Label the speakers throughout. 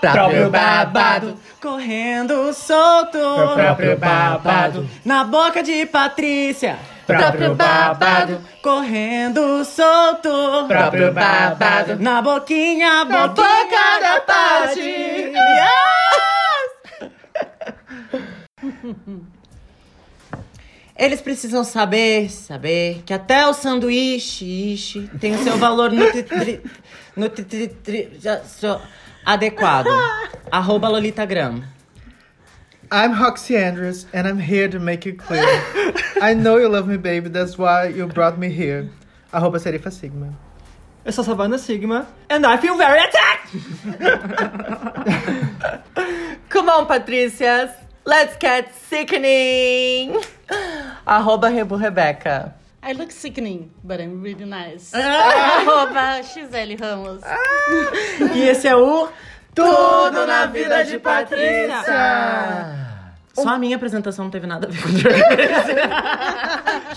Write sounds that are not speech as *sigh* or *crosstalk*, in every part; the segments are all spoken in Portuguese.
Speaker 1: Próprio babado.
Speaker 2: Correndo solto.
Speaker 1: Próprio babado.
Speaker 2: Na boca de Patrícia.
Speaker 1: Próprio babado.
Speaker 2: Correndo solto.
Speaker 1: Próprio babado.
Speaker 2: Na boquinha,
Speaker 1: Na boca da Paty.
Speaker 2: Eles precisam saber, saber que até o sanduíche ishi, tem o seu valor nutri, nutri, tri- já sou adequado. *laughs* Arroba Lolitagram.
Speaker 3: I'm Roxy Andrews, and I'm here to make it clear. I know you love me, baby. That's why you brought me here. Arroba Serifa Sigma.
Speaker 4: Eu sou Savannah Sigma, and I feel very attacked! *laughs*
Speaker 1: Come on, Patrícias. Let's get sickening. Arroba Rebu Rebeca.
Speaker 5: I look sickening, but I'm really nice. Arroba Gisele Ramos.
Speaker 2: E esse é o
Speaker 1: Tudo na vida de Patrícia.
Speaker 2: Só a minha apresentação não teve nada a ver com Race.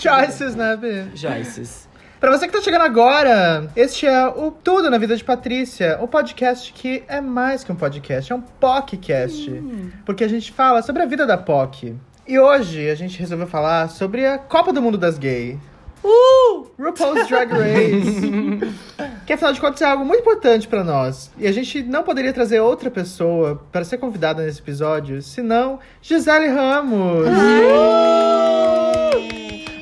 Speaker 2: *laughs*
Speaker 3: Choices, né, B?
Speaker 2: Joyces.
Speaker 3: Pra você que tá chegando agora, este é o Tudo na Vida de Patrícia, o podcast que é mais que um podcast, é um POCcast. Porque a gente fala sobre a vida da POC. E hoje a gente resolveu falar sobre a Copa do Mundo das Gays. Uh! RuPaul's Drag *laughs* Race. que afinal de contas é algo muito importante pra nós. E a gente não poderia trazer outra pessoa para ser convidada nesse episódio, senão Gisele Ramos.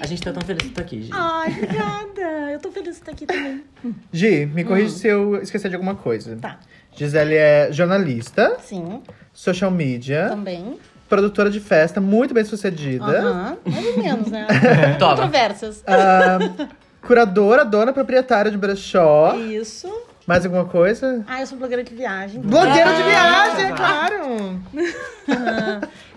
Speaker 2: A gente tá tão feliz que tá aqui, gente.
Speaker 5: Ai, obrigada. Eu tô feliz de estar aqui também.
Speaker 3: Gi, me corrige se eu esquecer de alguma coisa.
Speaker 5: Tá.
Speaker 3: Gisele é jornalista,
Speaker 5: Sim,
Speaker 3: social media,
Speaker 5: também.
Speaker 3: Produtora de festa, muito bem sucedida,
Speaker 5: Aham. Mais ou menos, né? *laughs*
Speaker 2: Toma.
Speaker 5: Controvérsias.
Speaker 3: ah, curadora, dona proprietária de brechó.
Speaker 5: Isso.
Speaker 3: Mais alguma coisa?
Speaker 5: Ah, eu sou blogueira de viagem.
Speaker 3: Blogueira de viagem, é claro!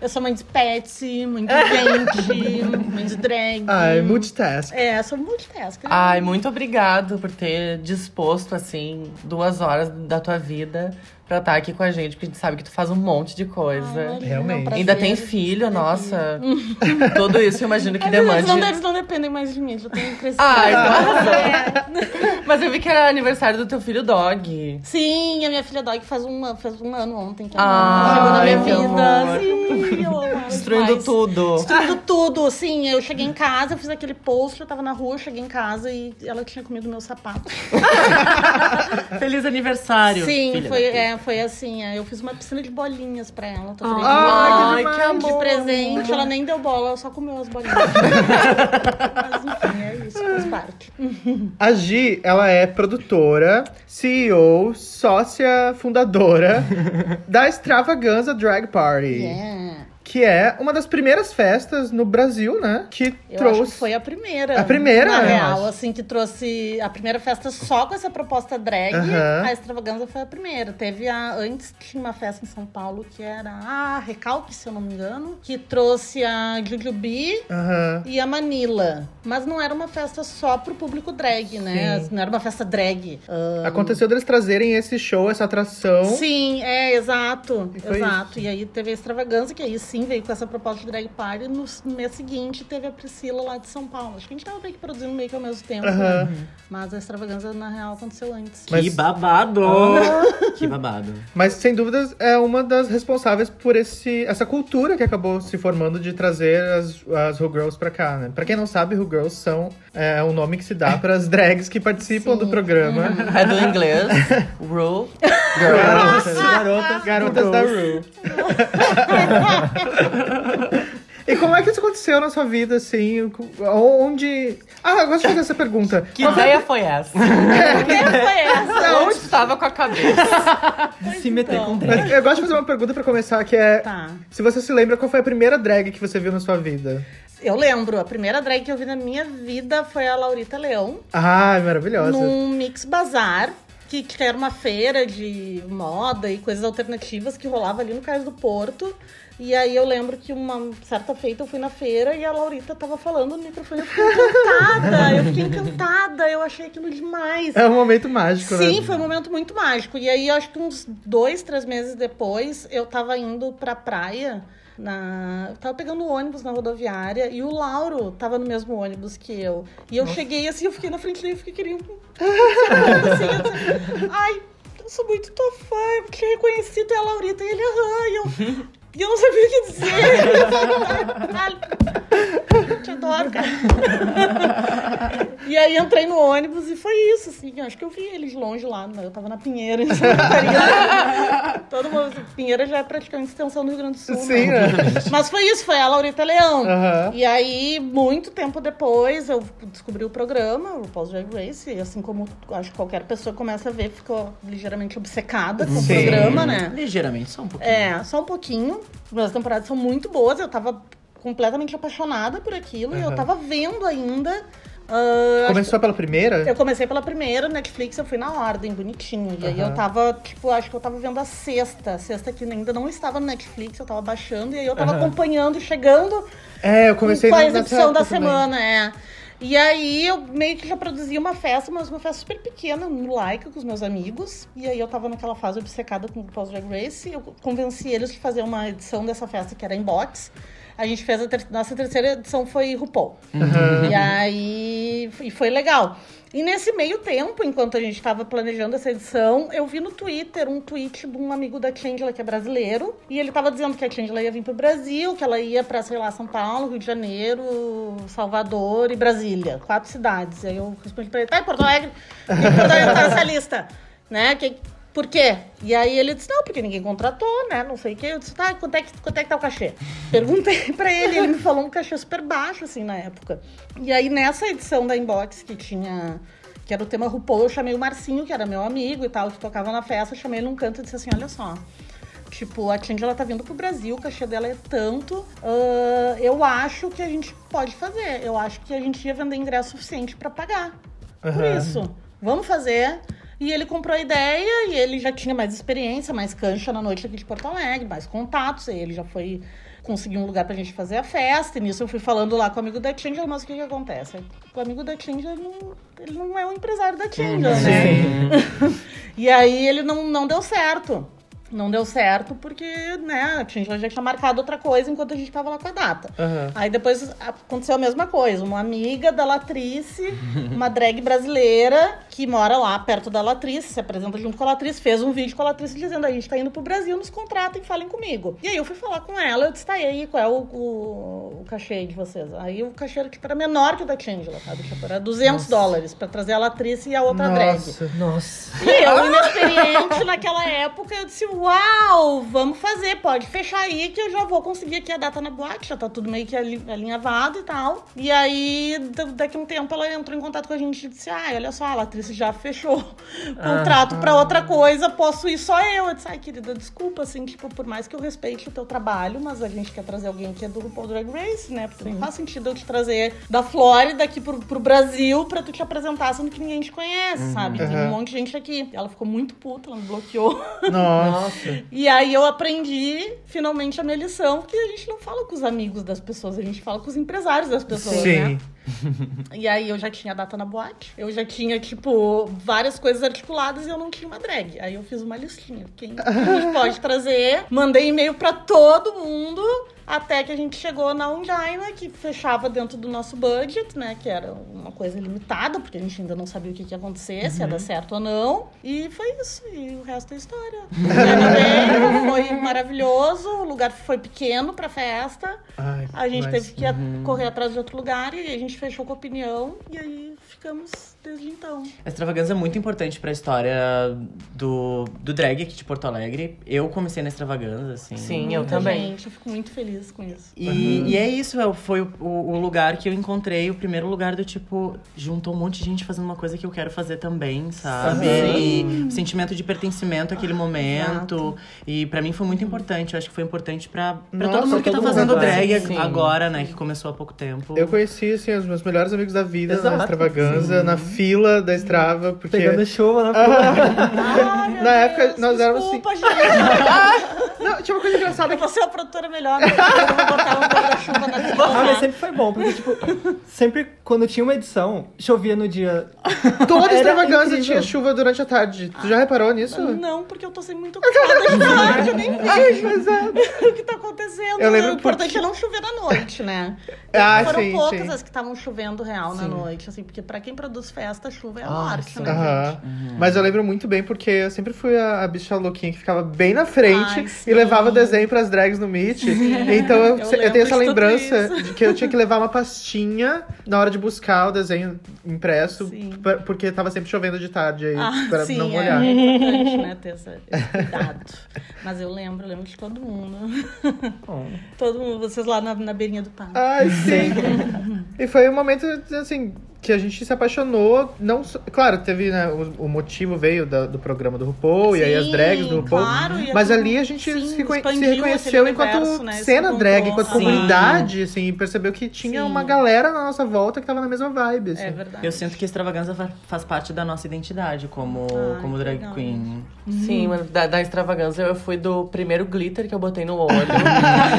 Speaker 5: Eu sou mãe de pet, mãe de gente, mãe de drag.
Speaker 3: Ai, multitask.
Speaker 5: É, sou multitask.
Speaker 1: Ai, muito obrigado por ter disposto, assim, duas horas da tua vida pra estar aqui com a gente, porque a gente sabe que tu faz um monte de coisa.
Speaker 5: Ai,
Speaker 3: Realmente.
Speaker 5: é um prazer.
Speaker 1: Ainda tem filho, nossa. *laughs* Tudo isso eu imagino que
Speaker 5: Mas eles
Speaker 1: demande.
Speaker 5: não, eles não dependem mais de mim, já tenho crescido.
Speaker 1: Ai, então arrasou.
Speaker 5: É.
Speaker 1: Mas eu vi que era aniversário do teu filho Dog.
Speaker 5: Sim, a minha filha Dog faz um, faz um ano ontem. Que
Speaker 1: Ai,
Speaker 5: chegou na minha vida.
Speaker 1: amor.
Speaker 5: Sim, eu
Speaker 1: Destruindo
Speaker 5: demais.
Speaker 1: tudo.
Speaker 5: Destruindo tudo, sim. Eu cheguei em casa, eu fiz aquele post, eu tava na rua, cheguei em casa e ela tinha comido meu sapato. *laughs*
Speaker 2: Feliz aniversário.
Speaker 5: Sim,
Speaker 2: filha
Speaker 5: foi, é, foi assim. é, Eu fiz uma piscina de bolinhas pra ela. Tô
Speaker 3: Ai,
Speaker 1: Ai,
Speaker 3: que
Speaker 1: que
Speaker 3: demais.
Speaker 5: de
Speaker 1: amor.
Speaker 5: presente, ela nem deu bola, ela só comeu as bolinhas. *laughs* Mas enfim, é isso, faz parte.
Speaker 3: A Gi, ela é produtora, CEO, sócia fundadora *laughs* da Extravaganza Drag Party.
Speaker 5: Yeah.
Speaker 3: Que é uma das primeiras festas no Brasil, né? Que
Speaker 5: Eu
Speaker 3: trouxe.
Speaker 5: acho que foi a primeira.
Speaker 3: A primeira,
Speaker 5: Na real,
Speaker 3: acho.
Speaker 5: assim, que trouxe a primeira festa só com essa proposta drag.
Speaker 3: Aham.
Speaker 5: A extravaganza foi a primeira. Teve a. Antes tinha uma festa em São Paulo que era a Recalque, se eu não me engano, que trouxe a Jujubi
Speaker 3: Aham.
Speaker 5: e a Manila. Mas não era uma festa só pro público drag, né?
Speaker 3: Sim.
Speaker 5: Não era uma festa drag. Ah,
Speaker 3: Aconteceu deles trazerem esse show, essa atração.
Speaker 5: Sim, é, exato.
Speaker 3: E
Speaker 5: Exato. E aí teve a extravaganza, que aí sim veio com essa proposta de drag party. No mês seguinte teve a Priscila lá de São Paulo. Acho que a gente tava meio que produzindo meio que ao mesmo tempo. Né? Mas a extravaganza, na real, aconteceu antes.
Speaker 3: Mas-
Speaker 2: Que babado! *laughs* que babado.
Speaker 3: Mas sem dúvidas é uma das responsáveis por esse, essa cultura que acabou se formando de trazer as, as Who Girls pra cá, né? Pra quem não sabe, Who Girls são é, um nome que se dá para as *laughs* drags que participam
Speaker 5: Sim.
Speaker 3: do programa.
Speaker 1: É do inglês. *laughs* Ru.
Speaker 3: Garotas,
Speaker 4: Garotas,
Speaker 3: garotas da Ru. E como é que isso aconteceu na sua vida, assim? Onde. Ah, eu gosto de fazer essa pergunta.
Speaker 1: Que ideia foi essa?
Speaker 5: Quem foi essa?
Speaker 1: Onde tu tava com a cabeça?
Speaker 4: se meter
Speaker 5: então.
Speaker 4: com drag.
Speaker 3: Mas eu gosto de fazer uma pergunta pra começar, que é.
Speaker 5: Tá.
Speaker 3: Se você se lembra, qual foi a primeira drag que você viu na sua vida?
Speaker 5: Eu lembro, a primeira drag que eu vi na minha vida foi a Laurita Leão,
Speaker 3: Ah, maravilhosa.
Speaker 5: num Mix Bazar. Que, que era uma feira de moda e coisas alternativas que rolava ali no Cais do Porto. E aí eu lembro que uma certa feita eu fui na feira e a Laurita tava falando no microfone. Eu fiquei encantada, eu fiquei encantada, eu achei aquilo demais.
Speaker 3: É um momento mágico, né?
Speaker 5: Sim, foi um momento muito mágico. E aí, acho que uns dois, três meses depois, eu tava indo pra praia. Na... eu Tava pegando o ônibus na rodoviária e o Lauro tava no mesmo ônibus que eu. E eu cheguei assim, eu fiquei na frente dele, eu fiquei querendo. assim, assim. Ai, eu sou muito tua fã, eu te reconheci, tu é a Laurita. E ele, aham, e eu... E eu não sabia o que dizer. *laughs* Caralho. Te adoro, cara. *laughs* E aí entrei no ônibus e foi isso, assim. Acho que eu vi eles longe lá. né? Eu tava na Pinheira, *laughs* em Santa Catarina. Todo mundo. Pinheira já é praticamente extensão do Rio Grande do Sul.
Speaker 3: Sim,
Speaker 5: né?
Speaker 3: né?
Speaker 5: Mas foi isso, foi a Laurita Leão.
Speaker 3: Aham.
Speaker 5: E aí, muito tempo depois, eu descobri o programa, o Pós Drag Race, e assim como acho que qualquer pessoa começa a ver, ficou ligeiramente obcecada com o
Speaker 3: Sim.
Speaker 5: programa, né?
Speaker 2: Ligeiramente, só um pouquinho.
Speaker 5: É, só um pouquinho. As temporadas são muito boas, eu tava completamente apaixonada por aquilo, e eu tava vendo ainda. Acho
Speaker 3: Começou pela primeira?
Speaker 5: eu comecei pela primeira, Netflix, eu fui na ordem, bonitinho. E aí eu tava, tipo, acho que eu tava vendo a sexta. A sexta que ainda não estava no Netflix, eu tava baixando. E aí eu tava
Speaker 3: Aham.
Speaker 5: acompanhando, chegando
Speaker 3: É, eu comecei
Speaker 5: com a exibição da
Speaker 3: também.
Speaker 5: semana, é. E aí eu meio que já produzia uma festa, mas uma festa super pequena, no Laika, com os meus amigos. E aí eu tava naquela fase obcecada com o Pós Drag Race. Eu convenci eles de fazer uma edição dessa festa que era em box. A gente fez a ter... nossa terceira edição foi RuPaul.
Speaker 3: Aham.
Speaker 5: E aí e foi legal. E nesse meio tempo, enquanto a gente estava planejando essa edição, eu vi no Twitter um tweet de um amigo da Chandler, que é brasileiro, e ele tava dizendo que a Chandler ia vir pro Brasil, que ela ia pra, sei lá, São Paulo, Rio de Janeiro, Salvador e Brasília. Quatro cidades. E aí eu respondi pra ele, tá, em Porto Alegre? *laughs* E Porto Alegre tá nessa lista. Né? Que, por quê? E aí ele disse, não, porque ninguém contratou, né? Não sei o quê. Eu disse, tá, quanto é que, quanto é que tá o cachê? Perguntei *laughs* pra ele, ele me falou um cachê super baixo, assim, na época. E aí, nessa edição da Inbox, que tinha... Que era o tema RuPaul, eu chamei o Marcinho, que era meu amigo e tal, que tocava na festa. Chamei ele num canto e disse assim, olha só... Tipo, a Change, ela tá vindo pro Brasil, o cachê dela é tanto. ah, eu acho que a gente pode fazer. Eu acho que a gente ia vender ingresso suficiente pra pagar. Por
Speaker 3: Aham.
Speaker 5: isso. Vamos fazer. E ele comprou a ideia e ele já tinha mais experiência, mais cancha na noite aqui de Porto Alegre, mais contatos. E ele já foi conseguir um lugar pra gente fazer a festa. E nisso eu fui falando lá com o amigo da Tinder, mas o que que acontece? O amigo da Tinder, não, ele não é o empresário da Tinder, né? *laughs* E aí ele não, não deu certo. Não deu certo porque, né, a Tinder já tinha marcado outra coisa enquanto a gente tava lá com a data.
Speaker 3: Aham.
Speaker 5: Aí depois aconteceu a mesma coisa. Uma amiga da Latrice, *laughs* uma drag brasileira, que mora lá perto da Latrice, se apresenta junto com a Latrice, fez um vídeo com a Latrice dizendo: a gente tá indo pro Brasil, nos contratem, falem comigo. E aí eu fui falar com ela, eu disse: tá, aí, qual é o, o, o cachê de vocês? Aí o cachê era, tipo, era menor que o da Changela, sabe? Tipo, era 200 dólares pra trazer a Latrice e a outra drag.
Speaker 3: Nossa.
Speaker 4: Nossa.
Speaker 5: E eu, inexperiente naquela época, eu disse, uau, vamos fazer, pode fechar aí que eu já vou conseguir aqui a data na boate, já tá tudo meio que ali- alinhavado e tal. E aí, da- daqui a um tempo, ela entrou em contato com a gente e disse, ah, olha só, a Latrice já fechou contrato pra outra coisa, posso ir só eu. Eu disse, ai, querida, desculpa, assim, tipo, por mais que eu respeite o teu trabalho, mas a gente quer trazer alguém que é do RuPaul Drag Race, né? Porque não faz sentido eu te trazer da Flórida aqui pro, pro Brasil pra tu te apresentar, sendo que ninguém te conhece, sabe? Tem um monte de gente aqui. Ela ficou muito puta, ela me bloqueou.
Speaker 3: Nossa.
Speaker 5: E aí eu aprendi finalmente a minha lição, que a gente não fala com os amigos das pessoas, a gente fala com os empresários das pessoas, né? *laughs* E aí eu já tinha a data na boate, eu já tinha, tipo, várias coisas articuladas e eu não tinha uma drag. Aí eu fiz uma listinha. Quem *laughs* a gente pode trazer? Mandei e-mail pra todo mundo. Até que a gente chegou na Undina, que fechava dentro do nosso budget, né? Que era uma coisa limitada, porque a gente ainda não sabia o que, que ia acontecer, se ia dar certo ou não. E foi isso. E o resto é história. *laughs* Veio, foi maravilhoso, o lugar foi pequeno pra festa.
Speaker 3: Ai,
Speaker 5: A gente
Speaker 3: mas-
Speaker 5: teve que ir correr atrás de outro lugar e a gente fechou com a opinião e aí ficamos desde então.
Speaker 2: A extravagância é muito importante pra história do, do drag aqui de Porto Alegre. Eu comecei na extravaganza, assim.
Speaker 1: Sim, eu
Speaker 5: Muita
Speaker 1: também.
Speaker 5: Gente, eu fico muito feliz com isso.
Speaker 2: E, e é isso, é, foi o, o- o lugar que eu encontrei, o primeiro lugar do tipo, juntou um monte de gente fazendo uma coisa que eu quero fazer também, sabe? E o sentimento de pertencimento àquele momento. E pra mim foi muito importante. Eu acho que foi importante
Speaker 3: Nossa,
Speaker 2: todo mundo que tá
Speaker 3: todo mundo
Speaker 2: fazendo
Speaker 3: agora.
Speaker 2: drag
Speaker 1: Sim.
Speaker 2: agora, né? Que começou há pouco tempo.
Speaker 3: Eu conheci, assim, os meus melhores amigos da vida na
Speaker 4: Exato.
Speaker 3: Na fila da Strava, porque...
Speaker 4: Pegando chuva na *laughs*
Speaker 5: Ah, meu
Speaker 3: Na época,
Speaker 5: Deus,
Speaker 3: nós éramos
Speaker 5: Desculpa, gente. *laughs*
Speaker 3: Tinha uma coisa engraçada que...
Speaker 5: Você é a produtora melhor. né? Eu vou botar um guarda-chuva na.
Speaker 4: Ah, mas sempre foi bom, porque, tipo, sempre quando tinha uma edição, chovia no dia.
Speaker 3: Toda
Speaker 4: Era
Speaker 3: extravaganza
Speaker 4: incrível.
Speaker 3: tinha chuva durante a tarde. Tu já reparou nisso?
Speaker 5: Não, porque eu tô sempre muito ocupada de tarde, eu nem vejo o que tá acontecendo.
Speaker 3: Eu lembro
Speaker 5: o importante
Speaker 3: porque-
Speaker 5: é não chover na noite, né?
Speaker 3: Ah,
Speaker 5: Foram
Speaker 3: sim,
Speaker 5: poucas
Speaker 3: sim.
Speaker 5: as que estavam chovendo real na noite, assim, porque pra quem produz festa, chuva é a
Speaker 1: Ah, sim.
Speaker 5: né,
Speaker 3: Aham.
Speaker 5: gente?
Speaker 3: Mas eu lembro muito bem porque eu sempre fui a, a bicha louquinha que ficava bem na frente
Speaker 5: Ai, sim.
Speaker 3: e levava desenho pras drags no Meet. *laughs* Então eu,
Speaker 5: Eu
Speaker 3: eu tenho essa lembrança de que eu tinha que levar uma pastinha na hora de buscar o desenho impresso, pra- porque tava sempre chovendo de tarde aí,
Speaker 5: Ah,
Speaker 3: pra
Speaker 5: sim,
Speaker 3: não
Speaker 5: é
Speaker 3: molhar.
Speaker 5: importante, né, ter *laughs* essa- esse cuidado. Mas eu lembro, eu lembro de todo mundo. Todo mundo, vocês lá na, na beirinha do parque.
Speaker 3: Ai, sim. *laughs* e foi um momento, assim, que a gente se apaixonou. Não só- claro, teve, né, o, o motivo veio da- do programa do RuPaul e aí as
Speaker 5: Sim,
Speaker 3: drags do RuPaul.
Speaker 5: claro, e
Speaker 3: mas
Speaker 5: aquilo-
Speaker 3: ali a gente
Speaker 5: sim,
Speaker 3: se, se reconheceu
Speaker 5: aquele
Speaker 3: enquanto
Speaker 5: universo, né,
Speaker 3: cena drag, enquanto
Speaker 5: Sim.
Speaker 3: comunidade, assim, e percebeu que tinha
Speaker 5: Sim.
Speaker 3: uma galera na nossa volta que tava na mesma vibe. Assim.
Speaker 5: É verdade.
Speaker 2: Eu sinto que a extravaganza fa- faz parte da nossa identidade como,
Speaker 5: Ai,
Speaker 2: como drag
Speaker 5: legal.
Speaker 2: queen.
Speaker 1: Sim, mas da, da extravagância eu fui do primeiro glitter que eu botei no olho *laughs*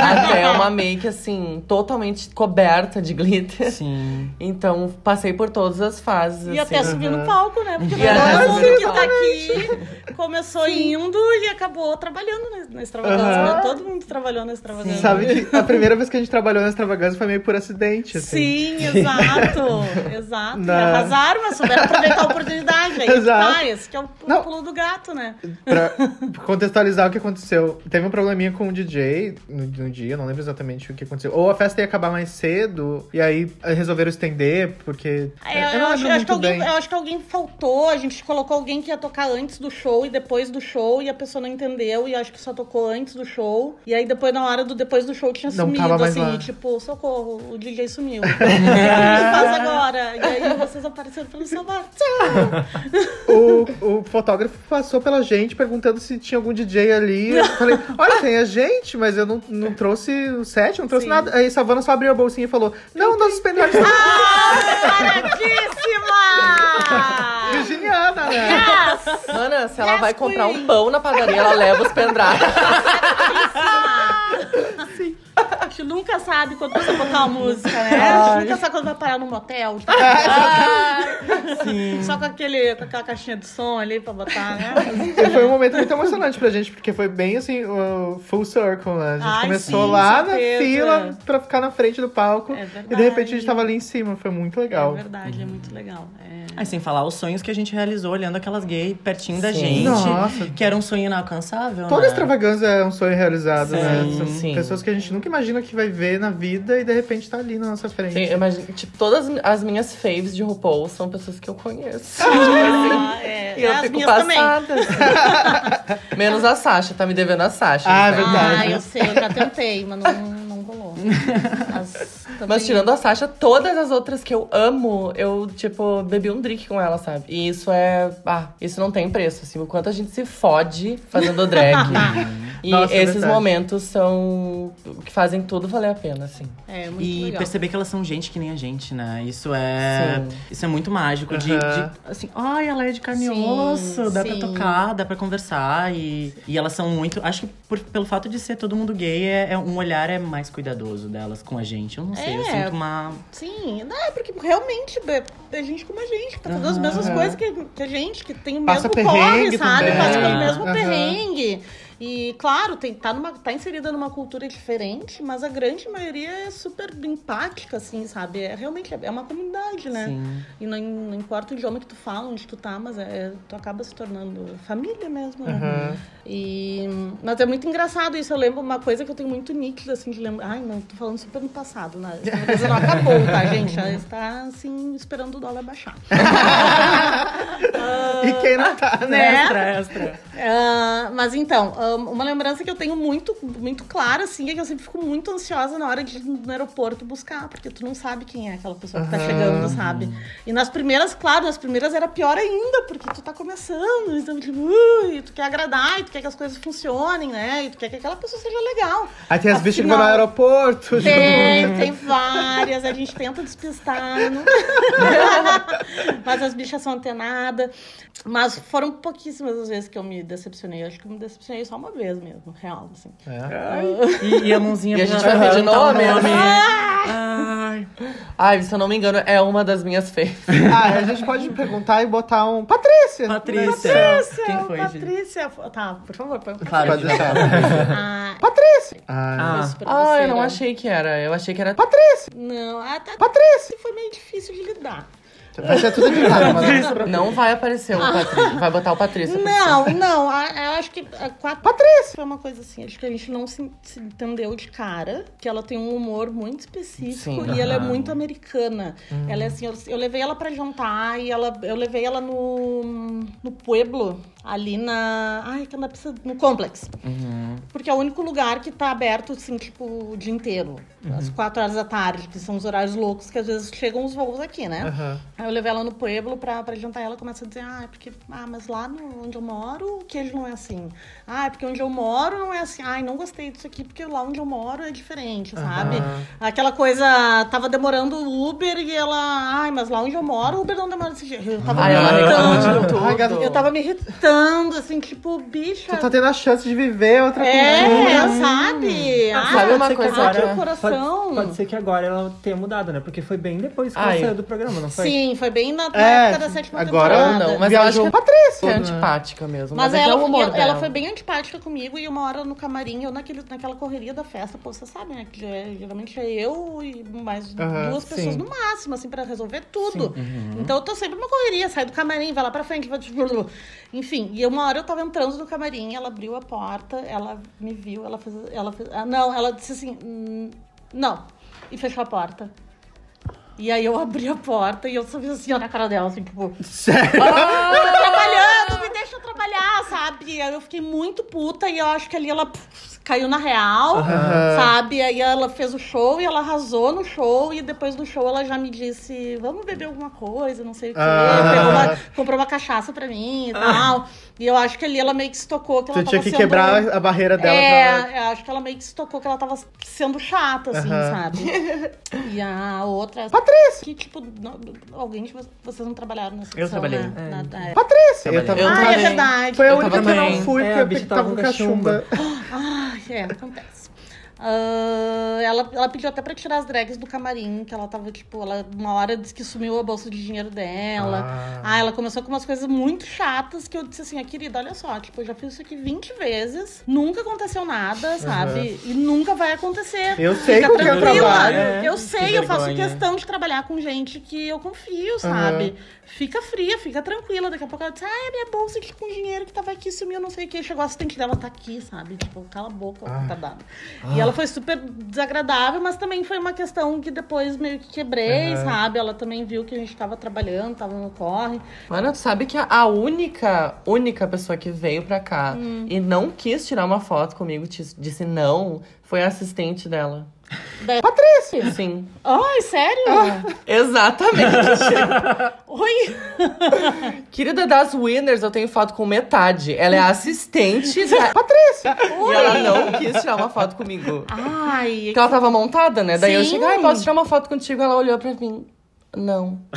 Speaker 1: até uma make, assim, totalmente coberta de glitter.
Speaker 2: Sim.
Speaker 1: Então, passei por todas as fases.
Speaker 5: E
Speaker 1: assim.
Speaker 5: até subir no palco, né? Porque
Speaker 1: até
Speaker 5: todo mundo que tá aqui começou indo e acabou trabalhando na, extravagância. Né? Todo mundo trabalhou na extravagância.
Speaker 3: Sabe que a primeira vez que a gente trabalhou na extravagância foi meio por acidente, assim.
Speaker 5: Sim, exato. Exato. E
Speaker 3: Na-
Speaker 5: arrasaram, mas souberam aproveitar a oportunidade. Aí
Speaker 3: Exato.
Speaker 5: tá, esse que é o pulo,
Speaker 3: Não.
Speaker 5: pulo do gato, né?
Speaker 3: Pra contextualizar o que aconteceu. Teve um probleminha com o DJ no, no dia, não lembro exatamente o que aconteceu. Ou a festa ia acabar mais cedo, e aí resolveram estender, porque.
Speaker 5: É,
Speaker 3: eu
Speaker 5: eu, acho, alguém, eu acho que alguém faltou. A gente colocou alguém que ia tocar antes do show e depois do show, e a pessoa não entendeu, e acho que só tocou antes do show. E aí depois, na hora do depois do show, tinha
Speaker 3: Não
Speaker 5: sumido, assim,
Speaker 3: lá.
Speaker 5: tipo, socorro, o DJ sumiu. *laughs* o que faz agora? E aí vocês apareceram pra nos salvar. Tchau!
Speaker 3: O, o fotógrafo passou pela gente perguntando se tinha algum DJ ali. Eu falei, olha, tem a gente, mas eu não, não trouxe o set, não trouxe
Speaker 5: Sim.
Speaker 3: nada. Aí Savana só abriu a bolsinha e falou: Não, nossos pendrives estão.
Speaker 5: Paradíssima!
Speaker 3: Virginiana, né?
Speaker 5: Yes!
Speaker 1: Mana, se ela
Speaker 5: Yes,
Speaker 1: vai comprar um pão na padaria, ela leva os pendrives.
Speaker 5: Gente nunca sabe quando você botar uma música, né? A gente nunca sabe quando vai parar num motel. *laughs* Sim. Só com, aquele, com aquela caixinha de som ali pra botar, né?
Speaker 3: E foi um momento muito emocionante pra gente, porque foi bem assim, o full circle, né? A gente
Speaker 5: Ai,
Speaker 3: começou
Speaker 5: sim,
Speaker 3: lá na fila pra ficar na frente do palco.
Speaker 5: É
Speaker 3: e de repente a gente tava ali em cima, foi muito
Speaker 5: É
Speaker 3: legal.
Speaker 5: verdade, é muito legal. É.
Speaker 2: Aí, sem falar os sonhos que a gente realizou olhando aquelas gays pertinho da
Speaker 1: Sim.
Speaker 2: gente.
Speaker 3: Nossa.
Speaker 2: Que era um sonho inalcançável,
Speaker 3: Toda
Speaker 2: né?
Speaker 3: extravagância é um sonho realizado, né?
Speaker 1: Sim,
Speaker 3: São
Speaker 1: sim.
Speaker 3: pessoas que a gente nunca imagina que vai ver na vida e de repente tá ali na nossa frente.
Speaker 1: Sim, imagino, tipo, todas as minhas faves de RuPaul são pessoas que eu conheço.
Speaker 5: Ah, é. *laughs*
Speaker 1: E eu
Speaker 5: As
Speaker 1: fico
Speaker 5: minhas também.
Speaker 1: passada. *laughs* Menos a Sasha, tá me devendo a Sasha.
Speaker 3: Ah, é
Speaker 1: então.
Speaker 3: verdade.
Speaker 5: Ah, eu sei, eu já tentei, mas não, não rolou. Mas, também-
Speaker 1: Mas tirando a Sasha, todas as outras que eu amo, eu, tipo, bebi um drink com ela, sabe? E isso é. Ah, isso não tem preço, assim. O quanto a gente se fode fazendo drag. *laughs* e
Speaker 3: Nossa, é
Speaker 1: esses
Speaker 3: verdade.
Speaker 1: momentos são o que fazem tudo valer a pena, assim.
Speaker 5: É, muito
Speaker 2: E
Speaker 5: legal.
Speaker 2: perceber que elas são gente que nem a gente, né? Isso é.
Speaker 1: Sim.
Speaker 2: Isso é muito mágico. De, de, assim, ai, ela é de carne e
Speaker 5: Sim,
Speaker 2: osso, dá
Speaker 5: sim.
Speaker 2: pra tocar, dá pra conversar. E, e elas são muito. Acho que por- pelo fato de ser todo mundo gay, é, é- um olhar é mais cuidadoso delas com a gente. Eu não sei, eu
Speaker 5: É.
Speaker 2: sinto uma.
Speaker 5: Sim, não, é porque realmente é, é gente como a gente, que tá fazendo as mesmas coisas que, que a gente, que tem o mesmo corre,
Speaker 3: perrengue
Speaker 5: sabe?
Speaker 3: também.
Speaker 5: Passa pelo mesmo perrengue. E, claro, tem, tá, numa, tá inserida numa cultura diferente, mas a grande maioria é super empática, assim, sabe? É, realmente é uma comunidade, né?
Speaker 2: Sim.
Speaker 5: E não, não importa o idioma que tu fala, onde tu tá, mas é, tu acaba se tornando família mesmo, né?
Speaker 3: Aham.
Speaker 5: E, mas é muito engraçado isso. Eu lembro uma coisa que eu tenho muito nítida, assim, de lembrar. Ai, não, tô falando super no passado, né? Essa coisa não acabou, tá, *laughs* gente? Já está, assim, esperando o dólar baixar. *laughs*
Speaker 3: E quem não tá, né?
Speaker 5: Né?
Speaker 2: Extra, extra.
Speaker 5: Ah, mas então, uma lembrança que eu tenho muito, muito clara, assim, é que eu sempre fico muito ansiosa na hora de ir no aeroporto buscar, porque tu não sabe quem é aquela pessoa que tá
Speaker 3: Aham.
Speaker 5: chegando, sabe? E nas primeiras, claro, nas primeiras era pior ainda, porque tu tá começando, então, tipo, ui, tu quer agradar, e tu quer que as coisas funcionem, né? E tu quer que aquela pessoa seja legal.
Speaker 3: Aí tem as bichas que vão no aeroporto.
Speaker 5: Tem, tem várias, a gente tenta despistar. não- *laughs* Mas as bichas são antenadas. Mas foram pouquíssimas as vezes que eu me decepcionei. Acho que eu me decepcionei só só uma vez mesmo, real, assim.
Speaker 3: É.
Speaker 2: E, e a mãozinha
Speaker 1: E a gente vai ver de
Speaker 2: cantar o
Speaker 1: nome?
Speaker 2: Ai.
Speaker 1: Ai, se eu não me engano, é uma das minhas feias.
Speaker 3: Ah, a gente pode perguntar e botar um Patrícia.
Speaker 2: Patrícia.
Speaker 5: Patrícia,
Speaker 2: Quem foi, gente?
Speaker 5: Patrícia. Tá, por favor, põe o
Speaker 2: Claro,
Speaker 3: Pode
Speaker 2: gente.
Speaker 3: deixar.
Speaker 5: Ah,
Speaker 3: Patrícia. Ah,
Speaker 2: Ah.
Speaker 1: Ah, eu não
Speaker 5: grosseira.
Speaker 1: achei que era. Eu achei que era.
Speaker 3: Patrícia.
Speaker 5: Não, até
Speaker 3: Patrícia.
Speaker 5: foi meio difícil de lidar.
Speaker 3: Vai ser tudo editado, mas...
Speaker 1: Não vai aparecer o Patrício. Vai botar o Patrício.
Speaker 5: Não, não, a- eu acho que a quatro
Speaker 3: Patrícia.
Speaker 5: foi uma coisa assim, acho que a gente não se, se entendeu de cara, que ela tem um humor muito específico
Speaker 1: Sim.
Speaker 5: e ela é
Speaker 2: Aham.
Speaker 5: muito americana. Ela é assim, eu, eu levei ela pra jantar e ela, eu levei ela no, no Pueblo, ali na, ai, que ela precisa, no Complex. Porque é o único lugar que tá aberto, assim, tipo, o dia inteiro. Às quatro horas da tarde, que são os horários loucos que às vezes chegam os voos aqui, né?
Speaker 3: Aham.
Speaker 5: Aí eu levei ela no Pueblo pra, pra jantar ela começa a dizer, ah, é porque, ah, mas lá no, onde eu moro o queijo não é assim. Ah, é porque onde eu moro não é assim. Ai, não gostei disso aqui, porque lá onde eu moro é diferente, sabe? Aquela coisa, tava demorando o Uber e ela, ai, mas lá onde eu moro o Uber não demora desse jeito. Eu tava
Speaker 1: Ai,
Speaker 5: me irritando. Eu tava me irritando, assim, tipo, bicha.
Speaker 3: Tu tá tendo a chance de viver outra cultura.
Speaker 5: É, sabe? Ah,
Speaker 1: Sabe uma
Speaker 4: que
Speaker 1: coisa
Speaker 4: agora-
Speaker 1: que-
Speaker 5: o coração.
Speaker 4: Pode, pode ser que agora ela tenha mudado, né? Porque foi bem depois que
Speaker 1: Ai.
Speaker 4: ela saiu do programa, não foi?
Speaker 5: Sim, foi bem na, na
Speaker 3: É,
Speaker 5: época da sétima
Speaker 3: agora
Speaker 5: temporada.
Speaker 1: Não, mas eu acho que
Speaker 3: Patrícia.
Speaker 1: é antipática mesmo.
Speaker 5: Mas,
Speaker 1: Mas, é
Speaker 5: ela,
Speaker 1: é
Speaker 5: ela, ela foi bem antipática comigo e uma hora no camarim, eu naquele, naquela correria da festa, pô, você sabe, né? Que é- geralmente é eu e mais duas pessoas
Speaker 3: sim.
Speaker 5: no máximo, assim, pra resolver tudo. Então eu tô sempre numa correria, sai do camarim, vai lá pra frente, vai... *laughs* Enfim, e uma hora eu tava entrando no camarim, ela abriu a porta, ela me viu, ela fez. Ela fez ah, não, ela disse assim, "Hum, não. E fechou a porta. E aí eu abri a porta e eu só fiz assim, ó, na cara dela, assim, tipo.
Speaker 3: Sério?
Speaker 5: Eu tô trabalhando, me deixa trabalhar, sabe? Eu fiquei muito puta e eu acho que ali ela pff, caiu na real, sabe? Aí ela fez o show e ela arrasou no show e depois do show ela já me disse, vamos beber alguma coisa, não sei o quê.
Speaker 3: Ah.
Speaker 5: Pegou uma- comprou uma cachaça pra mim e tal. E eu acho que ali ela meio que se tocou que ela
Speaker 3: Tu
Speaker 5: tava
Speaker 3: tinha que
Speaker 5: sendo...
Speaker 3: quebrar a barreira dela.
Speaker 5: É,
Speaker 3: pra-
Speaker 5: eu acho que ela meio que se tocou que ela tava sendo chata, assim, sabe? *laughs* E a outra.
Speaker 3: Patrícia!
Speaker 5: Que, tipo, não- alguém de vo- vocês não trabalharam nessa
Speaker 2: Eu
Speaker 5: edição,
Speaker 2: trabalhei.
Speaker 5: Né? Na- na-
Speaker 3: Patrícia! Eu.
Speaker 1: Eu
Speaker 5: ah, é
Speaker 1: também.
Speaker 5: verdade.
Speaker 3: Foi a
Speaker 1: Eu
Speaker 3: única que eu não fui,
Speaker 4: É,
Speaker 3: porque
Speaker 4: a
Speaker 3: eu
Speaker 4: bicha
Speaker 3: tava com cachumba.
Speaker 5: Ai, é, acontece. Ah, ela, ela pediu até pra tirar as drags do camarim, que ela tava, tipo, ela uma hora disse que sumiu a bolsa de dinheiro dela.
Speaker 3: Ah.
Speaker 5: Ah, ela começou com umas coisas muito chatas que eu disse assim, ah, querida, olha só, tipo, eu já fiz isso aqui 20 vezes, nunca aconteceu nada, sabe? E nunca vai acontecer.
Speaker 3: Eu sei
Speaker 5: Fica
Speaker 3: com quem eu
Speaker 5: tranquila.
Speaker 3: trabalho.
Speaker 4: É,
Speaker 5: Eu
Speaker 4: que
Speaker 5: sei, eu faço questão de trabalhar com gente que eu confio, sabe? Fica fria, fica tranquila. Daqui a pouco ela disse, ah, é minha bolsa aqui com dinheiro que tava aqui, sumiu, não sei o que. Chegou a assistente dela, tá aqui, sabe? Tipo, cala a boca,
Speaker 3: Ah.
Speaker 5: retardada. E ela foi super desagradável, mas também foi uma questão que depois meio que quebrei,
Speaker 3: Aham.
Speaker 5: sabe? Ela também viu que a gente tava trabalhando, tava no corre.
Speaker 1: Mano, tu sabe que a- única, única pessoa que veio pra cá
Speaker 5: Hum.
Speaker 1: e não quis tirar uma foto comigo, disse não, foi a assistente dela.
Speaker 5: Da-
Speaker 3: Patrícia!
Speaker 1: Sim,
Speaker 5: Ai, sério?
Speaker 3: Ah.
Speaker 1: exatamente. *laughs*
Speaker 5: Oi?
Speaker 1: Querida das Winners, eu tenho foto com metade. Ela é assistente da...
Speaker 3: Patrícia!
Speaker 1: E ela não quis tirar uma foto comigo.
Speaker 5: Ai,
Speaker 1: Porque ela tava montada, né? Daí eu
Speaker 5: Sim.
Speaker 1: cheguei, ai, posso tirar uma foto contigo? Ela olhou pra mim, não. *laughs*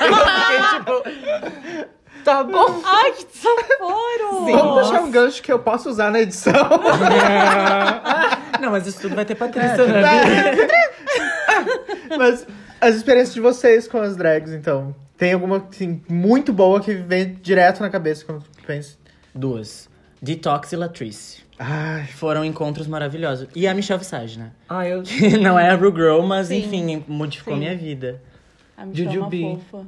Speaker 1: eu fiquei tipo, tá bom.
Speaker 5: ai que desaforo!
Speaker 3: Vamos puxar um gancho que eu posso usar na edição.
Speaker 2: Não, mas isso tudo vai ter Patrícia, né?
Speaker 3: Mas as experiências de vocês com as drags, então. Tem alguma, assim, muito boa que vem direto na cabeça quando tu pensa.
Speaker 2: Duas. Detox e Latrice.
Speaker 3: Ai,
Speaker 2: Foram encontros maravilhosos. E a Michelle Visage, né?
Speaker 4: Ah, eu. *laughs*
Speaker 2: Que não é a Ru Girl, mas
Speaker 5: Sim.
Speaker 2: enfim, modificou
Speaker 5: Sim.
Speaker 2: minha vida.
Speaker 5: A Michelle é uma fofa.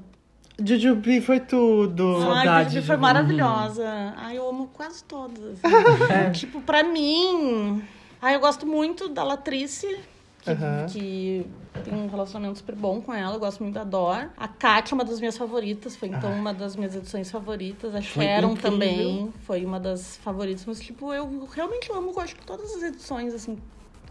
Speaker 3: Jujubi foi tudo.
Speaker 5: Ai,
Speaker 4: Saudade
Speaker 5: Jujubi foi maravilhosa. Ai, eu amo quase todas. assim. *laughs* Tipo, pra mim... Ai, eu gosto muito da Latrice, que, que tem um relacionamento super bom com ela. Eu gosto muito da Dor. A Kátia é uma das minhas favoritas. Foi, então, uma das minhas edições favoritas. A
Speaker 2: Foi
Speaker 5: Sharon
Speaker 2: incrível.
Speaker 5: também foi uma das favoritas. Mas, tipo, eu realmente amo, eu acho que todas as edições, assim...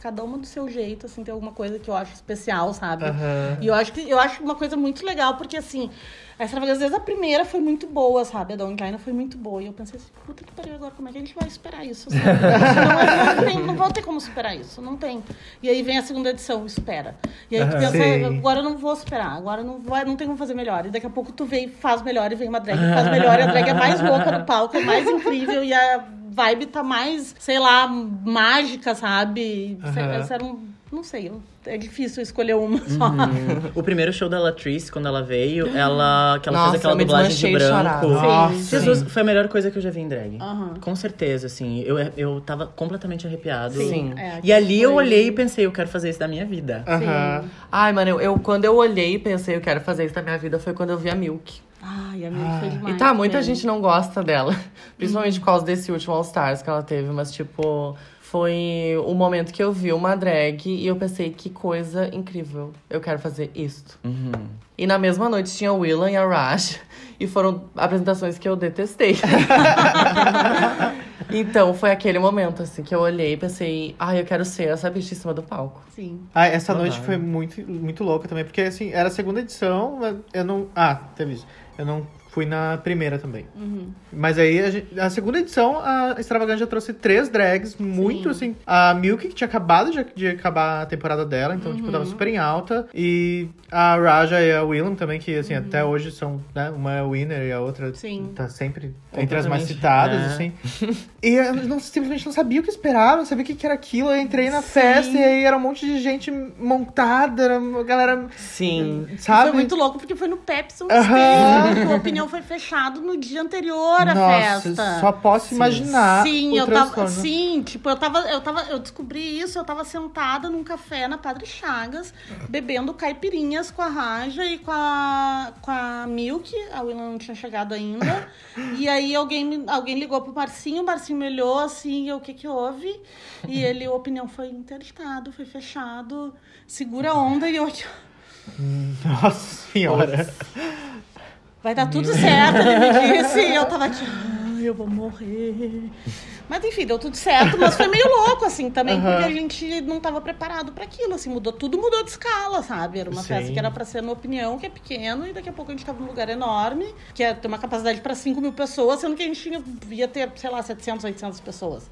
Speaker 5: Cada uma do seu jeito, assim, tem alguma coisa que eu acho especial, sabe?
Speaker 3: Aham.
Speaker 5: E eu acho que eu acho uma coisa muito legal, porque assim, a extravagância, às vezes a primeira foi muito boa, sabe? A da Online foi muito boa. E eu pensei assim, puta que pariu, agora como é que a gente vai superar isso? Sabe? *laughs* não, não, tem, não vou ter como superar isso, não tem. E aí vem a segunda edição, espera. E aí tu pensa,
Speaker 3: Sim.
Speaker 5: agora eu não vou superar, agora não, vai, não tem como fazer melhor. E daqui a pouco tu vem faz melhor, e vem uma drag e faz melhor, e a drag é mais louca no palco, é mais incrível, e a vibe tá mais, sei lá, mágica, sabe?
Speaker 3: Aham.
Speaker 5: Essa era um. Não sei, eu- é difícil escolher uma só.
Speaker 2: O primeiro show da Latrice, quando ela veio, *gasps* ela, que ela
Speaker 1: Nossa,
Speaker 2: fez aquela
Speaker 1: eu
Speaker 2: dublagem de branco.
Speaker 3: Nossa.
Speaker 2: Jesus, foi a melhor coisa que eu já vi em drag.
Speaker 5: Aham.
Speaker 2: Com certeza, assim. Eu, eu tava completamente arrepiado.
Speaker 1: Sim.
Speaker 5: É,
Speaker 2: E ali eu
Speaker 5: foi-
Speaker 2: olhei e pensei, eu quero fazer isso da minha vida.
Speaker 3: Aham.
Speaker 1: Ai, mano, eu, eu- quando eu olhei e pensei, eu quero fazer isso da minha vida, foi quando eu vi a Milk.
Speaker 5: Ai, a minha foi demais.
Speaker 1: E tá, muita
Speaker 5: também.
Speaker 1: gente não gosta dela. *laughs* Principalmente por causa desse último All Stars que ela teve. Mas, tipo, foi o momento que eu vi uma drag e eu pensei, que coisa incrível. Eu quero fazer isto.
Speaker 2: Uhum.
Speaker 1: E na mesma noite tinha o Willan e a Raj. *laughs* E foram apresentações que eu detestei. *laughs* então, foi aquele momento, assim, que eu olhei e pensei, ai, eu quero ser essa bicha em cima do palco.
Speaker 5: Sim.
Speaker 3: Ah, essa noite foi muito, muito louca também, porque assim, era a segunda edição, mas eu não. Ah, teve isso. Eu não fui na primeira também.
Speaker 5: Uhum.
Speaker 3: Mas aí, a, gente- a segunda edição, a Extravagante trouxe três drags, muito assim. A Milk, que tinha acabado de, de acabar a temporada dela, então, tipo,
Speaker 5: Uhum.
Speaker 3: tava super em alta. E a Raja e a Willam também, que, assim,
Speaker 5: Uhum.
Speaker 3: até hoje são, né? Uma é winner e a outra
Speaker 5: Sim.
Speaker 3: tá sempre entre as mais citadas,
Speaker 2: né?
Speaker 3: assim. E eu não, simplesmente não sabia o que esperar, não sabia o que, que era aquilo. Eu entrei na festa e aí era um monte de gente montada, era uma galera,
Speaker 1: Sim.
Speaker 3: sabe?
Speaker 5: Foi muito louco porque foi no Pepsi um. Stage. A opinião foi fechado no dia anterior à
Speaker 3: Nossa,
Speaker 5: festa.
Speaker 3: só posso imaginar
Speaker 5: Sim,
Speaker 3: o
Speaker 5: eu tava.
Speaker 3: transtorno.
Speaker 5: Sim, tipo, eu tava, eu tava. Eu descobri isso, eu tava sentada num café na Padre Chagas, bebendo caipirinhas com a Raja e com a, com a Milk. A Willan não tinha chegado ainda. *laughs* e aí alguém, alguém ligou pro Marcinho, o Marcinho me olhou assim, eu, o que que houve? E ele, a opinião foi interditado, foi fechado, segura a onda e eu aqui. *laughs*
Speaker 3: Nossa senhora.
Speaker 5: Vai dar tudo certo, ele me disse. E eu tava aqui, ai, eu vou morrer. Mas enfim, deu tudo certo, mas foi meio louco, assim, também,
Speaker 3: Aham.
Speaker 5: porque a gente não tava preparado pra aquilo, assim, mudou, tudo mudou de escala, sabe? Era uma
Speaker 3: Sim.
Speaker 5: festa que era pra ser no Opinião, que é pequeno, e daqui a pouco a gente tava num lugar enorme, que é, tem uma capacidade pra 5 mil pessoas, sendo que a gente tinha, ia ter, sei lá, 700, 800 pessoas.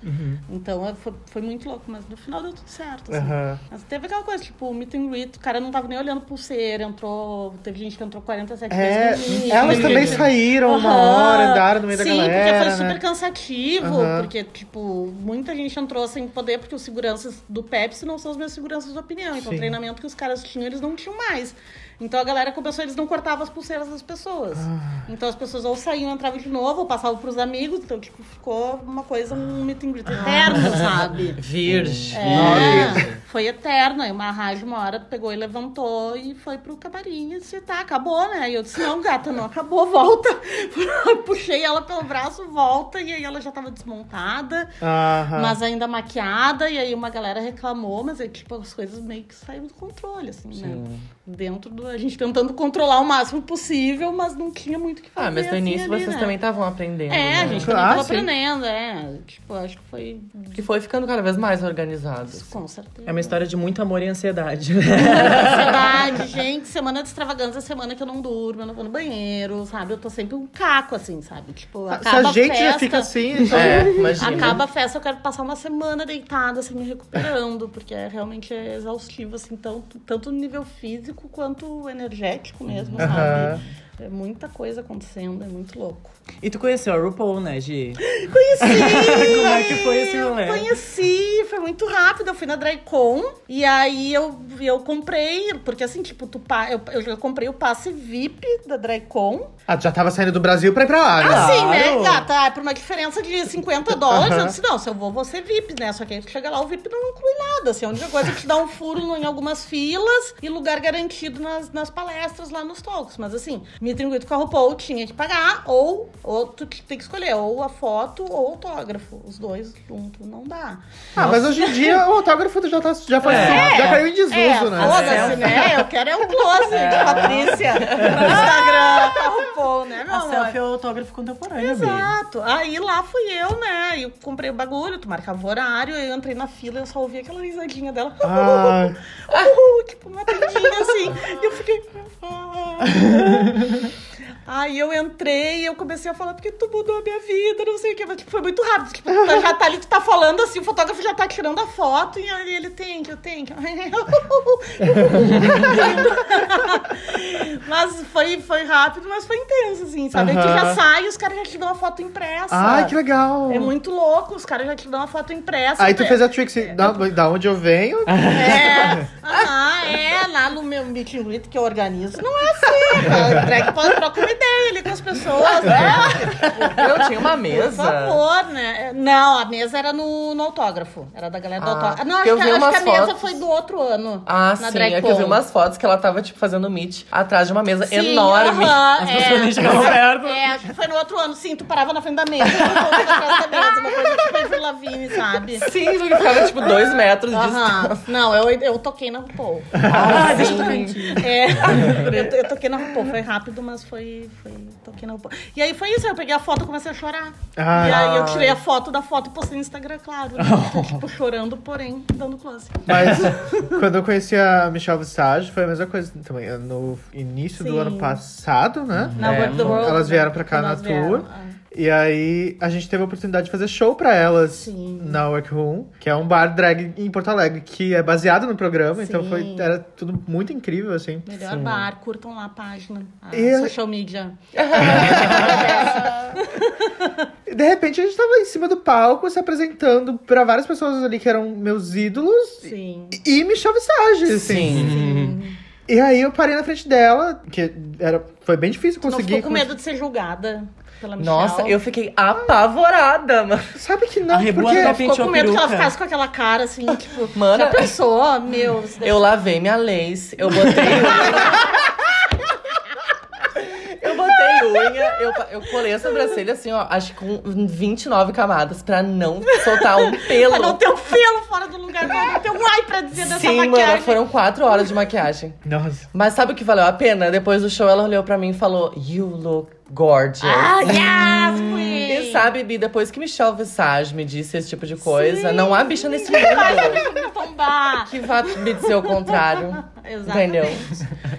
Speaker 5: Então é, foi, foi muito louco, mas no final deu tudo certo, assim.
Speaker 3: Aham.
Speaker 5: Mas teve aquela coisa, tipo, o meet and greet, o cara não tava nem olhando pulseira, entrou. Teve gente que entrou 47
Speaker 3: É,
Speaker 5: vezes
Speaker 3: elas também saíram uma hora, andaram no meio
Speaker 5: Sim,
Speaker 3: da galera.
Speaker 5: porque foi
Speaker 3: né?
Speaker 5: super cansativo,
Speaker 3: Aham.
Speaker 5: Porque, tipo, muita gente entrou sem poder, porque os seguranças do Pepsi não são os meus seguranças de opinião. Então,
Speaker 3: Sim.
Speaker 5: o treinamento que os caras tinham, eles não tinham mais. Então a galera começou, eles não cortavam as pulseiras das pessoas.
Speaker 3: Ah.
Speaker 5: Então as pessoas ou saíam, entravam de novo, ou passavam pros amigos. Então, tipo, ficou uma coisa, um meet and greet eterno, sabe? *laughs*
Speaker 1: Virgem.
Speaker 5: É, foi eterno. Aí uma rádio uma hora pegou e levantou e foi pro camarim e disse, tá, acabou, né? E eu disse, não, gata, não acabou, volta. *laughs* Puxei ela pelo braço, volta, e aí ela já tava desmontada,
Speaker 3: Aham.
Speaker 5: mas ainda maquiada, e aí uma galera reclamou, mas aí, tipo, as coisas meio que saíram do controle, assim, né? Dentro do. A gente tentando controlar o máximo possível, mas não tinha muito o que fazer.
Speaker 1: Ah, mas no
Speaker 5: assim,
Speaker 1: início
Speaker 5: ali,
Speaker 1: vocês
Speaker 5: né?
Speaker 1: também estavam aprendendo.
Speaker 5: É, a
Speaker 1: né?
Speaker 5: gente também
Speaker 3: Ah,
Speaker 5: tava
Speaker 3: sim.
Speaker 5: aprendendo, é. Tipo, acho que foi.
Speaker 1: Que foi ficando cada vez mais organizado. assim.
Speaker 5: Com certeza.
Speaker 2: É uma história de muito amor e ansiedade. *laughs*
Speaker 5: Ansiedade, gente, semana de extravagância é semana que eu não durmo, eu não vou no banheiro, sabe? Eu tô sempre um caco, assim, sabe? Tipo,
Speaker 3: Se
Speaker 5: acaba
Speaker 3: a gente
Speaker 5: festa,
Speaker 3: já fica assim, *laughs* então...
Speaker 1: É, imagina.
Speaker 5: Acaba a festa, eu quero passar uma semana deitada, assim, me recuperando, porque é, realmente é exaustivo, assim, tanto, tanto no nível físico quanto energético mesmo,
Speaker 3: Aham.
Speaker 5: sabe? É muita coisa acontecendo, é muito louco.
Speaker 2: E tu conheceu a RuPaul, né, Gi? *gasps*
Speaker 5: Conheci! *laughs*
Speaker 2: Como é que foi esse rolê?
Speaker 5: Conheci, foi muito rápido. Eu fui na DryCon e aí eu, eu comprei, porque assim, tipo, tu, pa- eu, eu já comprei o passe VIP da DryCon.
Speaker 3: Ah, tu já tava saindo do Brasil pra ir pra lá, né?
Speaker 5: Assim, né,
Speaker 2: Claro.
Speaker 5: gata? Ah, Por uma diferença de 50 *laughs* dólares,
Speaker 3: Aham.
Speaker 5: eu disse, não, se eu vou, vou ser VIP, né? Só que aí tu chega lá, o VIP não inclui nada. Assim, a única coisa é que te dá um furo em algumas filas e lugar garantido nas, nas palestras lá nos talks. Mas assim, and greet com a RuPaul tinha que pagar, ou, ou tu tem que escolher, ou a foto ou o autógrafo. Os dois juntos não dá.
Speaker 3: Ah, mas hoje em dia o autógrafo já, tá, já foi
Speaker 2: É.
Speaker 3: já caiu em desuso,
Speaker 5: É,
Speaker 3: né?
Speaker 5: foda-se, né? Eu quero é o close de Patrícia no Instagram com a RuPaul, né, meu
Speaker 2: A
Speaker 5: amor?
Speaker 2: selfie é o autógrafo contemporâneo.
Speaker 5: Exato. Aí lá fui eu, né? Eu comprei o bagulho, tu marcava o horário, eu entrei na fila e eu só ouvi aquela risadinha dela. *laughs*
Speaker 3: Ah,
Speaker 5: Uhul, tipo, uma tendinha assim. E eu fiquei. *laughs* "Ah". Aí eu entrei e eu comecei a falar, porque tu mudou a minha vida, não sei o que. Mas tipo, foi muito rápido. Tipo, tu *laughs* já tá ali, tu tá falando assim, o fotógrafo já tá tirando a foto e aí ele tem que, eu tenho que. mas foi, foi rápido, mas foi intenso, assim, sabe? Aí tu já sai e os caras já te dão a foto impressa.
Speaker 3: Ai, que legal.
Speaker 5: É muito louco, os caras já te dão a foto impressa.
Speaker 3: Aí tu fez a Trixie, da, da onde eu venho.
Speaker 5: É, ah, é, lá no meu meet and greet que eu organizo, não é assim. A drag pode trocar ideia ali com as pessoas, né?
Speaker 1: Eu tinha uma
Speaker 5: Por
Speaker 1: mesa.
Speaker 5: favor, né? Não, a mesa era no, no autógrafo. Era da galera do
Speaker 1: Ah,
Speaker 5: autógrafo. Não,
Speaker 1: porque
Speaker 5: acho,
Speaker 1: eu
Speaker 5: que,
Speaker 1: vi
Speaker 5: acho que a
Speaker 1: umas
Speaker 5: mesa
Speaker 1: fotos.
Speaker 5: foi do outro ano.
Speaker 1: Ah,
Speaker 5: na
Speaker 1: sim.
Speaker 5: Drag
Speaker 1: É que eu vi
Speaker 5: Con.
Speaker 1: umas fotos que ela tava, tipo, fazendo meet atrás de uma mesa
Speaker 5: Sim,
Speaker 1: enorme.
Speaker 5: aham,
Speaker 2: As pessoas nem chegavam
Speaker 5: é,
Speaker 2: perto.
Speaker 5: é, acho que foi no outro ano. Sim, tu parava na frente da mesa, tu atrás da mesa. Uma coisa tipo Avril Lavigne, sabe?
Speaker 1: Sim, porque ficava, tipo, dois metros de
Speaker 5: Aham. Não, eu, eu toquei na RuPaul.
Speaker 1: Ah,
Speaker 2: deixa eu
Speaker 1: sim.
Speaker 5: É, eu, eu toquei na RuPaul. Foi rápido, mas foi, foi. Toquei na. E aí foi isso, eu peguei a foto e comecei a chorar.
Speaker 3: Ai.
Speaker 5: E aí eu tirei a foto da foto e postei no Instagram, claro. Tô, *laughs* tipo, chorando, porém, dando close.
Speaker 3: Mas *laughs* quando eu conheci a Michelle Visage, foi a mesma coisa também. No início do
Speaker 5: Sim.
Speaker 3: ano passado, né?
Speaker 5: Na
Speaker 1: É,
Speaker 5: World.
Speaker 3: elas vieram pra cá
Speaker 5: Quando
Speaker 3: na
Speaker 5: elas vieram,
Speaker 3: tour. E aí a gente teve a oportunidade de fazer show pra elas
Speaker 5: Sim.
Speaker 3: na Workroom, que é um bar drag em Porto Alegre, que é baseado no programa, então
Speaker 5: Sim.
Speaker 3: foi era tudo muito incrível, assim.
Speaker 5: Melhor bar, curtam lá a página. A
Speaker 3: E-
Speaker 5: social media.
Speaker 3: E *laughs* de repente a gente tava em cima do palco se apresentando pra várias pessoas ali que eram meus ídolos
Speaker 5: Sim.
Speaker 3: e Michelle Visage, assim.
Speaker 1: Sim.
Speaker 3: E aí eu parei na frente dela, que era, foi bem difícil
Speaker 5: Não
Speaker 3: conseguir.
Speaker 5: ficou com medo de ser julgada pela Michelle?
Speaker 1: Nossa, eu fiquei apavorada, mano.
Speaker 3: Sabe que não,
Speaker 2: A Rebu
Speaker 3: porque
Speaker 2: até
Speaker 5: Ficou
Speaker 2: penteou
Speaker 5: com medo que ela ficasse com aquela cara assim, *laughs* tipo,
Speaker 1: Mano,
Speaker 5: já pensou? Meu, isso deve
Speaker 1: Eu lavei minha lace, eu botei *laughs* Eu botei unha, eu, eu colei a sobrancelha assim, ó, acho que com 29 camadas, pra não soltar um pelo. *laughs*
Speaker 5: Pra não ter um pelo fora do lugar, pra não ter um ai pra dizer dessa
Speaker 1: Sim,
Speaker 5: maquiagem.
Speaker 1: mano, foram quatro horas de maquiagem.
Speaker 3: Nossa.
Speaker 1: Mas sabe o que valeu a pena? Depois do show, ela olhou pra mim e falou: You look gorgeous.
Speaker 5: Ah, yes, queen!
Speaker 1: E sabe, Bi, depois que Michelle Visage me disse esse tipo de coisa, não há bicha nesse mundo que vá me dizer o contrário. *laughs*
Speaker 5: Exatamente.
Speaker 1: Entendeu?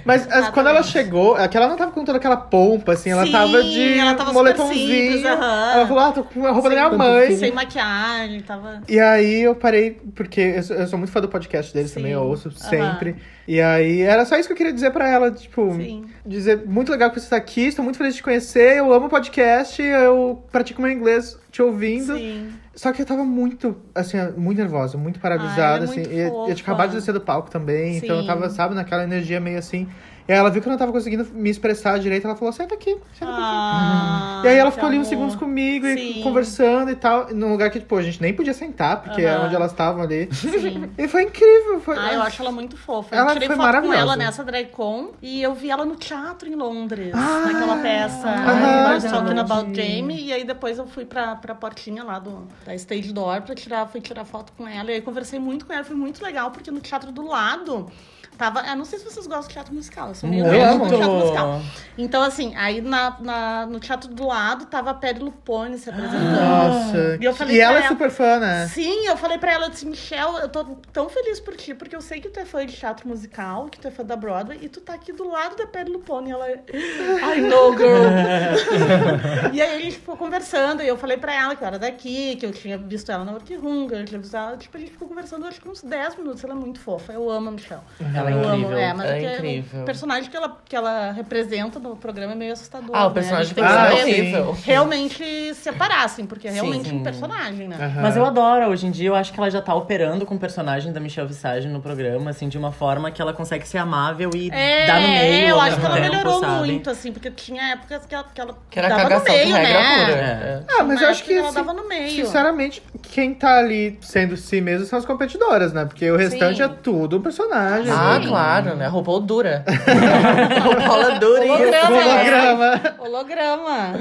Speaker 3: Mas as- quando ela chegou, é que ela não tava com toda aquela pompa, assim, ela
Speaker 5: Sim,
Speaker 3: tava de
Speaker 5: ela tava super
Speaker 3: moletomzinho.
Speaker 5: simples.
Speaker 3: Ela falou, ah, tô com a roupa da minha mãe.
Speaker 5: Sem maquiagem, tava...
Speaker 3: E aí eu parei, porque eu sou, eu sou muito fã do podcast deles
Speaker 5: Sim.
Speaker 3: também, eu ouço sempre. E aí era só isso que eu queria dizer pra ela, tipo,
Speaker 5: Sim.
Speaker 3: dizer muito legal que você tá aqui, estou muito feliz de te conhecer, eu amo o podcast, eu pratico meu inglês te ouvindo.
Speaker 5: Sim.
Speaker 3: Só que eu tava muito, assim, muito nervosa, muito
Speaker 5: Ah,
Speaker 3: paralisada,
Speaker 5: ela é
Speaker 3: assim.
Speaker 5: muito
Speaker 3: E eu
Speaker 5: fofa.
Speaker 3: tinha acabado de descer do palco também, então eu
Speaker 5: Sim.
Speaker 3: tava, sabe, naquela energia meio assim. E aí ela viu que eu não tava conseguindo me expressar direito, ela falou, senta aqui, senta aqui.
Speaker 5: Ah,
Speaker 3: E aí ela
Speaker 5: que
Speaker 3: ficou ali uns segundos comigo e
Speaker 5: Sim.
Speaker 3: conversando e tal, num lugar que, tipo, a gente nem podia sentar, porque era
Speaker 5: Aham.
Speaker 3: onde elas estavam ali.
Speaker 5: Sim.
Speaker 3: E foi incrível. Foi...
Speaker 5: Ah, eu acho ela muito fofa.
Speaker 3: Ela
Speaker 5: eu tirei
Speaker 3: foi
Speaker 5: foto com ela nessa drag con e eu vi ela no teatro em Londres,
Speaker 3: Ah,
Speaker 5: naquela peça.
Speaker 3: aham.
Speaker 5: I was talking about Jamie. E aí depois eu fui pra, pra portinha lá do, da stage door pra tirar, fui tirar foto com ela. E aí conversei muito com ela, foi muito legal, porque no teatro do lado. Tava, eu não sei se vocês gostam de teatro musical, eu sou meio
Speaker 3: amo.
Speaker 5: teatro musical. Então, assim, aí na, na- no teatro do lado tava a Perry Lupone se apresentando.
Speaker 3: Nossa.
Speaker 5: E eu falei
Speaker 3: e
Speaker 5: pra
Speaker 3: ela é
Speaker 5: ela-
Speaker 3: super fã, né?
Speaker 5: Sim, eu falei pra ela, eu disse, Michelle, eu tô tão feliz por ti, porque eu sei que tu é fã de teatro musical, que tu é fã da Broadway, e tu tá aqui do lado da Perry Lupone. E ela, I know, girl. *laughs* e aí a gente ficou conversando, e eu falei pra ela que eu era daqui, que eu tinha visto ela na Workroom, que eu tinha visto ela, tipo, a gente ficou conversando, acho que uns 10 minutos, ela é muito fofa, eu amo a Michelle.
Speaker 1: Ela é
Speaker 5: eu
Speaker 1: incrível.
Speaker 5: amo, é, mas
Speaker 1: ela
Speaker 5: é
Speaker 1: é incrível.
Speaker 5: o personagem que ela, que ela representa no programa é meio assustador,
Speaker 1: Ah, o
Speaker 5: né?
Speaker 1: personagem
Speaker 5: tem que
Speaker 1: programa é horrível.
Speaker 5: realmente separar, assim, porque é realmente
Speaker 1: Sim.
Speaker 5: um personagem, né?
Speaker 3: Aham.
Speaker 2: Mas eu adoro, hoje em dia eu acho que ela já tá operando com o personagem da Michelle Visage no programa, assim, de uma forma que ela consegue ser amável e
Speaker 5: É,
Speaker 2: dar no meio.
Speaker 5: eu
Speaker 2: ao
Speaker 5: acho que ela
Speaker 2: tempo,
Speaker 5: melhorou
Speaker 2: sabe?
Speaker 5: muito, assim, porque tinha épocas que ela, que ela
Speaker 1: Que era
Speaker 5: dava no
Speaker 1: cagação
Speaker 5: meio, né?
Speaker 1: pura.
Speaker 2: É.
Speaker 1: É.
Speaker 3: Ah, mas eu acho que,
Speaker 5: ela dava no meio.
Speaker 3: sinceramente, quem tá ali sendo si mesmo são as competidoras, né? Porque o restante
Speaker 5: Sim.
Speaker 3: é tudo um personagem.
Speaker 1: Ah,
Speaker 3: né?
Speaker 1: claro, né? RuPaul dura. *laughs* RuPaul dura e...
Speaker 5: Holograma.
Speaker 3: Holograma.
Speaker 5: Holograma.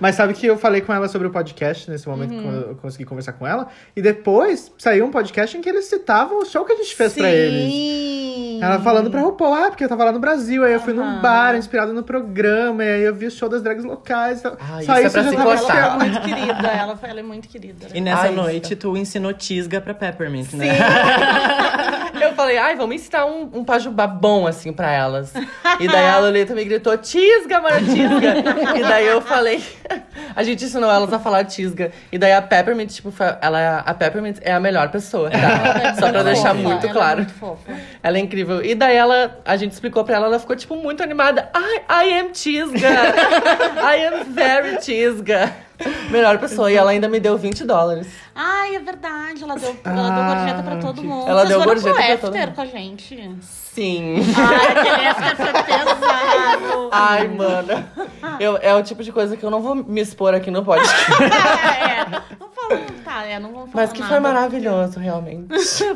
Speaker 3: Mas sabe que eu falei com ela sobre o podcast nesse momento
Speaker 5: Uhum.
Speaker 3: quando eu consegui conversar com ela. E depois saiu um podcast em que eles citavam o show que a gente fez pra eles.
Speaker 5: Sim.
Speaker 3: Ela falando pra RuPaul, ah, porque eu tava lá no Brasil, aí eu fui num
Speaker 5: Aham.
Speaker 3: bar inspirado no programa, e aí eu vi o show das drags locais.
Speaker 1: Ah,
Speaker 3: Só
Speaker 1: isso é
Speaker 3: isso
Speaker 1: pra se
Speaker 3: tava
Speaker 1: coçar.
Speaker 5: Ela é muito querida, ela, ela é muito querida.
Speaker 2: E nessa
Speaker 1: Ai,
Speaker 2: noite tu ensinou tisga pra Peppermint,
Speaker 5: Sim.
Speaker 2: né? *laughs*
Speaker 1: Eu falei, ai, vamos ensinar um, um pajubá bom, assim, pra elas. E daí a Lolita me gritou, tisga, mano, tisga. e daí eu falei, *laughs* a gente ensinou elas a falar tisga. E daí a Peppermint, tipo, ela, a Peppermint é a melhor pessoa, tá? Só pra
Speaker 5: é
Speaker 1: deixar muito
Speaker 5: ela é
Speaker 1: claro.
Speaker 5: muito fofa.
Speaker 1: Ela é incrível. E daí ela, a gente explicou pra ela, ela ficou, tipo, muito animada. Ai, I am Tisga. I am very Tisga. *laughs* Melhor pessoa. E ela ainda me deu 20 dólares.
Speaker 5: Ai, é verdade. Ela deu, ela deu
Speaker 3: Ah,
Speaker 5: gorjeta pra todo mundo.
Speaker 1: Ela
Speaker 5: Vocês
Speaker 1: deu
Speaker 5: foram
Speaker 1: gorjeta
Speaker 5: pro
Speaker 1: pra todo
Speaker 5: after
Speaker 1: mundo.
Speaker 5: com a gente.
Speaker 1: Sim.
Speaker 5: Ai, aquele *laughs* after foi pesado.
Speaker 1: Ai, mano. Eu, é o tipo de coisa que eu não vou me expor aqui no *laughs* podcast.
Speaker 5: é, não falamos, tá, é, não vamos falar
Speaker 1: Mas que
Speaker 5: nada.
Speaker 1: foi maravilhoso, realmente.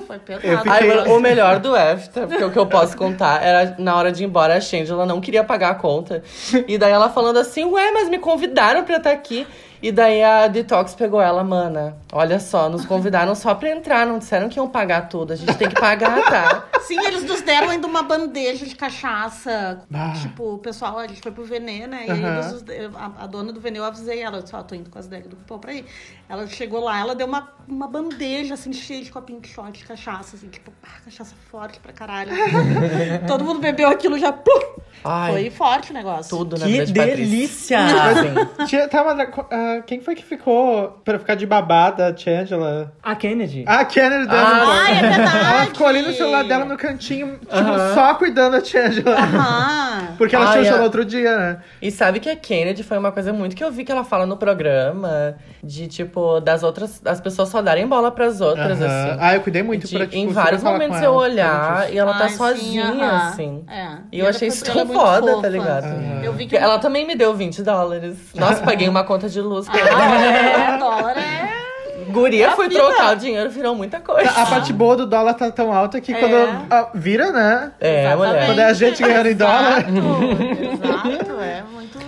Speaker 5: Foi pesado.
Speaker 3: Fiquei-
Speaker 1: Ai, mano, o melhor do after, porque o que eu posso contar era na hora de ir embora, a Shangela não queria pagar a conta. E daí ela falando assim, ué, mas me convidaram pra estar aqui. E daí a Detox pegou ela, mana. Olha só, nos convidaram só pra entrar, não disseram que iam pagar tudo. A gente tem que pagar, tá? *laughs*
Speaker 5: Sim, eles nos deram ainda uma bandeja de cachaça.
Speaker 3: Ah.
Speaker 5: Tipo, o pessoal, a gente foi pro Venê, né? E eles de- a, a dona do Venê, eu avisei ela, eu disse, ó, tô indo com as degas do cupom pra ir. Ela chegou lá, ela deu uma, uma bandeja, assim, cheia de copinho de shot de cachaça, assim, tipo, pá, cachaça forte pra caralho. *laughs* Todo mundo bebeu aquilo já!
Speaker 1: Ai,
Speaker 5: Foi forte o negócio.
Speaker 1: tudo na
Speaker 2: Que
Speaker 1: Patrícia.
Speaker 2: delícia!
Speaker 3: Tinha, uma, dra- ah, quem foi que ficou pra ficar de babada, a Changela?
Speaker 4: A Kennedy.
Speaker 3: A Kennedy dando
Speaker 1: Ah,
Speaker 5: Ai, é verdade!
Speaker 3: Ela ficou ali no celular dela no cantinho, tipo,
Speaker 1: Aham.
Speaker 3: só cuidando da Changela.
Speaker 5: Ah,
Speaker 3: Porque ela
Speaker 1: Ai,
Speaker 3: tinha o
Speaker 1: a-
Speaker 3: no outro dia, né?
Speaker 1: E sabe que a Kennedy foi uma coisa muito que eu vi que ela fala no programa. De, tipo, das outras... As pessoas só darem bola pras outras,
Speaker 3: Aham.
Speaker 1: assim.
Speaker 3: Ah, eu cuidei muito
Speaker 1: De-
Speaker 3: pra, tipo,
Speaker 1: em vários
Speaker 3: falar
Speaker 1: momentos eu
Speaker 3: ela,
Speaker 1: olhar e ela tá
Speaker 5: Ai, sim,
Speaker 1: sozinha,
Speaker 5: aham.
Speaker 1: assim.
Speaker 5: É.
Speaker 1: E eu
Speaker 5: ela
Speaker 1: achei
Speaker 5: foi-
Speaker 1: isso
Speaker 5: ela é
Speaker 1: tão
Speaker 5: muito
Speaker 1: foda,
Speaker 5: fofa.
Speaker 1: tá ligado?
Speaker 3: Aham.
Speaker 5: Eu vi que
Speaker 1: ela também me deu 20 dólares. Nossa, paguei uma conta de luz. Ela.
Speaker 5: Ah, *laughs* é, dólar é.
Speaker 1: Guria,
Speaker 5: a vida.
Speaker 1: trocar o dinheiro, virou muita coisa.
Speaker 3: A parte boa do dólar tá tão alta que
Speaker 5: É.
Speaker 3: quando ah, vira, né?
Speaker 1: É,
Speaker 5: Exatamente.
Speaker 1: mulher.
Speaker 3: Quando é a gente ganhando em dólar.
Speaker 5: Exato, exato, é muito.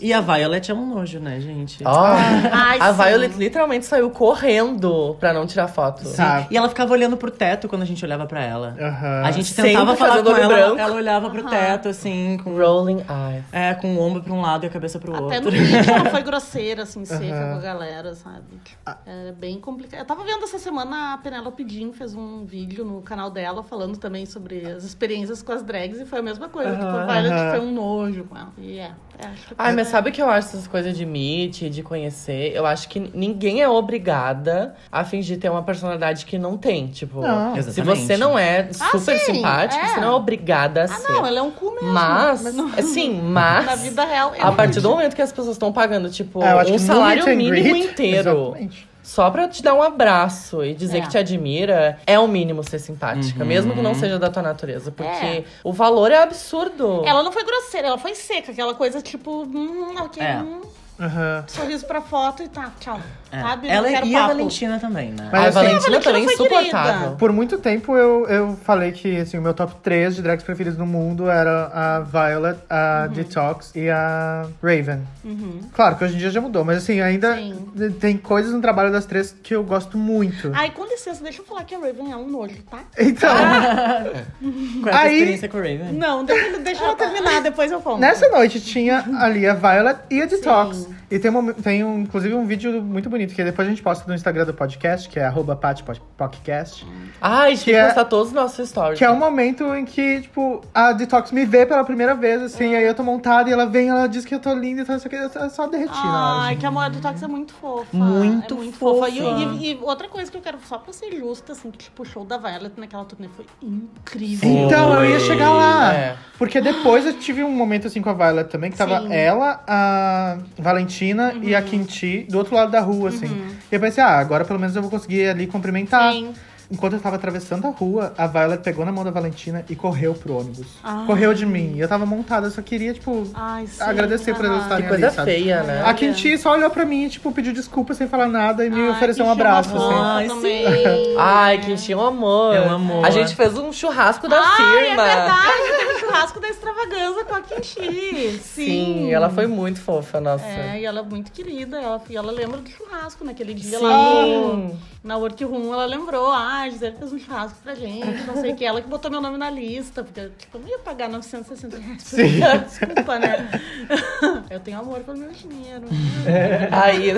Speaker 2: E a Violet é um nojo, né, gente?
Speaker 1: Ó,
Speaker 5: Ai,
Speaker 1: a
Speaker 5: sim.
Speaker 1: Violet literalmente saiu correndo pra não tirar foto.
Speaker 2: E ela ficava olhando pro teto quando a gente olhava pra ela.
Speaker 3: Aham.
Speaker 2: A gente
Speaker 1: Sempre
Speaker 2: tentava falar
Speaker 1: fazendo
Speaker 2: com
Speaker 1: olho
Speaker 2: ela,
Speaker 1: branco.
Speaker 2: ela olhava pro teto, assim, com,
Speaker 1: Rolling eyes.
Speaker 2: é, com o ombro pra um lado e a cabeça pro
Speaker 5: Até no
Speaker 2: outro.
Speaker 5: vídeo ela *laughs* foi grosseira, assim, seca com a galera, sabe? É bem complicado. Eu tava vendo essa semana a Penélope Jean fez um vídeo no canal dela falando também sobre as experiências com as drags e foi a mesma coisa. Tipo, a Violet
Speaker 3: Aham.
Speaker 5: foi um nojo com ela. E é, é, acho que
Speaker 1: Ai, mas sabe o que eu acho essas coisas de meet, de conhecer? Eu acho que ninguém é obrigada a fingir ter uma personalidade que não tem. Tipo,
Speaker 3: Não.
Speaker 1: se
Speaker 2: Exatamente.
Speaker 1: você não é super
Speaker 5: sim,
Speaker 1: simpática,
Speaker 5: é.
Speaker 1: você não é obrigada a
Speaker 5: Ah,
Speaker 1: ser.
Speaker 5: não, ela é um cu mesmo.
Speaker 1: Mas,
Speaker 5: não- *laughs*
Speaker 1: sim, mas.
Speaker 5: Na vida real, é
Speaker 1: A partir do momento que as pessoas estão pagando, tipo,
Speaker 3: Ah, eu acho
Speaker 1: um
Speaker 3: que no
Speaker 1: salário
Speaker 3: and
Speaker 1: mínimo
Speaker 3: greet,
Speaker 1: inteiro. *laughs*
Speaker 3: exatamente.
Speaker 1: Só pra te dar um abraço e dizer
Speaker 5: É.
Speaker 1: que te admira, é o mínimo ser simpática.
Speaker 2: Uhum.
Speaker 1: Mesmo que não seja da tua natureza. Porque
Speaker 5: É.
Speaker 1: o valor é absurdo.
Speaker 5: Ela não foi grosseira, ela foi seca, aquela coisa tipo, hum, ok,
Speaker 2: É.
Speaker 5: hum,
Speaker 3: Aham.
Speaker 5: sorriso pra foto e tá, tchau.
Speaker 2: É.
Speaker 5: Sabe?
Speaker 2: Ela
Speaker 5: Não quero
Speaker 2: e a
Speaker 5: papo.
Speaker 2: Valentina também, né?
Speaker 3: Mas
Speaker 1: a
Speaker 3: assim-
Speaker 1: Valentina
Speaker 5: A Valentina
Speaker 1: também
Speaker 5: foi
Speaker 1: insuportável.
Speaker 3: Por muito tempo eu, eu falei que assim, o meu top 3 de drags preferidos no mundo era a Violet, a Detox e a Raven.
Speaker 5: Uhum.
Speaker 3: Claro que hoje em dia já mudou, mas assim, ainda
Speaker 5: Sim.
Speaker 3: tem coisas no trabalho das três que eu gosto muito.
Speaker 5: Ai, com licença, deixa eu falar que a Raven é um nojo, tá?
Speaker 3: Então, *laughs*
Speaker 2: Qual é a
Speaker 3: Aí-
Speaker 2: experiência com a Raven?
Speaker 5: Não, deixa, deixa eu terminar, depois eu conto.
Speaker 3: nessa noite tinha ali a Violet e a Detox.
Speaker 5: Sim. mm-hmm.
Speaker 3: E tem, um, tem um, inclusive um vídeo muito bonito que depois a gente posta no Instagram do podcast, que é arroba patpodcast.
Speaker 1: Ai, a gente
Speaker 3: Que
Speaker 1: tem que
Speaker 3: é-
Speaker 1: postar todos os nossos stories.
Speaker 3: Que é um momento em que, tipo, a Detox me vê pela primeira vez, assim, aí eu tô montada e ela vem, ela diz que eu tô linda e tal, isso aqui, eu só- só derreti na hora.
Speaker 5: Ai, que a moeda do Tox é muito fofa.
Speaker 2: Muito
Speaker 5: é muito
Speaker 2: fofa.
Speaker 5: E, e- e outra coisa que eu quero, só pra ser justa, assim, que tipo, o show da Violet naquela turnê foi incrível.
Speaker 3: Então, eu ia chegar lá.
Speaker 1: É.
Speaker 3: Porque depois eu tive um momento assim com a Violet também, que tava
Speaker 5: Sim.
Speaker 3: ela, a Valentina e a Kinti do outro lado da rua, assim. E eu pensei, ah, agora pelo menos eu vou conseguir ali cumprimentar.
Speaker 5: Sim.
Speaker 3: Enquanto eu tava atravessando a rua, a Violet pegou na mão da Valentina e correu pro ônibus.
Speaker 5: Ah.
Speaker 3: Correu de mim. E eu tava montada, eu só queria, tipo,
Speaker 5: Ai, sim.
Speaker 3: agradecer por eles
Speaker 5: aham.
Speaker 3: estarem
Speaker 1: Que coisa
Speaker 3: ali, sabe?
Speaker 1: feia, né?
Speaker 3: A Kinti só olhou pra mim e, tipo, pediu desculpa sem falar nada e me
Speaker 5: Ai,
Speaker 3: ofereceu
Speaker 5: que
Speaker 3: um abraço,
Speaker 5: chama
Speaker 3: assim.
Speaker 2: Ai,
Speaker 5: também.
Speaker 1: Ai, que tinha um amor.
Speaker 2: É um amor.
Speaker 1: A gente fez um churrasco da
Speaker 5: Ai,
Speaker 1: firma.
Speaker 5: é verdade, churrasco da extravaganza com a Kinchi. Sim.
Speaker 1: Sim, ela foi muito fofa, nossa.
Speaker 5: É, e ela é muito querida. Ela, e ela lembra do churrasco naquele dia
Speaker 1: Sim.
Speaker 5: lá no, Na Workroom ela lembrou, ah, a Gisele fez um churrasco pra gente, não sei o que. Ela que botou meu nome na lista, porque tipo, eu não ia pagar 960 reais. por dia, Desculpa, né? *laughs* Eu tenho amor pelo meu dinheiro. *laughs*
Speaker 1: Aí,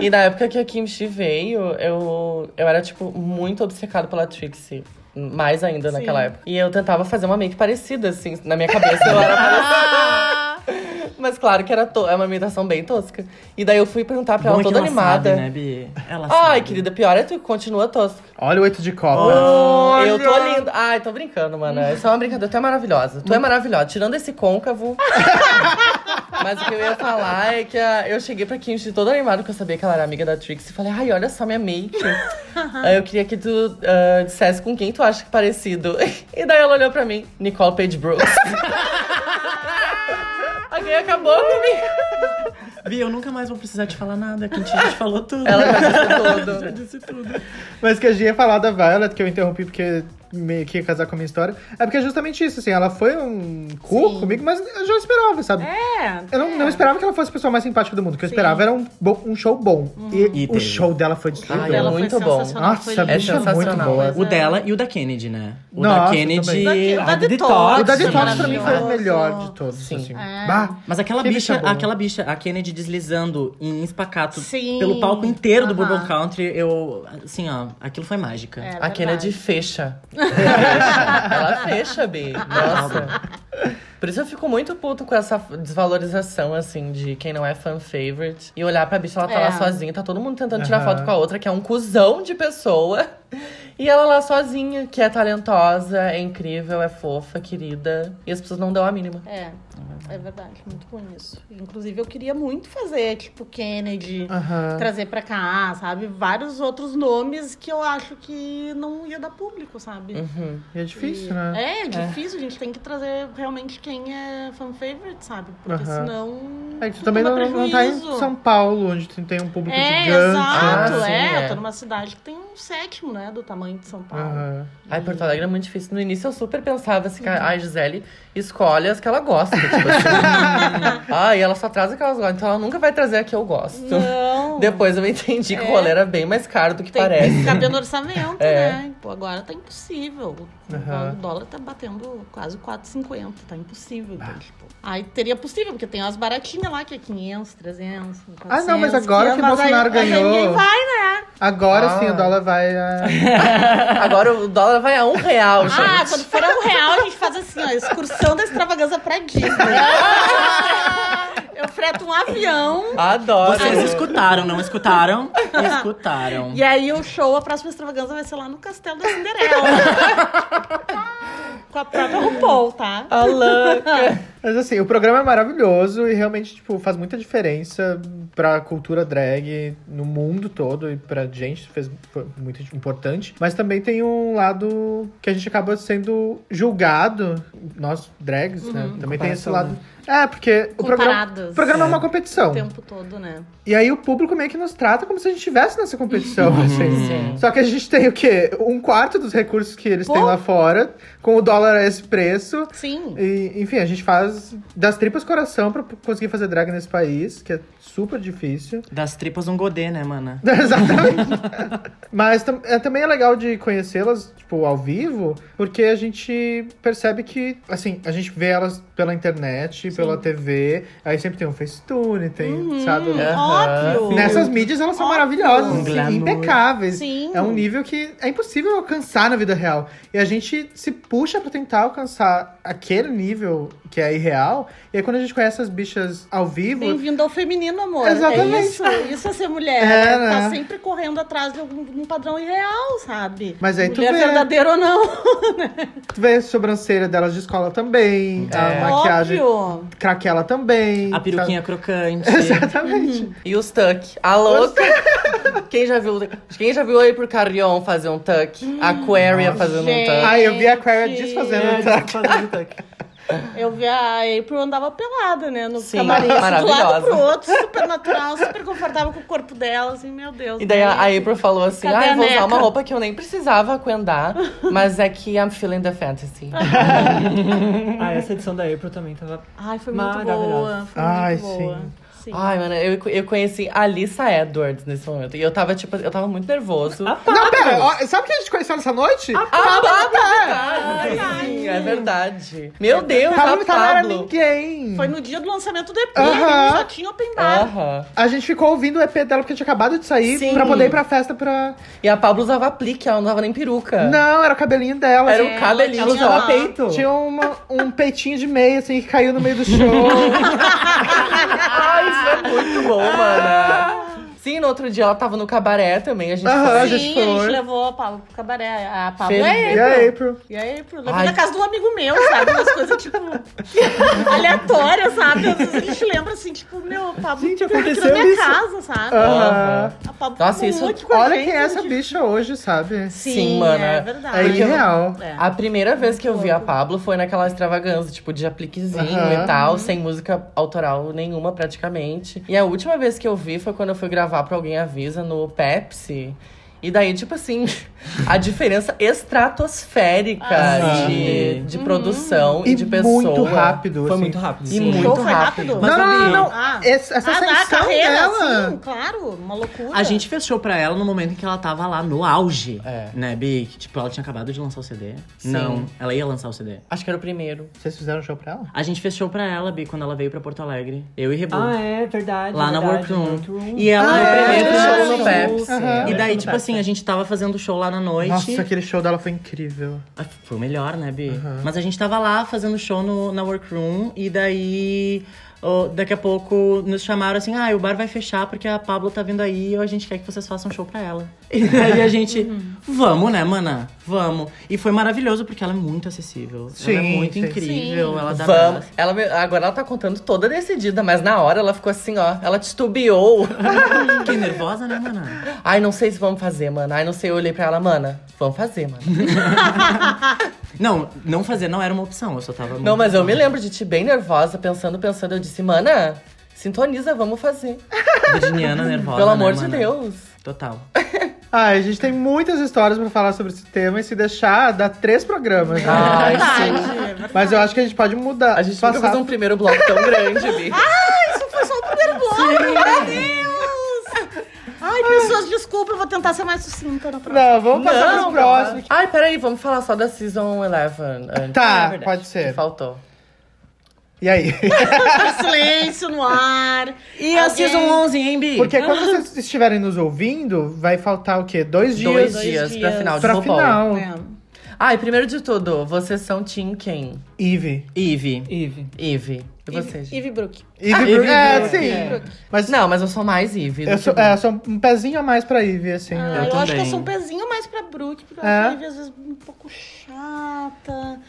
Speaker 1: e na época que a Kimchi veio, eu, eu era, tipo, muito obcecado pela Trixie. Mais ainda naquela
Speaker 5: Sim.
Speaker 1: época. E eu tentava fazer uma make parecida, assim. Na minha cabeça eu era *laughs* parecida. Mas claro que era to- é uma imitação bem tosca. E daí eu fui perguntar pra
Speaker 2: Bom
Speaker 1: ela toda
Speaker 2: ela
Speaker 1: animada.
Speaker 2: Sabe, né, Bi? Ela
Speaker 1: Ai,
Speaker 2: sabe.
Speaker 1: querida, pior é tu que continua tosca.
Speaker 3: Olha o oito de copa.
Speaker 1: Eu tô linda. Ai, tô brincando, mano. Isso é uma brincadeira. Tu é maravilhosa. Tu é maravilhosa. Tirando esse côncavo. *laughs* Mas o que eu ia falar é que a- eu cheguei pra Kimchi toda animada, porque eu sabia que ela era amiga da Trixie. E falei, ai, olha só minha make. *laughs* Aí eu queria que tu ah, dissesse com quem tu acha que é parecido. *laughs* E daí ela olhou pra mim, Nicole Page Brooks. Alguém acabou comigo.
Speaker 2: Bi, eu nunca mais vou precisar te falar nada. Quem te já te falou tudo.
Speaker 1: Ela já disse tudo. *laughs*
Speaker 2: já disse tudo.
Speaker 3: Mas que a gente ia falar da Violet, que eu interrompi porque meio que ia casar com a minha história. É porque é justamente isso, assim, ela foi um cu
Speaker 5: Sim.
Speaker 3: comigo, mas eu já esperava, sabe?
Speaker 5: É.
Speaker 3: Eu não, não esperava que ela fosse a pessoa mais simpática do mundo. O que eu esperava era um, um show bom. E,
Speaker 2: E
Speaker 3: o
Speaker 2: teve.
Speaker 3: show dela foi destruidor.
Speaker 5: Dela
Speaker 1: muito
Speaker 5: foi
Speaker 1: bom.
Speaker 3: Nossa,
Speaker 1: é
Speaker 3: bicha é muito boa.
Speaker 2: O dela e o da Kennedy, né? O
Speaker 3: Nossa,
Speaker 2: da Kennedy.
Speaker 5: O da
Speaker 2: a
Speaker 5: Detox.
Speaker 3: O da Detox pra mim foi o melhor de todos,
Speaker 1: Sim.
Speaker 3: assim.
Speaker 5: É.
Speaker 3: Bah,
Speaker 2: Mas aquela
Speaker 3: Que
Speaker 2: bicha,
Speaker 3: bicha
Speaker 2: aquela bicha, a Kennedy deslizando em espacato
Speaker 5: Sim.
Speaker 2: pelo palco inteiro do. Bourbon Country, eu. Assim, ó, aquilo foi mágica.
Speaker 5: É,
Speaker 1: A Kennedy fecha. *laughs* Ela fecha, Bi. Nossa. Por isso eu fico muito puto com essa desvalorização, assim, de quem não é fan favorite. E olhar pra bicha, ela tá
Speaker 5: É.
Speaker 1: lá sozinha, tá todo mundo tentando tirar foto com a outra, que é um cuzão de pessoa. E ela lá sozinha, que é talentosa, é incrível, é fofa, querida. E as pessoas não dão a mínima.
Speaker 5: É, é verdade, muito bom isso. Inclusive, eu queria muito fazer, tipo, Kennedy, trazer pra cá, sabe? Vários outros nomes que eu acho que não ia dar público, sabe?
Speaker 1: Uhum.
Speaker 3: E é difícil,
Speaker 5: E-
Speaker 3: né?
Speaker 5: É, é difícil, a gente tem que trazer realmente quem é fan favorite, sabe? Porque senão.
Speaker 3: É que tu também não, não tá em. São Paulo, onde tem um público
Speaker 5: É,
Speaker 3: gigante.
Speaker 5: exato,
Speaker 1: Ah, sim,
Speaker 5: é.
Speaker 1: é.
Speaker 5: Eu tô numa cidade que tem um sétimo, né, do tamanho de São Paulo.
Speaker 3: Aham.
Speaker 1: Ai, Porto Alegre é muito difícil. No início eu super pensava assim, que a a Gisele escolhe as que ela gosta. Tipo assim. *laughs* Ai, ela só traz as que ela gosta. Então ela nunca vai trazer a que eu gosto.
Speaker 5: Não.
Speaker 1: Depois eu entendi que o
Speaker 5: É.
Speaker 1: rolê era bem mais caro do que
Speaker 5: Tem
Speaker 1: parece.
Speaker 5: que caber no orçamento,
Speaker 1: É.
Speaker 5: né? Pô, agora tá impossível.
Speaker 3: Aham.
Speaker 5: O dólar tá batendo quase 4,50. Tá impossível. Então, tipo, aí teria possível, porque tem umas baratinhas lá que é 500, 300, 400.
Speaker 3: Ah, não, mas agora que o
Speaker 5: 500, mas aí-
Speaker 3: Bolsonaro
Speaker 5: aí
Speaker 3: ganhou-
Speaker 5: Ninguém vai, né?
Speaker 3: Agora
Speaker 1: Ah.
Speaker 3: sim o dólar vai. ah, *laughs*
Speaker 1: Agora o dólar vai a um real, gente.
Speaker 5: Ah, quando for um real, a gente faz assim, ó, excursão da extravagância pra Disney. *laughs* Eu freto um avião.
Speaker 1: Adoro.
Speaker 2: Vocês escutaram, não escutaram? Escutaram.
Speaker 5: E aí o show, a próxima extravagância vai ser lá no Castelo da Cinderela. *laughs* Com a própria RuPaul, tá?
Speaker 1: A louca.
Speaker 3: Mas assim, o programa é maravilhoso e realmente, tipo, faz muita diferença pra cultura drag no mundo todo e pra gente, fez, foi muito importante. Mas também tem um lado que a gente acaba sendo julgado, nós drags, né? Também tem esse lado. É, porque o programa, o programa é uma competição.
Speaker 5: O tempo todo, né?
Speaker 3: E aí o público meio que nos trata como se a gente estivesse nessa competição, assim.
Speaker 1: Sim.
Speaker 3: Só que a gente tem o quê? Um quarto dos recursos que eles
Speaker 5: Pô.
Speaker 3: têm lá fora, com o dólar a esse preço.
Speaker 5: Sim.
Speaker 3: E, enfim, a gente faz das tripas coração pra conseguir fazer drag nesse país, que é super difícil. *laughs*
Speaker 2: Das tripas um godê, né, mana? *laughs*
Speaker 3: Exatamente. Mas tam- é, também é legal de conhecê-las, tipo, ao vivo, porque a gente percebe que, assim, a gente vê elas pela internet, pela TV, aí sempre tem um Facetune, tem, sabe?
Speaker 5: Hum,
Speaker 1: Aham.
Speaker 5: óbvio.
Speaker 3: Nessas mídias elas são
Speaker 5: Óbvio.
Speaker 3: maravilhosas,
Speaker 2: Um
Speaker 3: assim, impecáveis.
Speaker 5: Sim.
Speaker 3: É um nível que é impossível alcançar na vida real. E a gente se puxa pra tentar alcançar aquele nível que é irreal. E aí quando a gente conhece as bichas ao vivo,
Speaker 5: Bem-vindo ao feminino, amor.
Speaker 3: Exatamente.
Speaker 5: É isso, isso é ser mulher.
Speaker 3: É,
Speaker 5: né? Tá
Speaker 3: né?
Speaker 5: sempre correndo atrás de algum um padrão irreal, sabe?
Speaker 3: Mas aí tu
Speaker 5: mulher
Speaker 3: vê.
Speaker 5: verdadeira ou não. *laughs*
Speaker 3: tu vê a sobrancelha delas de escola também, a
Speaker 1: É.
Speaker 3: maquiagem
Speaker 5: Óbvio.
Speaker 3: craquela também.
Speaker 2: A peruquinha crocante. *laughs*
Speaker 3: Exatamente.
Speaker 1: E os tuck. A louca. *laughs* Quem já viu, quem já viu aí por Carrion fazer um tuck? Aquaria fazendo um
Speaker 5: gente.
Speaker 1: tuck.
Speaker 3: Ai, eu vi a Aquaria desfazendo
Speaker 2: É,
Speaker 3: um *laughs* tuck.
Speaker 2: fazendo tuck.
Speaker 5: Eu vi a April andava pelada, né? No
Speaker 1: Sim,
Speaker 5: camarim, assim, de um lado pro outro, super natural, super confortável com o corpo dela, assim, meu Deus.
Speaker 1: E daí
Speaker 5: né?
Speaker 1: a a April falou assim:
Speaker 5: Cadê
Speaker 1: Ah, eu vou usar
Speaker 5: neca?"
Speaker 1: uma roupa que eu nem precisava aquendar, mas é que I'm feeling the fantasy. *laughs*
Speaker 4: Ah, essa edição da April também tava.
Speaker 5: Ai, foi muito
Speaker 4: Maravilhosa.
Speaker 5: boa. Foi
Speaker 3: Ai,
Speaker 5: muito boa.
Speaker 3: sim.
Speaker 5: Sim.
Speaker 1: Ai, mano, eu, eu conheci a Alissa Edwards nesse momento. E eu tava, tipo, eu tava muito nervoso.
Speaker 3: Não, pera, ó, sabe quem a gente conheceu nessa noite?
Speaker 1: Ah, Pablo Vittar! Ai, sim, é verdade. Meu Deus,
Speaker 3: Pablo
Speaker 1: a
Speaker 3: Vittar não era
Speaker 1: Pablo.
Speaker 3: ninguém.
Speaker 5: Foi no dia do lançamento do EP,
Speaker 3: Aham.
Speaker 5: só tinha open bar.
Speaker 1: Aham.
Speaker 3: A gente ficou ouvindo o EP dela porque tinha acabado de sair
Speaker 1: Sim.
Speaker 3: pra poder ir pra festa pra.
Speaker 1: E a Pablo usava aplique, ela não usava nem peruca.
Speaker 3: Não, era o cabelinho dela.
Speaker 1: Era o cabelinho
Speaker 5: ela tinha-
Speaker 4: Peito.
Speaker 3: Tinha uma- um peitinho de meia, assim, que caiu no meio do show. *laughs*
Speaker 1: Isso é muito bom, mano. Sim, no outro dia ela tava no cabaré também, a gente
Speaker 3: Aham,
Speaker 1: foi.
Speaker 3: a
Speaker 5: Sim,
Speaker 3: gente
Speaker 5: a gente
Speaker 3: foi.
Speaker 5: levou a Pablo pro cabaré. A Pablo
Speaker 1: Feliz.
Speaker 5: é
Speaker 3: e a April?
Speaker 5: E aí, pro levei
Speaker 1: Ai.
Speaker 5: na casa de um amigo meu, sabe? Umas coisas, tipo, *laughs* aleatórias, sabe? Às vezes a gente lembra assim, tipo, meu, a Pablo
Speaker 4: Gente, aconteceu
Speaker 5: na minha
Speaker 4: isso.
Speaker 5: casa, sabe?
Speaker 3: Aham.
Speaker 5: A Pablo
Speaker 1: Nossa,
Speaker 5: ficou
Speaker 1: isso-
Speaker 5: muito com a
Speaker 3: Olha
Speaker 5: gente,
Speaker 3: quem é essa
Speaker 5: tipo,
Speaker 3: bicha hoje, sabe?
Speaker 5: Sim,
Speaker 1: Sim, mano,
Speaker 5: É
Speaker 1: é-
Speaker 5: verdade.
Speaker 3: É irreal.
Speaker 5: É.
Speaker 1: A primeira vez que eu vi a Pablo foi naquela extravagância, tipo, de apliquezinho
Speaker 3: Aham.
Speaker 1: e tal, sem música autoral nenhuma praticamente. E a última vez que eu vi foi quando eu fui gravar pra Alguém Avisa no Pepsi. E daí, tipo assim, *laughs* a diferença estratosférica
Speaker 5: Ah,
Speaker 1: de, de produção e,
Speaker 3: E
Speaker 1: de pessoa.
Speaker 3: muito rápido,
Speaker 4: Foi
Speaker 3: assim.
Speaker 4: muito rápido.
Speaker 1: E
Speaker 4: sim.
Speaker 1: muito
Speaker 5: show foi
Speaker 1: rápido.
Speaker 5: rápido?
Speaker 1: Mas
Speaker 3: não, não,
Speaker 1: ali-
Speaker 3: não, não.
Speaker 5: Ah.
Speaker 3: Essa, essa
Speaker 5: ah, carreira,
Speaker 3: dela.
Speaker 5: sim, claro, uma loucura.
Speaker 2: A gente fez show pra ela no momento em que ela tava lá no auge,
Speaker 1: É.
Speaker 2: né, Bi? Tipo, ela tinha acabado de lançar o CD.
Speaker 1: Sim.
Speaker 2: Não, ela ia lançar o CD.
Speaker 1: Acho que era o primeiro.
Speaker 3: Vocês fizeram show pra ela?
Speaker 2: A gente fez show pra ela, Bi, quando ela veio pra Porto Alegre. Eu e Rebu.
Speaker 4: Ah, é verdade.
Speaker 2: Lá na
Speaker 4: verdade,
Speaker 2: Workroom.
Speaker 4: Workroom.
Speaker 2: E ela
Speaker 3: Ah, é,
Speaker 2: primeiro
Speaker 3: é,
Speaker 2: show
Speaker 3: é,
Speaker 2: no
Speaker 3: é.
Speaker 2: Pepsi.
Speaker 3: Aham.
Speaker 2: E daí, tipo
Speaker 4: Pepsi.
Speaker 2: Assim, a gente tava fazendo show lá na noite.
Speaker 3: Nossa, aquele show dela foi incrível.
Speaker 2: Ah, Foi o melhor, né, Bi? Mas a gente tava lá fazendo show no, na workroom e daí. Daqui a pouco nos chamaram assim: ah, o bar vai fechar porque a Pablo tá vindo aí e a gente quer que vocês façam show pra ela. *laughs* E daí a gente, vamos, né, mana? Vamos. E foi maravilhoso porque ela é muito acessível. ela é
Speaker 3: Sim,
Speaker 2: muito
Speaker 3: sim.
Speaker 2: incrível. Ela dá
Speaker 1: Vamos. Ela, me- agora ela tá contando toda decidida, mas na hora ela ficou assim, ó. Ela titubeou. *laughs*
Speaker 2: Fiquei nervosa, né, mana?
Speaker 1: Ai, não sei se vamos fazer, mano. Ai, não sei. Eu olhei pra ela, mana, vamos fazer, mano. *laughs*
Speaker 2: Não, não fazer não era uma opção, eu só tava.
Speaker 1: Não, mas eu me lembro de ti bem nervosa, pensando, pensando. Eu disse, mana, sintoniza, vamos fazer. *laughs*
Speaker 2: Virginiana nervosa.
Speaker 1: Pelo
Speaker 2: né,
Speaker 1: amor de
Speaker 2: mana?
Speaker 1: Deus.
Speaker 2: Total.
Speaker 3: Ai, *laughs* a gente tem muitas histórias pra falar sobre esse tema e se deixar, dá três programas. né?
Speaker 1: Ai, *laughs* sim.
Speaker 5: é.
Speaker 3: Mas eu acho que a gente pode mudar.
Speaker 1: A gente nunca
Speaker 3: passar...
Speaker 1: fez um primeiro bloco tão grande, Bi.
Speaker 5: Isso foi só o primeiro bloco, meu Deus! Ai, pessoas, desculpa, eu vou tentar ser mais sucinta na próxima.
Speaker 3: Não, vamos passar
Speaker 1: Não,
Speaker 3: pros próximos.
Speaker 1: Ai, peraí, vamos falar só da Season 11 antes.
Speaker 3: Tá,
Speaker 1: É verdade,
Speaker 3: pode
Speaker 1: que
Speaker 3: ser.
Speaker 1: faltou.
Speaker 3: E aí? *laughs*
Speaker 5: Silêncio no ar.
Speaker 2: E a
Speaker 5: Alguém-
Speaker 2: Season 11, hein, Bi?
Speaker 3: Porque quando vocês estiverem nos ouvindo, vai faltar o quê? Dois dias
Speaker 1: Dois,
Speaker 5: Dois
Speaker 1: dias, pra
Speaker 5: dias.
Speaker 1: final de
Speaker 3: pra
Speaker 1: RuPaul.
Speaker 3: final.
Speaker 5: É.
Speaker 1: Ai, primeiro de tudo, vocês são Team quem?
Speaker 3: Eve.
Speaker 2: Eve.
Speaker 4: Eve.
Speaker 1: Eve. E vocês?
Speaker 5: Eve Brook.
Speaker 3: Eve,
Speaker 2: Eve
Speaker 3: Brook- é, sim.
Speaker 4: é.
Speaker 3: Mas
Speaker 1: Não, mas eu sou mais Eve.
Speaker 3: eu sou, é, eu sou um pezinho a mais pra Eve, assim.
Speaker 5: Ah,
Speaker 3: né?
Speaker 5: eu, acho que eu sou um pezinho mais pra Brook, porque eu
Speaker 3: É?
Speaker 5: a Eve às vezes um pouco chata.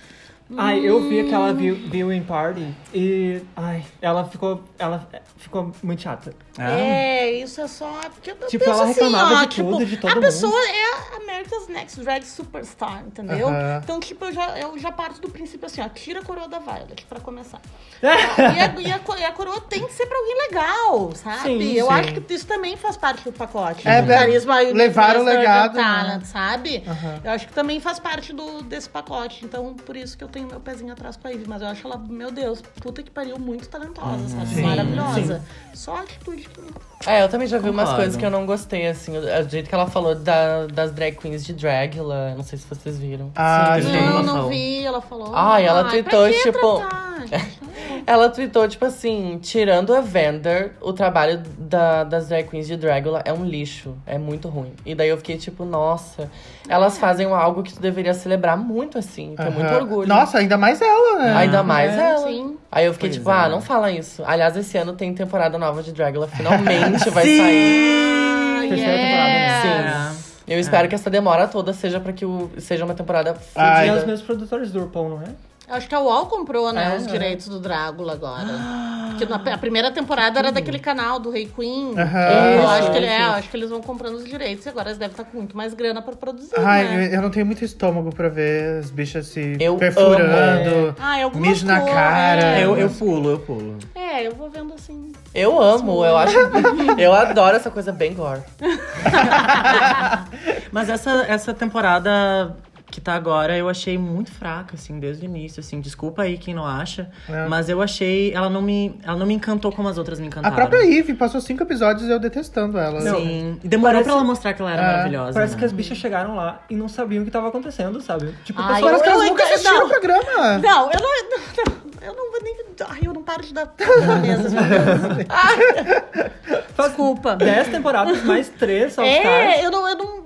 Speaker 4: Ai, eu vi aquela view- viewing party e. Ai, ela ficou. Ela ficou muito chata.
Speaker 2: Ah.
Speaker 5: É, isso é só. Porque eu
Speaker 4: Tipo,
Speaker 5: penso
Speaker 4: ela
Speaker 5: assim,
Speaker 4: reclamava
Speaker 5: ó,
Speaker 4: de
Speaker 5: tipo,
Speaker 4: tudo, de todo
Speaker 5: A
Speaker 4: mundo.
Speaker 5: pessoa é a America's Next Drag Superstar, entendeu?
Speaker 3: Aham.
Speaker 5: Então, tipo, eu já, eu já parto do princípio assim, ó, tira a coroa da Violet pra começar. *laughs* e, a, e a e a coroa tem que ser pra alguém legal, sabe?
Speaker 4: Sim,
Speaker 5: eu
Speaker 3: sim.
Speaker 5: acho que isso também faz parte do pacote.
Speaker 3: É,
Speaker 5: do
Speaker 3: é,
Speaker 5: carisma e
Speaker 3: levar o legado,
Speaker 5: Talent,
Speaker 3: né?
Speaker 5: sabe?
Speaker 3: Aham.
Speaker 5: Eu acho que também faz parte do, desse pacote. Então, por isso que eu tenho meu pezinho atrás com a Ivy. Mas eu acho ela, meu Deus, puta que pariu, muito talentosa, sabe?
Speaker 3: Sim,
Speaker 5: Maravilhosa. Só a atitude que.
Speaker 1: É, eu também já vi umas
Speaker 2: Concordo.
Speaker 1: coisas que eu não gostei, assim. O jeito que ela falou da- das drag queens de Dragula. Não sei se vocês viram.
Speaker 3: Ah,
Speaker 2: Sim,
Speaker 5: Não, não
Speaker 2: fala.
Speaker 5: vi, ela falou.
Speaker 1: Ai, ela
Speaker 5: pra
Speaker 1: tweetou,
Speaker 5: que
Speaker 1: tipo-
Speaker 5: gente? *laughs*
Speaker 1: Ela tweetou, tipo assim, tirando a Vander, o trabalho da- das drag queens de Dragula é um lixo. É muito ruim. E daí eu fiquei tipo, nossa, elas fazem algo que tu deveria celebrar muito, assim. Tem muito
Speaker 3: Aham.
Speaker 1: orgulho.
Speaker 3: Nossa, ainda mais ela, né?
Speaker 1: Ainda mais
Speaker 5: É,
Speaker 1: ela.
Speaker 5: sim.
Speaker 1: Aí eu fiquei
Speaker 2: Pois
Speaker 1: tipo,
Speaker 2: é.
Speaker 1: ah, não fala isso. Aliás, esse ano tem temporada nova de Dragula, finalmente vai sair.
Speaker 5: Ah,
Speaker 4: Terceira temporada, né?
Speaker 1: Sim. Eu espero que essa demora toda seja pra que o, seja uma temporada
Speaker 3: Ai,
Speaker 4: E é os
Speaker 1: fodida.
Speaker 4: meus produtores do RuPaul, não é?
Speaker 5: Acho que a UOL comprou, né,
Speaker 1: É,
Speaker 5: os
Speaker 1: é.
Speaker 5: direitos do Drácula agora. Porque na, a primeira temporada era daquele canal do Rei Queen.
Speaker 3: Aham.
Speaker 5: eu, acho que ele, é, acho que eles vão comprando os direitos e agora eles devem estar com muito mais grana pra produzir,
Speaker 3: Ai,
Speaker 5: né?
Speaker 3: eu- não tenho muito estômago pra ver as bichas se
Speaker 1: Eu
Speaker 3: perfurando.
Speaker 5: Ah, algumas
Speaker 3: mijo na cara.
Speaker 5: É,
Speaker 2: Eu, eu pulo, eu pulo.
Speaker 5: é, eu vou vendo assim.
Speaker 1: Eu amo, eu acho. eu adoro essa coisa bem gore. *laughs* *laughs*
Speaker 2: Mas essa, essa temporada que tá agora, eu achei muito fraca, assim, desde o início, assim. Desculpa aí quem não acha.
Speaker 3: É.
Speaker 2: Mas eu achei. Ela não, me, ela não me encantou como as outras me
Speaker 3: A
Speaker 2: encantaram.
Speaker 3: própria Eve passou cinco episódios eu detestando ela.
Speaker 2: Sim. E demorou
Speaker 4: Parece-
Speaker 2: pra ela mostrar que ela era
Speaker 3: É,
Speaker 2: maravilhosa.
Speaker 4: Parece
Speaker 2: né?
Speaker 4: que as bichas chegaram lá e não sabiam o que tava acontecendo, sabe? Tipo,
Speaker 5: Ai,
Speaker 3: Parece que
Speaker 5: Eu-
Speaker 3: elas
Speaker 5: eu
Speaker 3: nunca assistiram
Speaker 5: não.
Speaker 3: o programa.
Speaker 5: Não, eu não, não, *laughs* não, eu não vou nem. Ai, eu não paro de dar na mesa. *laughs* Desculpa.
Speaker 4: 10 temporadas mais 3 All
Speaker 5: É, eu não, eu, não, não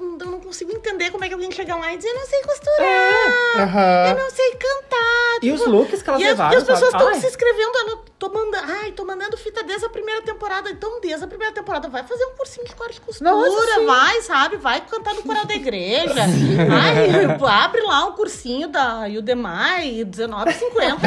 Speaker 5: entender como é que alguém chega lá e diz: Eu não sei costurar,
Speaker 3: Aham.
Speaker 5: eu não sei cantar.
Speaker 4: E
Speaker 5: tipo,
Speaker 4: os looks que elas
Speaker 5: e as,
Speaker 4: levaram,
Speaker 5: e as pessoas estão se inscrevendo, não- tô mandando, ai, tô mandando fita desde a primeira temporada. Então, desde a primeira temporada, vai fazer um cursinho de corte e costura,
Speaker 3: Nossa,
Speaker 5: vai, sabe? Vai cantar no coral da igreja. *laughs* ai, abre lá um cursinho da Udemy, R$19,50.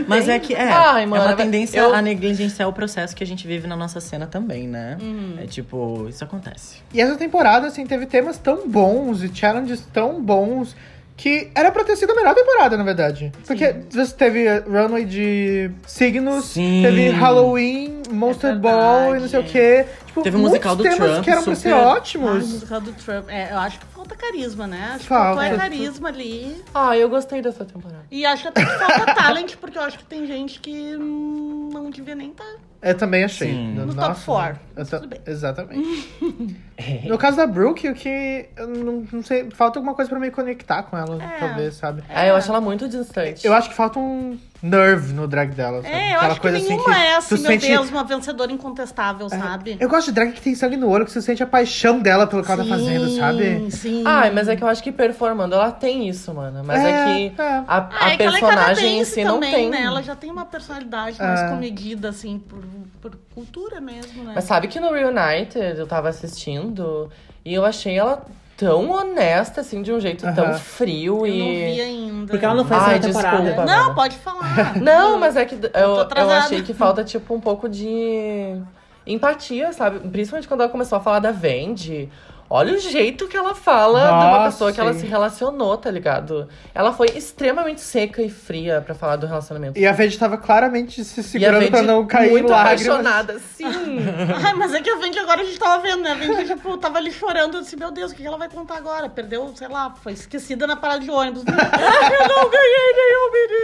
Speaker 5: *laughs*
Speaker 2: Mas é que é,
Speaker 1: Ai,
Speaker 2: é
Speaker 1: mano,
Speaker 2: uma
Speaker 1: mas
Speaker 2: tendência
Speaker 1: eu-
Speaker 2: a negligenciar o processo que a gente vive na nossa cena também, né?
Speaker 5: Uhum.
Speaker 2: É tipo, isso acontece.
Speaker 3: E essa temporada, assim, teve temas tão bons e challenges tão bons que era pra ter sido a melhor temporada, na verdade. Porque você teve Runway de Signos,
Speaker 2: Sim.
Speaker 3: teve Halloween, Monster
Speaker 5: é
Speaker 3: Ball e não sei o quê. Tipo,
Speaker 2: teve o musical do
Speaker 3: temas
Speaker 2: Trump.
Speaker 3: que eram super... pra ser
Speaker 2: ótimos.
Speaker 5: Ah, o musical do Trump. É, eu acho que falta carisma, né? Acho
Speaker 3: falta.
Speaker 5: que faltou é. carisma ali.
Speaker 1: Ah, eu gostei dessa temporada.
Speaker 5: E acho que até que falta talent, porque eu acho que tem gente que não devia nem estar.
Speaker 3: Tá eu também achei.
Speaker 2: Sim.
Speaker 5: No top 4. Então,
Speaker 3: exatamente. *laughs* É. no caso da Brooke, o que. Eu não, não sei. Falta alguma coisa pra me conectar com ela,
Speaker 5: é.
Speaker 3: talvez, sabe?
Speaker 1: É, eu acho ela muito distante.
Speaker 3: Eu acho que falta um nerve no drag dela. Sabe?
Speaker 5: É, eu
Speaker 3: Aquela
Speaker 5: acho coisa que nenhuma assim que é assim, meu
Speaker 3: sente...
Speaker 5: Deus, uma vencedora incontestável, é. sabe?
Speaker 3: Eu gosto de drag que tem sangue no olho, que você sente a paixão dela pelo que ela tá fazendo, sabe?
Speaker 5: Sim.
Speaker 1: sim Ai, mas é que eu acho que performando ela tem isso, mano. Mas é,
Speaker 3: é
Speaker 1: que
Speaker 3: é.
Speaker 1: a,
Speaker 5: ah,
Speaker 1: a
Speaker 5: é, é
Speaker 1: personagem que
Speaker 5: em
Speaker 1: si
Speaker 5: também, não
Speaker 1: tem.
Speaker 5: Né? Ela já tem uma personalidade mais
Speaker 3: é.
Speaker 5: comedida, assim, por, por cultura mesmo, né?
Speaker 1: Mas sabe que no Reunited eu tava assistindo e eu achei ela tão honesta, assim, de um jeito tão
Speaker 3: Aham.
Speaker 1: frio
Speaker 5: eu
Speaker 1: e.
Speaker 5: não vi ainda.
Speaker 4: Porque ela não foi
Speaker 1: Ai,
Speaker 4: essa temporada.
Speaker 1: desculpa.
Speaker 5: Não, pode falar. *laughs*
Speaker 1: Não, mas é que eu, eu
Speaker 5: atrasada.
Speaker 1: achei que falta, tipo, um pouco de empatia, sabe? Principalmente quando ela começou a falar da Vendi. Olha o jeito que ela fala de uma pessoa que ela se relacionou, tá ligado? Ela foi extremamente seca e fria pra falar do relacionamento.
Speaker 3: E a Vede tava claramente se segurando
Speaker 1: Vendi
Speaker 3: pra não cair
Speaker 1: muito
Speaker 3: lágrimas.
Speaker 1: apaixonada, sim. *laughs*
Speaker 5: Ai, mas é que a Vendi agora a gente tava vendo, né? A Vendi, tipo, tava ali chorando. Eu disse, meu Deus, o que ela vai contar agora? Perdeu, sei lá, foi esquecida na parada de ônibus. *laughs* eu não ganhei nenhum mini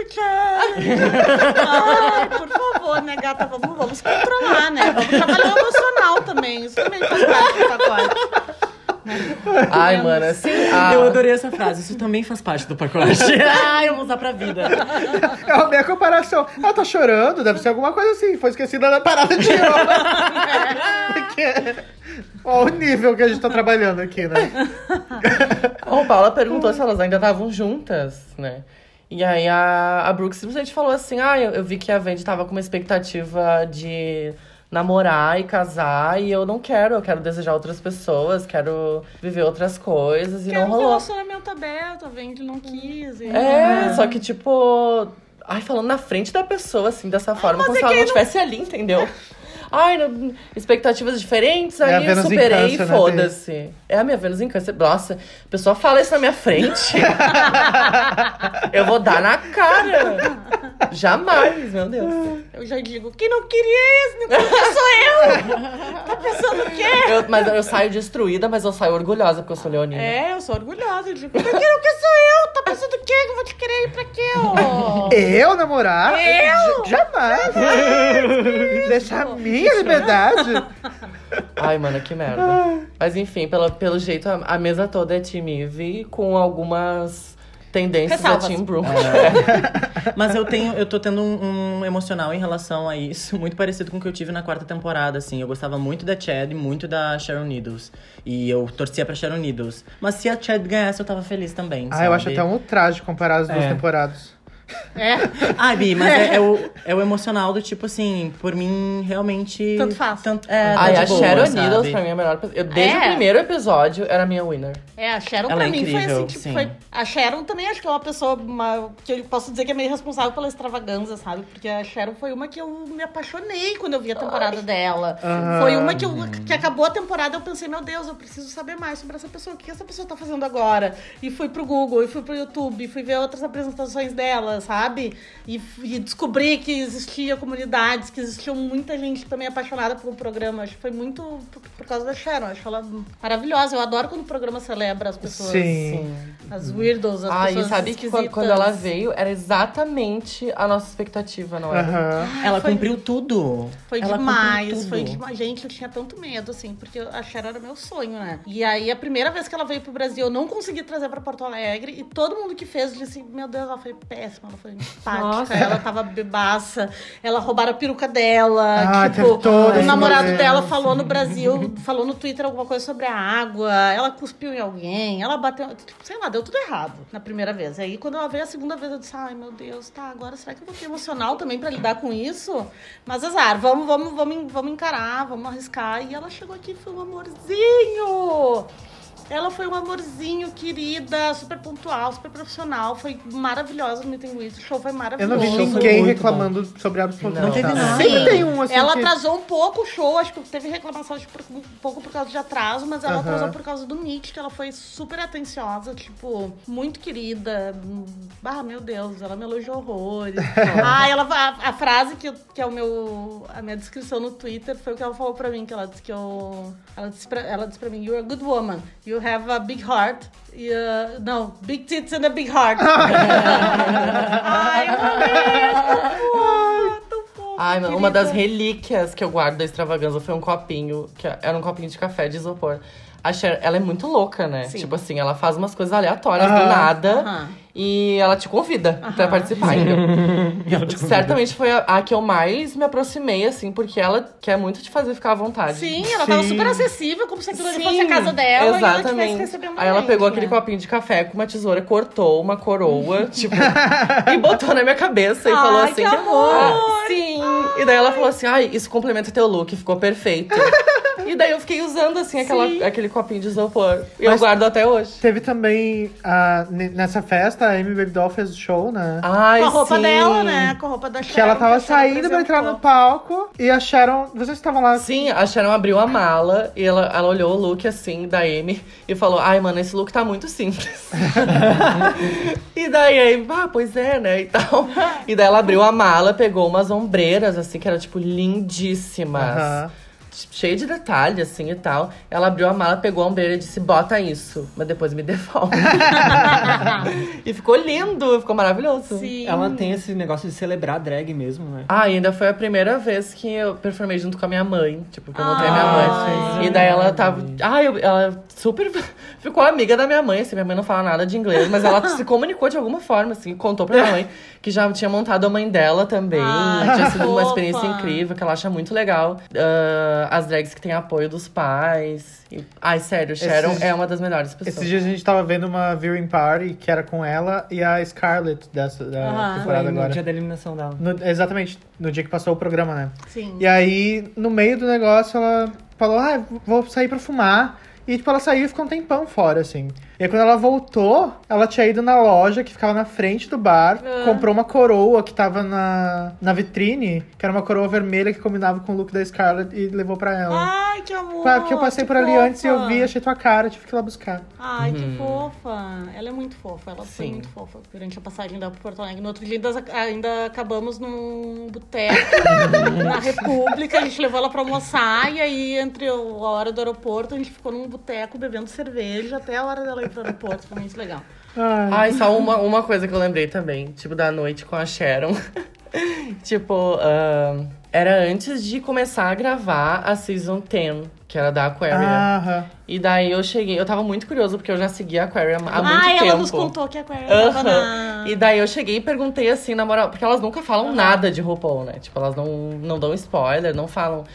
Speaker 5: Ai, por favor, né, gata? Vamos, vamos controlar, né? Vamos trabalhar o emocional também. Isso também faz parte do pacote. *laughs*
Speaker 1: Ai, mano, assim. a-
Speaker 2: Eu adorei essa frase, isso também faz parte do pacote. *laughs* Ai, eu vou usar pra vida.
Speaker 3: É a minha comparação. Ela tá chorando, deve ser alguma coisa assim. Foi esquecida na parada de *laughs* ônibus. Porque... Ó, o nível que a gente tá trabalhando aqui, né?
Speaker 1: O Paula perguntou se elas ainda estavam juntas, né? E aí a, a Brooke simplesmente falou assim: Ah, eu, eu vi que a Vendi tava com uma expectativa de namorar e casar, e eu não quero, eu quero desejar outras pessoas, quero viver outras coisas, e
Speaker 5: Quer
Speaker 1: não
Speaker 5: um
Speaker 1: rolou.
Speaker 5: relacionamento aberto, a Vendi não quis. e-
Speaker 1: É, só que tipo. Ai, falando na frente da pessoa, assim, dessa forma,
Speaker 5: mas
Speaker 1: como
Speaker 5: é
Speaker 1: se ela não
Speaker 5: não-
Speaker 1: estivesse ali, entendeu? *laughs* Ai, não- expectativas diferentes,
Speaker 3: É
Speaker 1: aí eu
Speaker 3: Vênus em
Speaker 1: superei e
Speaker 3: né,
Speaker 1: foda-se. É a minha Vênus em câncer. Nossa, a pessoa fala isso na minha frente. *laughs* eu vou dar na cara. Jamais, meu Deus.
Speaker 5: Eu já digo, quem não queria isso, sou eu! Tá pensando o quê?
Speaker 1: Eu- mas eu saio destruída, mas eu saio orgulhosa porque eu sou leonina.
Speaker 5: É, eu sou orgulhosa. Eu digo, quem não quer sou eu? Tá pensando o quê? Que eu vou te querer ir pra quê, ó?
Speaker 3: Eu namorar?
Speaker 5: Eu?
Speaker 3: J- Jamais! Deixar a minha liberdade. *laughs*
Speaker 1: Ai, mano, que merda. Mas enfim, pelo, pelo jeito, a, a mesa toda é Team Eve com algumas tendências
Speaker 5: Ressalvas.
Speaker 1: da Team Brooke. *laughs*
Speaker 2: Mas eu tenho, eu tô tendo um, um emocional em relação a isso, muito parecido com o que eu tive na quarta temporada, assim. Eu gostava muito da Chad e muito da Sharon Needles. E eu torcia pra Sharon Needles. Mas se a Chad ganhasse, eu tava feliz também.
Speaker 3: Ah, eu acho
Speaker 2: sabe?
Speaker 3: até um ultraje comparar as duas
Speaker 4: É.
Speaker 3: temporadas.
Speaker 5: É,
Speaker 2: Ai, Bi, mas é, é o, é o emocional do tipo assim, por mim, realmente.
Speaker 5: Tanto faz.
Speaker 2: Tanto, é, tá
Speaker 1: Ai,
Speaker 2: de
Speaker 1: a
Speaker 2: boa,
Speaker 1: Sharon
Speaker 2: sabe?
Speaker 1: Needles pra mim é a melhor. pe- Eu, desde
Speaker 5: É.
Speaker 1: o primeiro episódio era a minha winner.
Speaker 5: é, a Sharon
Speaker 2: Ela
Speaker 5: pra
Speaker 2: é
Speaker 5: mim foi
Speaker 2: incrível,
Speaker 5: assim, tipo,
Speaker 2: sim.
Speaker 5: foi... A Sharon também acho que é uma pessoa uma- que eu posso dizer que é meio responsável pela extravagância, sabe? Porque a Sharon foi uma que eu me apaixonei quando eu vi a temporada dela.
Speaker 3: Aham.
Speaker 5: Foi uma que, eu, que acabou a temporada eu pensei, meu Deus, eu preciso saber mais sobre essa pessoa. O que essa pessoa tá fazendo agora? E fui pro Google, e fui pro YouTube, e fui ver outras apresentações dela. Dela, sabe? E, e descobrir que existia comunidades, que existia muita gente também apaixonada pelo programa. Acho que foi muito por, por causa da Sharon. Acho ela maravilhosa. Eu adoro quando o programa celebra as pessoas.
Speaker 3: Sim.
Speaker 5: As weirdos, as
Speaker 1: Ah, e
Speaker 5: pessoas
Speaker 1: sabe que quando,
Speaker 5: esquisitas.
Speaker 1: quando ela veio, era exatamente a nossa expectativa, não era?
Speaker 3: Aham.
Speaker 2: Ela
Speaker 5: foi-
Speaker 2: cumpriu tudo.
Speaker 5: Foi
Speaker 2: Ela
Speaker 5: demais,
Speaker 2: cumpriu
Speaker 5: foi
Speaker 2: tudo.
Speaker 5: demais. Gente, eu tinha tanto medo, assim, porque a Cher era meu sonho, né? E aí, a primeira vez que ela veio pro Brasil, eu não consegui trazer pra Porto Alegre. E todo mundo que fez disse: Meu Deus, ela foi péssima, ela foi empática,
Speaker 4: Nossa.
Speaker 5: ela tava bebaça, ela roubaram a peruca dela.
Speaker 3: Ah,
Speaker 5: tipo, o namorado dela falou no Brasil, falou no Twitter alguma coisa sobre a água, ela cuspiu em alguém, ela bateu. Tipo, sei lá, deu tudo errado na primeira vez. Aí, quando ela veio a segunda vez, eu disse: Ai, meu Deus, tá, agora será que eu vou ter emocional também pra lidar com isso? Mas azar, vamos, vamos, vamos, vamos encarar, vamos arriscar. E ela chegou aqui e foi um amorzinho! Ela foi um amorzinho, querida, super pontual, super profissional. Foi maravilhosa no Meet and Greet. O show foi
Speaker 3: Eu
Speaker 5: maravilhoso.
Speaker 3: não vi ninguém reclamando sobre absolutamente
Speaker 1: Não
Speaker 2: teve nada.
Speaker 3: Sempre tem um assim
Speaker 5: ela
Speaker 3: que...
Speaker 5: atrasou um pouco o show, acho que teve reclamação por- um pouco por causa de atraso, mas ela
Speaker 3: Aham.
Speaker 5: atrasou por causa do Nick, que ela foi super atenciosa, tipo, muito querida. Ah, meu Deus, ela me elogiou horrores. *laughs* ah, ela, a, a frase que, eu- que é o meu, a minha descrição no Twitter foi o que ela falou pra mim, que ela disse que eu. Ela disse pra, ela disse pra mim, you're a good woman, you have a big heart. E, uh, não, big tits and a big heart. *laughs* Ai, meu Deus, tão fofo,
Speaker 1: Ai, mano, uma das relíquias que eu guardo da extravaganza foi um copinho, que era um copinho de café de isopor. A Cher, ela é muito louca, né?
Speaker 5: Sim.
Speaker 1: Tipo assim, ela faz umas coisas aleatórias do
Speaker 3: Aham.
Speaker 1: nada
Speaker 5: Aham.
Speaker 1: E ela te convida pra participar. *laughs* entendeu? Certamente foi a, a que eu mais me aproximei, assim, porque ela quer muito te fazer ficar à vontade.
Speaker 5: Sim, ela tava
Speaker 3: Sim.
Speaker 5: super acessível, como se aquilo ali
Speaker 1: Sim,
Speaker 5: fosse a casa dela e ela
Speaker 1: Exatamente.
Speaker 5: recebendo
Speaker 1: Aí ela
Speaker 5: gente,
Speaker 1: pegou
Speaker 5: né?
Speaker 1: aquele copinho de café com uma tesoura, cortou uma coroa, *laughs* tipo, e botou na minha cabeça e
Speaker 5: Ai,
Speaker 1: falou assim:
Speaker 5: que amor!
Speaker 1: "Ah, sim. E daí ela falou assim: ai, isso complementa teu look, ficou perfeito. e daí eu fiquei usando assim aquela, aquele copinho de isopor. E eu
Speaker 3: Mas-
Speaker 1: guardo até hoje.
Speaker 3: Teve também, ah, ne- nessa festa, a Amy Baby Doll fez o show, né?
Speaker 1: Ai,
Speaker 5: Com a roupa
Speaker 1: sim.
Speaker 5: dela, né? Com a roupa da
Speaker 3: Que ela
Speaker 5: Sharon,
Speaker 3: tava
Speaker 5: Sharon
Speaker 3: saindo pra entrar no palco e a Sharon... Vocês estavam lá...
Speaker 1: Sim, a Sharon abriu a mala e ela, ela olhou o look assim da Amy e falou: Ai, mano, esse look tá muito simples. *laughs* e daí a Amy, ah, pois é, né? E tal. E daí ela abriu a mala, pegou umas ombreiras, assim, que eram, tipo, lindíssimas.
Speaker 3: Aham.
Speaker 1: Cheio de detalhe, assim e tal. Ela abriu a mala, pegou a ombreira e disse: Bota isso, mas depois me devolve. *laughs* e ficou lindo, ficou maravilhoso.
Speaker 5: Sim.
Speaker 4: Ela tem esse negócio de celebrar drag mesmo, né?
Speaker 1: Ah, e ainda foi a primeira vez que eu performei junto com a minha mãe. Tipo, que eu montei a minha mãe.
Speaker 5: Ai.
Speaker 1: E daí ela tava. Ah, eu- ela super *laughs* ficou amiga da minha mãe, assim. Minha mãe não fala nada de inglês, mas ela se comunicou de alguma forma, assim, contou pra minha mãe que já tinha montado a mãe dela também.
Speaker 5: Ai,
Speaker 1: tinha sido uma
Speaker 5: fofa.
Speaker 1: experiência incrível, que ela acha muito legal. Ah, as drags que têm apoio dos pais. E- ai, sério, Sharon
Speaker 3: Esses-
Speaker 1: é uma das melhores pessoas.
Speaker 3: Esses dias a gente tava vendo uma viewing party que era com ela e a Scarlett dessa da.
Speaker 4: Foi
Speaker 3: temporada
Speaker 4: no
Speaker 3: agora.
Speaker 4: dia da eliminação dela.
Speaker 3: No- exatamente, no dia que passou o programa, né?
Speaker 5: Sim.
Speaker 3: E aí, no meio do negócio, ela falou, ah, vou sair pra fumar. E, tipo, ela saiu e ficou um tempão fora, assim. E aí, quando ela voltou, ela tinha ido na loja que ficava na frente do bar,
Speaker 5: Ah.
Speaker 3: comprou uma coroa que tava na, na vitrine, que era uma coroa vermelha que combinava com o look da Scarlett e levou pra ela.
Speaker 5: Ai, que amor.
Speaker 3: Pá, Porque eu passei
Speaker 5: que
Speaker 3: por ali
Speaker 5: fofa.
Speaker 3: antes e eu vi, achei tua cara, tive que ir lá buscar.
Speaker 5: Ai, que fofa. Ela é muito fofa. Ela foi
Speaker 1: Sim.
Speaker 5: muito fofa durante a passagem dela por Porto Alegre. No outro dia ainda, ainda acabamos num boteco *laughs* na República. A gente levou ela pra almoçar e aí, entre a hora do aeroporto, a gente ficou num boteco bebendo cerveja até a hora dela ir pro aeroporto. Foi muito legal.
Speaker 3: Ai.
Speaker 1: Ai, só uma, uma coisa que eu lembrei também, tipo, da noite com a Sharon. *laughs* tipo, ahn, era antes de começar a gravar a Season 10, que era da Aquaria.
Speaker 3: Aham.
Speaker 1: E daí eu cheguei, eu tava muito curiosa, porque eu já seguia a Aquaria há muito
Speaker 5: Ai,
Speaker 1: tempo.
Speaker 5: ela nos contou que a Aquaria tava
Speaker 1: Aham.
Speaker 5: na...
Speaker 1: E daí eu cheguei e perguntei assim, na moral, porque elas nunca falam nada de RuPaul, né? Tipo, elas não, não dão spoiler, não falam.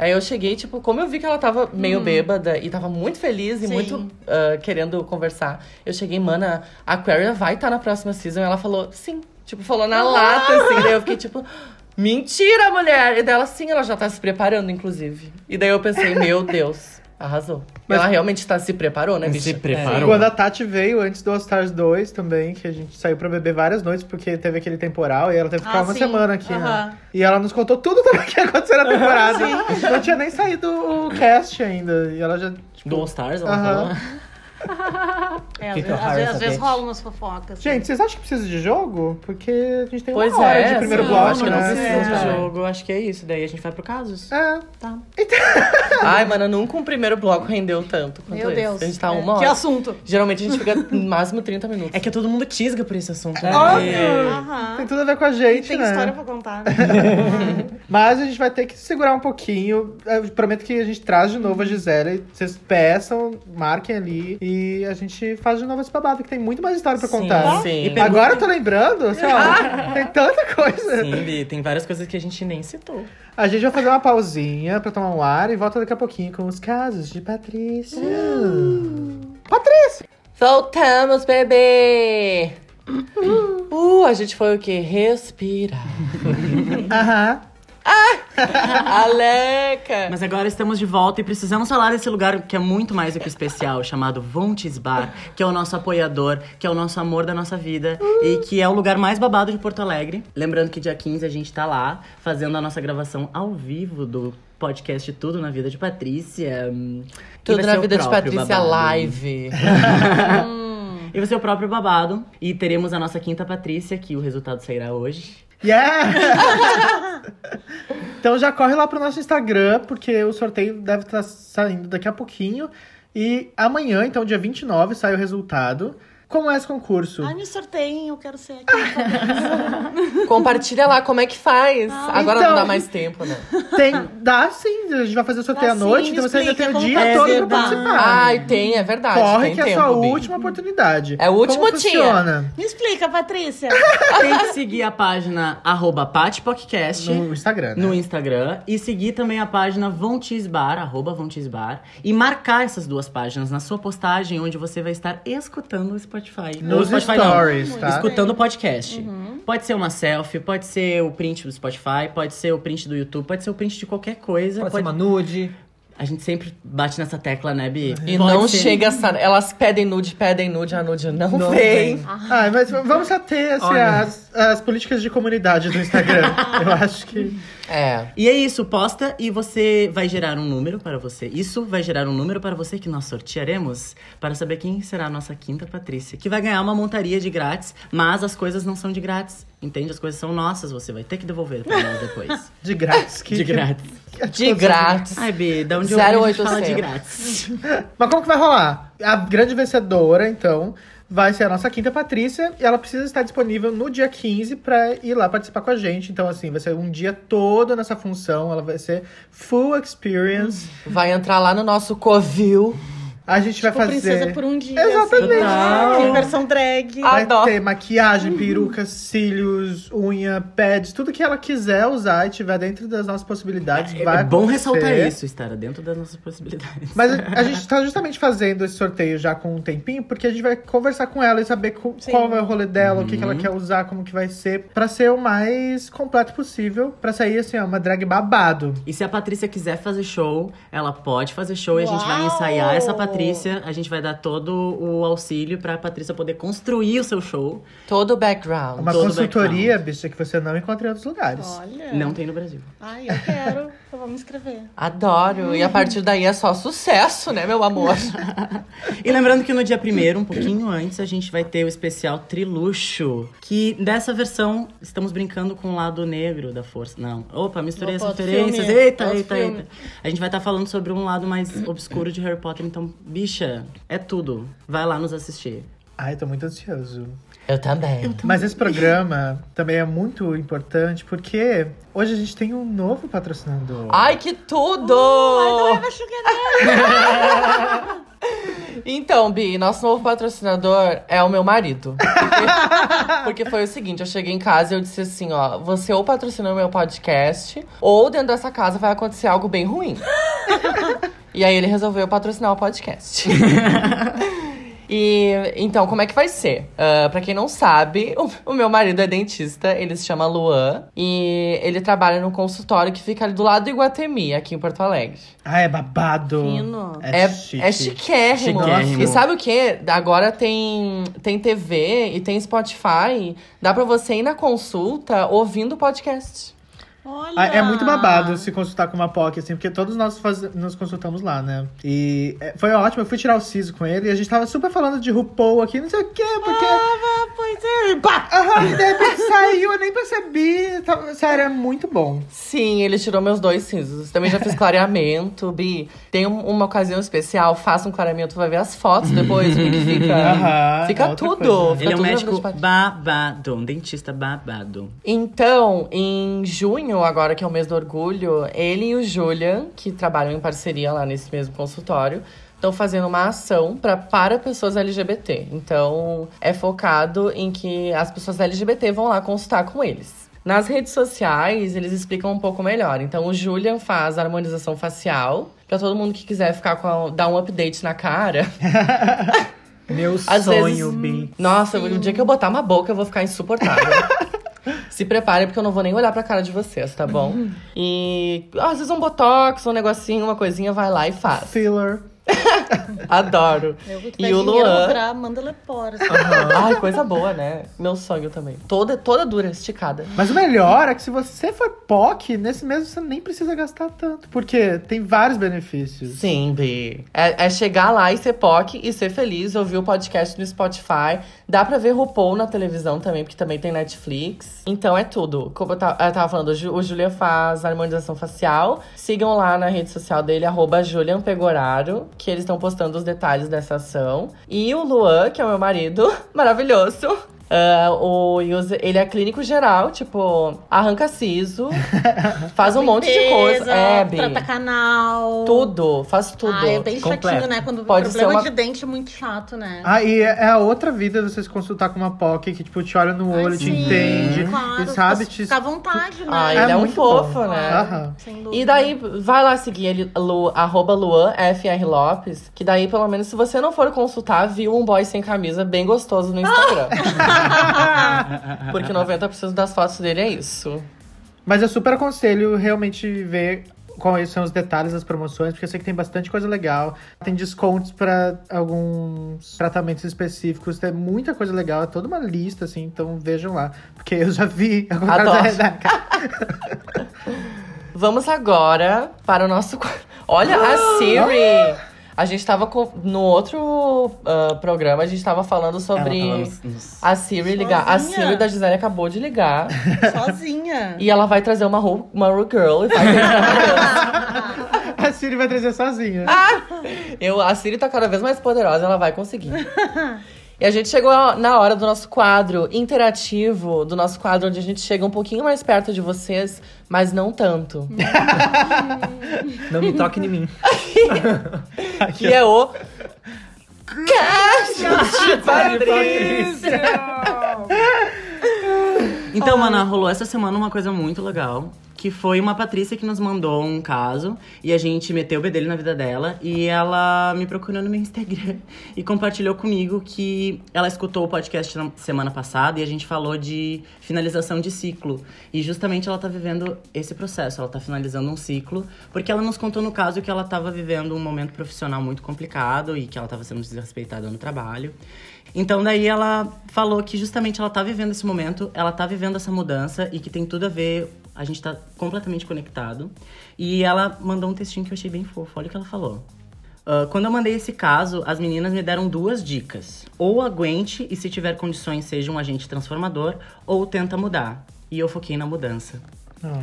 Speaker 1: Aí eu cheguei, tipo, como eu vi que ela tava meio bêbada e tava muito feliz e
Speaker 5: Sim.
Speaker 1: muito ah, querendo conversar, eu cheguei, mana, a Aquaria vai estar na próxima season. E ela falou, sim. Tipo, falou na lata, assim. Daí eu fiquei, tipo, mentira, mulher! E dela, sim, ela já tá se preparando, inclusive. E daí eu pensei, meu Deus, arrasou.
Speaker 3: Mas-
Speaker 1: Ela realmente tá, se preparou, né, bicha?
Speaker 2: Se preparou.
Speaker 3: Quando a Tati veio antes do All Stars 2 também, que a gente saiu pra beber várias noites, porque teve aquele temporal e ela teve que ficar
Speaker 5: Ah,
Speaker 3: uma
Speaker 5: sim.
Speaker 3: semana aqui, né?
Speaker 5: Aham.
Speaker 3: E ela nos contou tudo *laughs* também que aconteceu na temporada. Não tinha nem saído o cast ainda. E ela já. Tipo,
Speaker 2: Do All Stars, ela
Speaker 3: Aham.
Speaker 2: falou.
Speaker 5: É, *laughs* às
Speaker 4: Que que
Speaker 5: vezes, às vezes, às vezes
Speaker 4: bitch?
Speaker 5: rolam umas fofocas.
Speaker 3: Gente, vocês acham que precisa de jogo? Porque a gente tem
Speaker 1: Pois
Speaker 3: uma hora
Speaker 1: é,
Speaker 3: de primeiro
Speaker 1: sim,
Speaker 3: bloco,
Speaker 1: acho que não
Speaker 3: né?
Speaker 1: precisa.
Speaker 2: Precisa
Speaker 1: É.
Speaker 2: de jogo, acho que é isso. Daí a gente vai pro casos.
Speaker 3: É.
Speaker 2: Tá. *laughs*
Speaker 1: Ai, mano, nunca um primeiro bloco rendeu tanto quanto
Speaker 5: Meu
Speaker 1: esse.
Speaker 5: Deus.
Speaker 1: A gente tá
Speaker 5: É.
Speaker 1: uma
Speaker 5: Que
Speaker 1: hora.
Speaker 5: assunto.
Speaker 1: Geralmente a gente fica no *laughs* máximo 30 minutos.
Speaker 2: É que todo mundo tisga por esse assunto. né?
Speaker 3: Óbvio.
Speaker 5: Aham.
Speaker 3: Tem tudo a ver com a gente,
Speaker 5: Tem
Speaker 3: né?
Speaker 5: história pra contar. né?
Speaker 3: Mas a gente vai ter que segurar um pouquinho. Eu prometo que a gente traz de novo a Gisele. Vocês peçam, marquem ali. E a gente faz de novo esse babado, que tem muito mais história pra
Speaker 2: Sim,
Speaker 3: contar.
Speaker 1: sim.
Speaker 2: E
Speaker 3: Agora eu tô lembrando, assim, ó, tem tanta coisa.
Speaker 2: Sim, Bi, tem várias coisas que a gente nem citou.
Speaker 3: A gente vai fazer uma pausinha pra tomar um ar e volta daqui a pouquinho com os casos de Patrícia. Patrícia!
Speaker 1: Voltamos, bebê! Uh, a gente foi o quê? Respirar.
Speaker 3: Aham. *laughs*
Speaker 1: Aleca!
Speaker 2: Mas agora estamos de volta e precisamos falar desse lugar que é muito mais do que especial, chamado Vontes Bar, que é o nosso apoiador, que é o nosso amor da nossa vida e que é o lugar mais babado de Porto Alegre. Lembrando que dia 15 a gente tá lá fazendo a nossa gravação ao vivo do podcast Tudo na Vida de Patrícia. hum,
Speaker 1: Tudo na vida de Patrícia
Speaker 2: babado.
Speaker 1: Live. *laughs*
Speaker 2: E vai ser o próprio babado. E teremos a nossa quinta Patrícia, que o resultado sairá hoje.
Speaker 3: Yeah! *laughs* então já corre lá pro nosso Instagram, porque o sorteio deve estar saindo daqui a pouquinho. E amanhã, então, dia 29, sai o resultado. Como é esse concurso?
Speaker 5: Ai, me sorteiem, eu quero ser aqui. *laughs*
Speaker 1: Compartilha lá como é que faz. Agora
Speaker 3: Então-
Speaker 1: não dá mais tempo, né?
Speaker 3: Tem, dá sim, a gente vai fazer o sorteio
Speaker 5: Dá
Speaker 3: à noite,
Speaker 5: sim,
Speaker 3: então você ainda tem o dia
Speaker 5: faz.
Speaker 3: todo
Speaker 5: É
Speaker 3: pra
Speaker 5: verdade.
Speaker 3: participar.
Speaker 1: Ai, tem, é verdade.
Speaker 3: Corre
Speaker 1: tem
Speaker 3: que é a
Speaker 1: tempo,
Speaker 3: sua
Speaker 1: Bi.
Speaker 3: última oportunidade.
Speaker 1: É o último
Speaker 3: Como
Speaker 1: dia.
Speaker 3: funciona?
Speaker 5: Me explica, Patrícia.
Speaker 2: Tem que seguir a página arroba patpodcast.
Speaker 3: No Instagram, né?
Speaker 2: no Instagram e seguir também a página Vontisbar, arroba Vontisbar, e marcar essas duas páginas na sua postagem, onde você vai estar escutando o Spotify.
Speaker 3: Nos
Speaker 2: Spotify não,
Speaker 3: stories, tá?
Speaker 2: Escutando o podcast. Pode ser uma selfie, pode ser o print do Spotify, pode ser o print do YouTube, pode ser o print de qualquer coisa.
Speaker 4: Pode ser uma nude.
Speaker 2: A gente sempre bate nessa tecla, né, Bi?
Speaker 1: E
Speaker 2: Pode
Speaker 1: não
Speaker 2: ser-
Speaker 1: chega essa. Elas pedem nude, pedem nude, a nude não,
Speaker 4: Não
Speaker 1: vem.
Speaker 4: vem.
Speaker 3: Ah, mas vamos ater assim, as, as políticas de comunidade do Instagram. *laughs* Eu acho que.
Speaker 1: É.
Speaker 2: E é isso, posta e você vai gerar um número para você. Isso vai gerar um número para você que nós sortearemos para saber quem será a nossa quinta Patrícia. Que vai ganhar uma montaria de grátis, mas as coisas não são de grátis. Entende? As coisas são nossas, você vai ter que devolver para nós depois. *laughs*
Speaker 3: De grátis. Que,
Speaker 2: de grátis.
Speaker 3: que-
Speaker 1: De grátis.
Speaker 2: Ai, Bi, da onde eu venho, a gente fala de
Speaker 1: 0800.
Speaker 2: grátis. *laughs*
Speaker 3: Mas como que vai rolar? A grande vencedora, então, vai ser a nossa quinta Patrícia. E ela precisa estar disponível no dia 15 pra ir lá participar com a gente. Então, assim, vai ser um dia todo nessa função. Ela vai ser full experience.
Speaker 1: Vai entrar lá no nosso Covil.
Speaker 3: A gente vai
Speaker 5: Tipo,
Speaker 3: fazer.
Speaker 5: princesa por um dia.
Speaker 3: Exatamente.
Speaker 5: Assim, versão drag.
Speaker 3: Vai
Speaker 1: Adoro.
Speaker 3: ter maquiagem, peruca, cílios, unha, pads, tudo que ela quiser usar e tiver dentro das nossas possibilidades. vai
Speaker 2: é bom
Speaker 3: acontecer.
Speaker 2: ressaltar isso, estar dentro das nossas possibilidades.
Speaker 3: Mas a, a *laughs* gente tá justamente fazendo esse sorteio já com um tempinho, porque a gente vai conversar com ela e saber co-
Speaker 5: Sim.
Speaker 3: qual é o rolê dela, o que, que
Speaker 2: Uhum.
Speaker 3: ela quer usar, como que vai ser, pra ser o mais completo possível, pra sair assim, ó, uma drag babado.
Speaker 2: E se a Patrícia quiser fazer show, ela pode fazer show e a gente vai
Speaker 5: Uau!
Speaker 2: ensaiar essa Patrícia. A gente vai dar todo o auxílio pra Patrícia poder construir o seu show.
Speaker 1: Todo o background.
Speaker 3: Uma
Speaker 2: todo
Speaker 3: consultoria, bicha, que você não encontra em outros lugares.
Speaker 5: Olha.
Speaker 2: Não tem no Brasil.
Speaker 5: Ai, eu quero. Eu vou me inscrever.
Speaker 1: Adoro. E a partir daí é só sucesso, né, meu amor? *laughs*
Speaker 2: E lembrando que no dia primeiro, um pouquinho antes, a gente vai ter o especial Triluxo. Que dessa versão estamos brincando com o lado negro da força. Não. Opa, misturei
Speaker 5: Opa,
Speaker 2: as referências.
Speaker 5: filme,
Speaker 2: Eita,
Speaker 5: outro
Speaker 2: eita,
Speaker 5: filme.
Speaker 2: eita. A gente vai estar falando sobre um lado mais obscuro de Harry Potter. Então, bicha, é tudo. Vai lá nos assistir.
Speaker 3: Ai, tô muito ansioso.
Speaker 1: Eu também.
Speaker 3: Mas esse programa também é muito importante porque hoje a gente tem um novo patrocinador.
Speaker 1: Ai, que tudo! *laughs* Então, Bi, nosso novo patrocinador é o meu marido. Porque, porque foi o seguinte, eu cheguei em casa e eu disse assim, ó, você ou patrocina o meu podcast, ou dentro dessa casa vai acontecer algo bem ruim. *laughs* e aí ele resolveu patrocinar o podcast. *laughs* E então, como é que vai ser? Ah, pra quem não sabe, *laughs* o, o meu marido é dentista, ele se chama Luan. E ele trabalha num consultório que fica ali do lado do Iguatemi, aqui em Porto Alegre.
Speaker 3: Ah, é babado.
Speaker 5: Fino.
Speaker 3: É,
Speaker 1: É,
Speaker 3: chique.
Speaker 1: é chiquérrimo.
Speaker 2: Chiquérrimo.
Speaker 1: E sabe o que? Agora tem, tem TV e tem Spotify. Dá pra você ir na consulta ouvindo o podcast.
Speaker 5: Olha!
Speaker 3: Ah, É muito babado se consultar com uma POC, assim, porque todos nós faz- nos consultamos lá, né? E é, foi ótimo, eu fui tirar o siso com ele e a gente tava super falando de RuPaul aqui, não sei o quê, porque.
Speaker 5: Ah, pois é. Pá!
Speaker 3: Aham, e de repente saiu, eu nem percebi. Tava- Sério, é muito bom.
Speaker 1: Sim, ele tirou meus dois sisos. Também já fiz clareamento, Bi. Tem um- uma ocasião especial, faça um clareamento, vai ver as fotos depois, o que fica.
Speaker 3: Aham, é
Speaker 1: fica
Speaker 3: outra
Speaker 1: tudo. fica
Speaker 2: Ele é um
Speaker 1: tudo
Speaker 2: médico babado, um dentista babado.
Speaker 1: Então, em junho, agora que é o mês do orgulho, ele e o Julian, que trabalham em parceria lá nesse mesmo consultório, estão fazendo uma ação pra, para pessoas LGBT. Então, é focado em que as pessoas LGBT vão lá consultar com eles. Nas redes sociais, eles explicam um pouco melhor. Então, o Julian faz harmonização facial. Pra todo mundo que quiser ficar com a- dar um update na cara. *laughs*
Speaker 4: Meu
Speaker 1: Às
Speaker 4: sonho,
Speaker 1: vezes-
Speaker 4: Bi.
Speaker 1: Nossa, o dia que eu botar uma boca, eu vou ficar insuportável. *laughs* Se preparem, porque eu não vou nem olhar pra cara de vocês, tá bom? E às vezes um botox, um negocinho, uma coisinha, vai lá e faz.
Speaker 3: Filler. *laughs*
Speaker 1: Adoro.
Speaker 5: Eu vou
Speaker 1: E o Luan.
Speaker 5: virar Amanda Lepore.
Speaker 1: Ai, coisa boa, né? Meu sonho também. Toda, toda dura, esticada.
Speaker 3: Mas o melhor é que se você for POC, nesse mesmo você nem precisa gastar tanto. Porque tem vários benefícios.
Speaker 1: Sim, Bi. É, é chegar lá e ser POC e ser feliz, ouvir o podcast no Spotify. Dá pra ver RuPaul na televisão também, porque também tem Netflix. Então é tudo. Como eu tava, eu tava falando, o Ju- o Julian faz harmonização facial. Sigam lá na rede social dele, arroba Julian Pegoraro, que eles estão postando os detalhes dessa ação. E o Luan, que é o meu marido, *laughs* maravilhoso. Ah, o Yuse- ele é clínico geral, tipo, arranca siso, *laughs* faz um monte de coisa. É.
Speaker 5: Trata canal.
Speaker 1: Tudo, faz tudo.
Speaker 5: Ah, é bem
Speaker 4: Completo.
Speaker 5: chatinho, né? Quando o
Speaker 1: Pode
Speaker 5: problema
Speaker 1: ser uma-
Speaker 5: de dente é muito chato, né?
Speaker 3: Ah, e é a outra vida você se consultar com uma POC que, tipo, te olha no
Speaker 5: Ai,
Speaker 3: olho, te
Speaker 5: sim,
Speaker 3: entende.
Speaker 5: Claro,
Speaker 3: e sabe
Speaker 5: fica-
Speaker 3: te.
Speaker 5: Fica à vontade, né?
Speaker 1: Ah,
Speaker 3: É
Speaker 1: ele é, um
Speaker 3: muito
Speaker 1: fofo,
Speaker 3: bom.
Speaker 1: né?
Speaker 3: Aham.
Speaker 5: Sem dúvida.
Speaker 1: E daí, vai lá seguir ele, Lu, arroba Luan FR Lopes, que daí, pelo menos, se você não for consultar, viu um boy sem camisa bem gostoso no Instagram. *laughs* *laughs* Porque 90% das fotos dele é isso.
Speaker 3: Mas eu super aconselho realmente ver quais são os detalhes das promoções, porque eu sei que tem bastante coisa legal. Tem descontos pra alguns tratamentos específicos, tem muita coisa legal, é toda uma lista, assim, então vejam lá. Porque eu já vi. *laughs*
Speaker 1: Adoro.
Speaker 3: da Rebeca. *laughs*
Speaker 1: Vamos agora para o nosso. Olha a Siri! A gente tava com- no outro ah, programa, a gente tava falando sobre
Speaker 2: lá nos-
Speaker 1: a Siri ligar. A
Speaker 5: Sozinha.
Speaker 1: Siri da Gisele acabou de ligar. *laughs*
Speaker 5: Sozinha.
Speaker 1: e ela vai trazer uma Ru, uma Ru Girl e vai *laughs* ter
Speaker 3: A Siri vai trazer sozinha.
Speaker 1: Eu, a Siri tá cada vez mais poderosa, ela vai conseguir. *laughs* e a gente chegou na hora do nosso quadro interativo, do nosso quadro onde a gente chega um pouquinho mais perto de vocês, mas não tanto. *laughs*
Speaker 4: Não me toque em mim. *laughs*
Speaker 1: que é o. Cacho de Patrícia! *laughs*
Speaker 2: Então, mana, rolou essa semana uma coisa muito legal. Que foi uma Patrícia que nos mandou um caso e a gente meteu o bedelho na vida dela. E ela me procurou no meu Instagram *laughs* e compartilhou comigo que ela escutou o podcast na semana passada e a gente falou de finalização de ciclo. E justamente ela tá vivendo esse processo, ela tá finalizando um ciclo, porque ela nos contou no caso que ela tava vivendo um momento profissional muito complicado e que ela tava sendo desrespeitada no trabalho. Então daí ela falou que justamente ela tá vivendo esse momento, ela tá vivendo essa mudança e que tem tudo a ver, a gente tá completamente conectado. E ela mandou um textinho que eu achei bem fofo, olha o que ela falou. Ah, quando eu mandei esse caso, as meninas me deram duas dicas. Ou aguente e se tiver condições seja um agente transformador, ou tenta mudar. E eu foquei na mudança.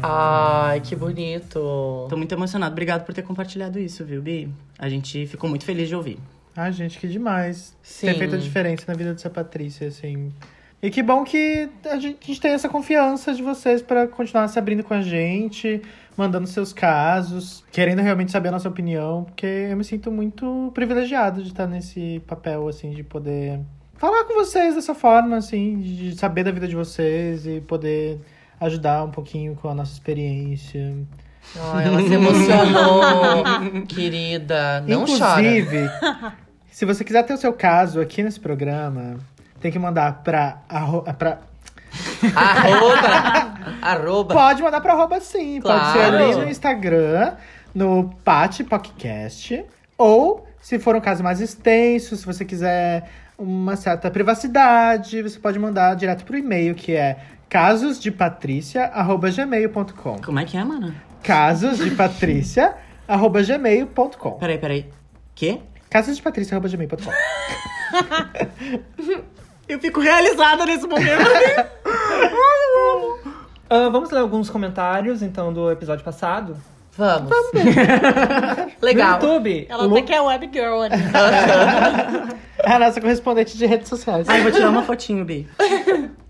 Speaker 1: Ai, que bonito.
Speaker 2: Tô muito emocionado. Obrigado por ter compartilhado isso, viu, Bi? A gente ficou muito feliz de ouvir.
Speaker 3: Ai, gente, que demais.
Speaker 1: Sim.
Speaker 3: Ter feito a diferença na vida dessa Patrícia, assim. E que bom que a gente, a gente tem essa confiança de vocês pra continuar se abrindo com a gente, mandando seus casos, querendo realmente saber a nossa opinião, porque eu me sinto muito privilegiado de estar nesse papel, assim, de poder falar com vocês dessa forma, assim, de saber da vida de vocês e poder ajudar um pouquinho com a nossa experiência.
Speaker 1: Ai, ela se emocionou, *laughs* querida. Não chora.
Speaker 3: Inclusive, se você quiser ter o seu caso aqui nesse programa, tem que mandar pra. arro- pra
Speaker 1: Arroba. *laughs* Arroba.
Speaker 3: pode mandar pra arroba sim. Pode ser
Speaker 1: Claro.
Speaker 3: ali no Instagram, no Pati Podcast. Ou, se for um caso mais extenso, se você quiser uma certa privacidade, você pode mandar direto pro e-mail, que é casosdepatricia.gmail.com
Speaker 2: Como é que é, mano?
Speaker 3: casosdepatricia.gmail.com
Speaker 2: Peraí, peraí. Quê?
Speaker 3: casosdepatricia.gmail.com *laughs*
Speaker 2: Eu fico realizada nesse momento. *laughs*
Speaker 4: Ah, vamos ler alguns comentários, então, do episódio passado.
Speaker 1: Vamos. *laughs*
Speaker 4: No
Speaker 1: Legal.
Speaker 4: YouTube,
Speaker 5: Ela
Speaker 4: Lu-
Speaker 5: até que é web girl ali. *laughs*
Speaker 3: É a nossa correspondente de redes sociais.
Speaker 2: Ai, vou tirar uma fotinho, Bi.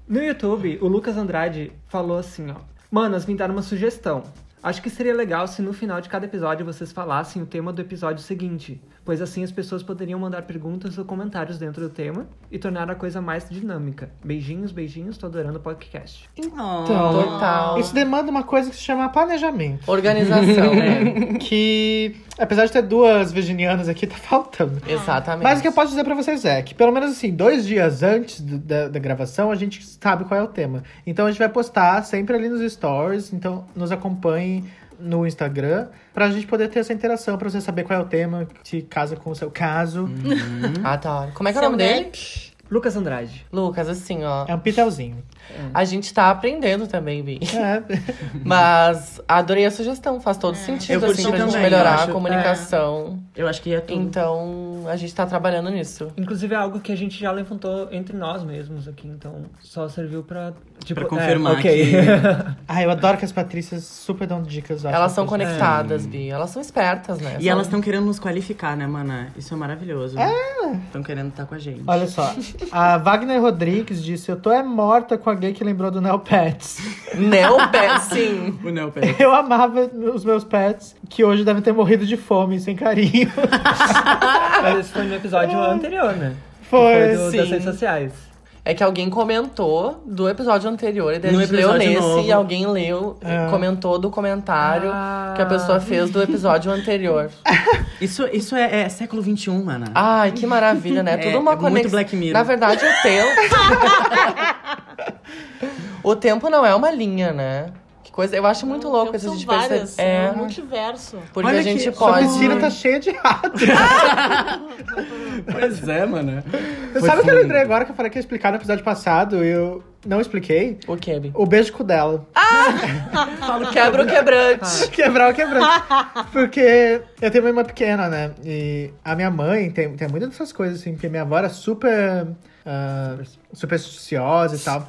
Speaker 4: no YouTube, o Lucas Andrade falou assim, ó. Manas, me deram uma sugestão. Acho que seria legal se no final de cada episódio vocês falassem o tema do episódio seguinte, pois assim as pessoas poderiam mandar perguntas ou comentários dentro do tema e tornar a coisa mais dinâmica. Beijinhos, beijinhos, tô adorando o podcast.
Speaker 3: Então,
Speaker 1: Total.
Speaker 3: Isso demanda uma coisa que se chama planejamento.
Speaker 1: Organização, né? *laughs*
Speaker 3: Que, apesar de ter duas virginianas aqui, *laughs* tá faltando.
Speaker 1: Exatamente.
Speaker 3: Mas o que eu posso dizer pra vocês é que, pelo menos assim, dois dias antes do- da, da gravação, a gente sabe qual é o tema. Então a gente vai postar sempre ali nos stories. Então nos no Instagram pra gente poder ter essa interação, pra você saber qual é o tema, se casa com o seu caso. *laughs*
Speaker 1: Adoro. Como é que é o nome dele?
Speaker 4: Lucas Andrade.
Speaker 1: Lucas, assim, ó.
Speaker 3: É um pitelzinho.
Speaker 1: A gente tá aprendendo também, Bi.
Speaker 3: É. *laughs*
Speaker 1: Mas adorei a sugestão, faz todo sentido,
Speaker 2: Eu
Speaker 1: assim, pra gente
Speaker 2: também,
Speaker 1: melhorar
Speaker 2: eu
Speaker 1: a
Speaker 2: acho-
Speaker 1: comunicação.
Speaker 2: Eu acho que ia tudo.
Speaker 1: Então, a gente tá trabalhando nisso.
Speaker 4: Inclusive é algo que a gente já levantou entre nós mesmos aqui, então só serviu pra... Tipo,
Speaker 2: Pra confirmar
Speaker 4: é, ok. *laughs*
Speaker 3: Ah, eu adoro que as Patrícias super dão dicas. acho
Speaker 1: Elas são
Speaker 3: que-
Speaker 1: conectadas, Bi. Elas são espertas, né?
Speaker 2: E
Speaker 1: São-
Speaker 2: elas estão querendo nos qualificar, né, mana? Isso é maravilhoso. É. Estão querendo estar com a gente.
Speaker 3: Olha só, a Wagner Rodrigues disse: Eu tô é morta com a gay que lembrou do Neo Pets.
Speaker 1: Neopet, sim.
Speaker 2: O Neo Pé.
Speaker 3: Eu amava os meus pets, que hoje devem ter morrido de fome, sem carinho. *laughs*
Speaker 4: Mas esse foi no episódio anterior, né? Que
Speaker 3: Foi,
Speaker 4: do,
Speaker 1: sim.
Speaker 4: das redes sociais.
Speaker 1: É que alguém comentou do episódio anterior, e daí
Speaker 2: No
Speaker 1: a gente leu nesse
Speaker 2: novo.
Speaker 1: e alguém leu,
Speaker 3: É.
Speaker 1: comentou do comentário
Speaker 4: Ah.
Speaker 1: que a pessoa fez do episódio anterior. *laughs*
Speaker 2: Isso, isso é, é século XXI, mana.
Speaker 1: Ai, que maravilha, né? *laughs*
Speaker 2: É,
Speaker 1: Tudo uma
Speaker 2: é muito
Speaker 1: conexão.
Speaker 2: Black Mirror.
Speaker 1: Na verdade, o tempo. *laughs* o tempo não é uma linha, né? Coisa. Eu acho muito louco isso
Speaker 5: são
Speaker 1: de
Speaker 5: várias,
Speaker 1: perceber. É,
Speaker 5: um multiverso.
Speaker 1: porque
Speaker 2: Olha
Speaker 1: a gente
Speaker 2: que-
Speaker 3: Sua
Speaker 1: pode.
Speaker 3: piscina tá cheia de rato. *laughs*
Speaker 2: Pois é, mana.
Speaker 3: Sabe o que eu lembrei agora que eu falei que ia explicar no episódio passado e eu não expliquei?
Speaker 1: O que, Bi?
Speaker 3: O beijo com dela. *laughs*
Speaker 1: Quebra o quebrante. *laughs*
Speaker 3: Quebrar o quebrante. Porque eu tenho uma irmã pequena, né? E a minha mãe tem, tem muitas dessas coisas, assim, porque minha avó era super. ah, supersticiosa e tal.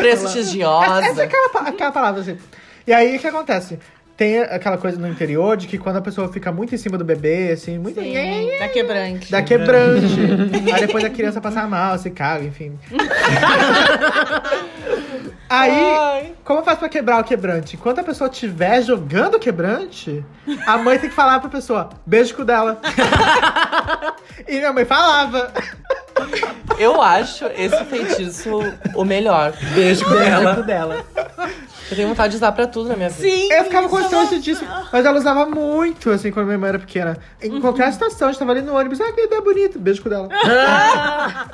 Speaker 1: Prestigiosa.
Speaker 3: Essa é aquela, aquela palavra, assim. E aí, o que acontece? Tem aquela coisa no interior de que quando a pessoa fica muito em cima do bebê, assim, muito.
Speaker 5: Sim, da quebrante.
Speaker 3: Dá quebrante. aí depois a criança passa mal, se caga, enfim. *laughs* Aí,
Speaker 1: Ai.
Speaker 3: como faz pra quebrar o quebrante? Enquanto a pessoa estiver jogando o quebrante, a mãe tem que falar pra pessoa, beijo com dela. *laughs* e minha mãe falava.
Speaker 1: Eu acho esse feitiço o melhor. Beijo com
Speaker 3: Beijo
Speaker 1: ela.
Speaker 3: com dela.
Speaker 1: Eu tenho vontade de usar pra tudo na minha vida.
Speaker 5: Sim.
Speaker 3: Eu ficava
Speaker 5: isso é
Speaker 3: constrangidíssima. Mas ela usava muito, assim, quando minha irmã era pequena. Em qualquer situação, a gente tava ali no ônibus, ah, que ideia bonita, beijo com dela. *laughs*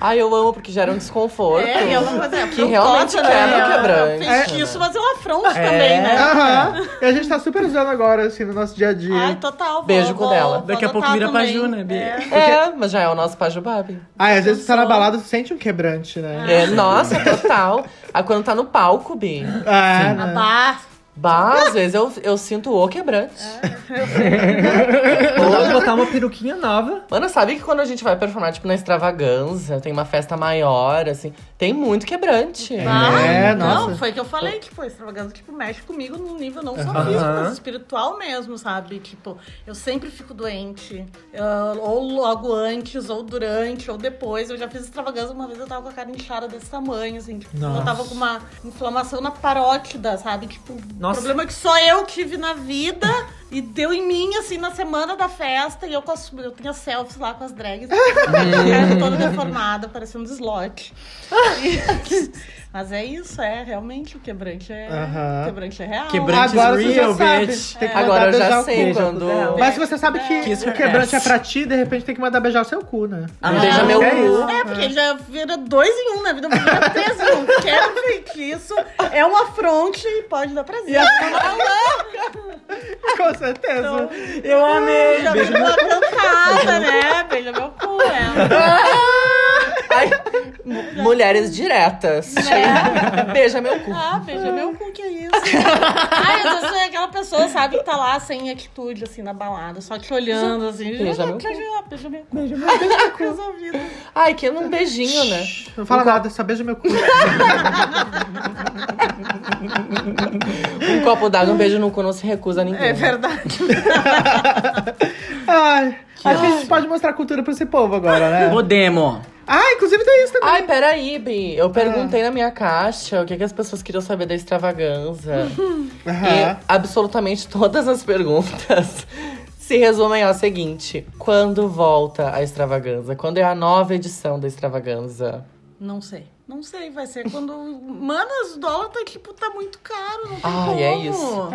Speaker 1: Ai, eu amo porque gera um desconforto.
Speaker 5: É, e é uma coisa
Speaker 1: Que realmente
Speaker 5: afrontosa,
Speaker 1: quebra o
Speaker 5: né?
Speaker 1: quebrante.
Speaker 5: É feitiço, mas é um afronte também, né?
Speaker 3: Aham. E a gente tá super usando agora, assim, no nosso dia a dia.
Speaker 5: Ai, total. Vou,
Speaker 1: Beijo com
Speaker 5: vou-
Speaker 1: dela.
Speaker 5: vou
Speaker 2: Daqui a pouco vira
Speaker 5: também.
Speaker 2: Paju, né, Bi?
Speaker 5: É.
Speaker 1: É, mas já é o nosso Pajubabi.
Speaker 3: Ai, às vezes você tá na balada, você sente um quebrante, né?
Speaker 1: É, nossa, total. Aí quando tá no palco, Bi.
Speaker 3: Ah,
Speaker 5: Ah,
Speaker 3: né?
Speaker 5: bah.
Speaker 1: Bah, às vezes eu, eu sinto o quebrante.
Speaker 4: Ou botar uma peruquinha nova.
Speaker 1: Mano, sabe que quando a gente vai performar, tipo, na extravagância, tem uma festa maior, assim, tem muito quebrante.
Speaker 5: Ah,
Speaker 3: É,
Speaker 5: não,
Speaker 3: nossa.
Speaker 5: foi que eu falei que, pô, extravagância, tipo, mexe comigo num nível não só físico, mas espiritual mesmo, sabe? Tipo, eu sempre fico doente. eu- ou logo antes, ou durante, ou depois. Eu já fiz extravagância uma vez, eu tava com a cara inchada desse tamanho, assim. Tipo, eu tava com uma inflamação na parótida, sabe? Tipo,
Speaker 4: Nossa.
Speaker 5: Problema que só eu tive na vida. E deu em mim, assim, na semana da festa. E eu, com as, eu tinha selfies lá com as drags. cara *laughs* toda deformada, parecendo slot. E- *laughs* Mas é isso, é realmente o quebrante é,
Speaker 3: Aham.
Speaker 5: o quebrante é real.
Speaker 2: Quebrante
Speaker 3: Agora você
Speaker 2: real,
Speaker 3: já sabe.
Speaker 2: bitch.
Speaker 3: Tem que
Speaker 1: Agora eu já
Speaker 3: o
Speaker 1: sei
Speaker 3: cu.
Speaker 1: Quando.
Speaker 4: dela.
Speaker 3: Mas se você sabe que
Speaker 2: Kiss
Speaker 3: o
Speaker 2: her
Speaker 3: quebrante é pra ti, de repente tem que mandar beijar o seu cu, né?
Speaker 2: Ah,
Speaker 1: Beija meu
Speaker 3: é
Speaker 1: cu.
Speaker 3: isso.
Speaker 5: É, porque já vira dois em um, na vida vira três em um. Quebra o feitiço, é um afronte e pode dar prazer. *laughs*
Speaker 3: Com certeza.
Speaker 5: Então,
Speaker 2: Eu amei!
Speaker 5: já
Speaker 2: Beijo
Speaker 5: veio uma cantada, né? Beija meu cu, é. *laughs*
Speaker 1: Ai, mu- mulheres diretas. Beija meu cu.
Speaker 5: Ah, beija meu cu, que é isso? Ai, eu sou aquela pessoa, sabe, que tá lá sem atitude, assim, na balada, só te olhando, assim.
Speaker 1: Beija meu cu.
Speaker 5: Beija, beija meu cu. Beija meu cu. Resolvido.
Speaker 1: Ai, que um beijinho, né?
Speaker 3: Não fala nada, só beija meu cu. *laughs*
Speaker 1: Um copo d'água, um beijo no cu não se recusa a ninguém.
Speaker 5: É verdade. *laughs*
Speaker 3: Ai, acho que a gente pode mostrar cultura pra esse povo agora, né?
Speaker 2: Podemos.
Speaker 3: Ah, inclusive tem isso também.
Speaker 1: Ai, peraí, Bi. Eu perguntei na minha caixa o que, que as pessoas queriam saber da extravaganza.
Speaker 3: Aham.
Speaker 1: E absolutamente todas as perguntas *laughs* se resumem ao seguinte: quando volta a extravaganza? Quando é a nova edição da extravaganza?
Speaker 5: Não sei. Não sei, vai ser quando. Mano, os dólares tá, tipo, tá muito caro. Não tem
Speaker 1: Ai,
Speaker 5: como.
Speaker 1: é isso.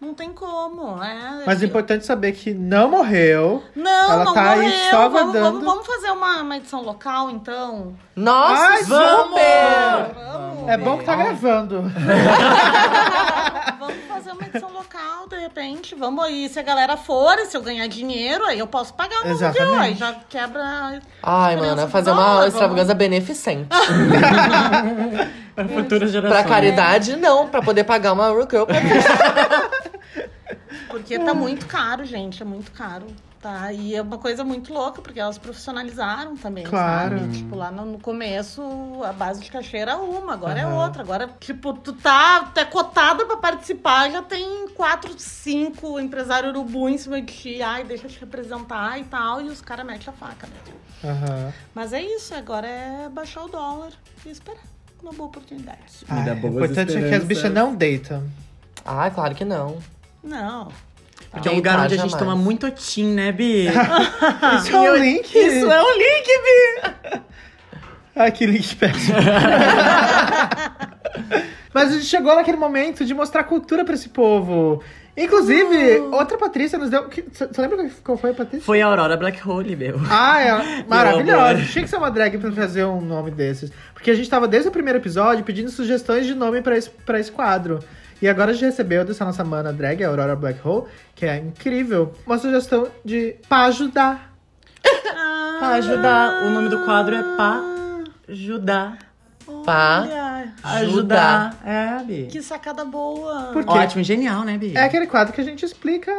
Speaker 5: Não tem como. É,
Speaker 3: Mas é importante saber que não morreu.
Speaker 5: Não,
Speaker 3: Ela
Speaker 5: não
Speaker 3: tá aí
Speaker 5: morreu.
Speaker 3: só
Speaker 5: vamos, vamos, vamos fazer uma, uma edição local, então?
Speaker 1: Nossa,
Speaker 3: Ai,
Speaker 1: super!
Speaker 5: Vamos.
Speaker 3: É bom que tá gravando. *laughs*
Speaker 5: Vamos fazer uma edição local, de repente. Vamos aí, se a galera for, e se eu ganhar dinheiro, aí eu posso pagar aluguel. Aí já quebra.
Speaker 1: Ai, mano, fazer uma
Speaker 5: vamos.
Speaker 1: extravaganza beneficente. *laughs*
Speaker 2: Para futuras gerações.
Speaker 1: pra caridade, não. Pra poder pagar uma Girl pra *laughs*
Speaker 5: Porque tá muito caro, gente. É muito caro. Tá? E é uma coisa muito louca, porque elas profissionalizaram também,
Speaker 3: Claro.
Speaker 5: sabe? Tipo, lá no, no começo, a base de cachê era uma, agora é
Speaker 3: Aham.
Speaker 5: outra. Agora, tipo, tu tá, tá cotada pra participar, já tem quatro, cinco empresários urubu em cima de ti. Ai, deixa eu te representar e tal. E os caras metem a faca, né?
Speaker 3: Aham.
Speaker 5: Mas é isso, agora é baixar o dólar e esperar uma boa oportunidade.
Speaker 2: Me dá
Speaker 3: Ai, o
Speaker 2: boas
Speaker 3: importante é que as bichas não deitam.
Speaker 1: Ai, claro que não.
Speaker 5: Não.
Speaker 2: Porque é um lugar
Speaker 1: Deitar
Speaker 2: onde a gente
Speaker 1: jamais.
Speaker 2: toma muito otim, né, Bi? *laughs*
Speaker 3: Isso é um link?
Speaker 2: Isso é um link, Bi!
Speaker 3: Ai, que link péssimo. *laughs* Mas a gente chegou naquele momento de mostrar cultura pra esse povo. Inclusive, outra Patrícia nos deu. Você lembra qual foi a Patrícia?
Speaker 2: Foi a Aurora Black Hole, meu.
Speaker 3: Ah, é *laughs* maravilhosa. Tinha que ser uma drag pra trazer um nome desses. Porque a gente tava desde o primeiro episódio pedindo sugestões de nome pra esse, pra esse quadro. E agora a gente recebeu dessa nossa mana drag, a Aurora Black Hole, que é incrível, uma sugestão de pra ajudar.
Speaker 2: Pra ajudar. O nome do quadro é Pra Ajudar.
Speaker 1: Pá.
Speaker 2: Ajudar. É, Bi.
Speaker 5: que sacada boa.
Speaker 3: Por quê?
Speaker 2: Ótimo, genial, né, Bi?
Speaker 3: É aquele quadro que a gente explica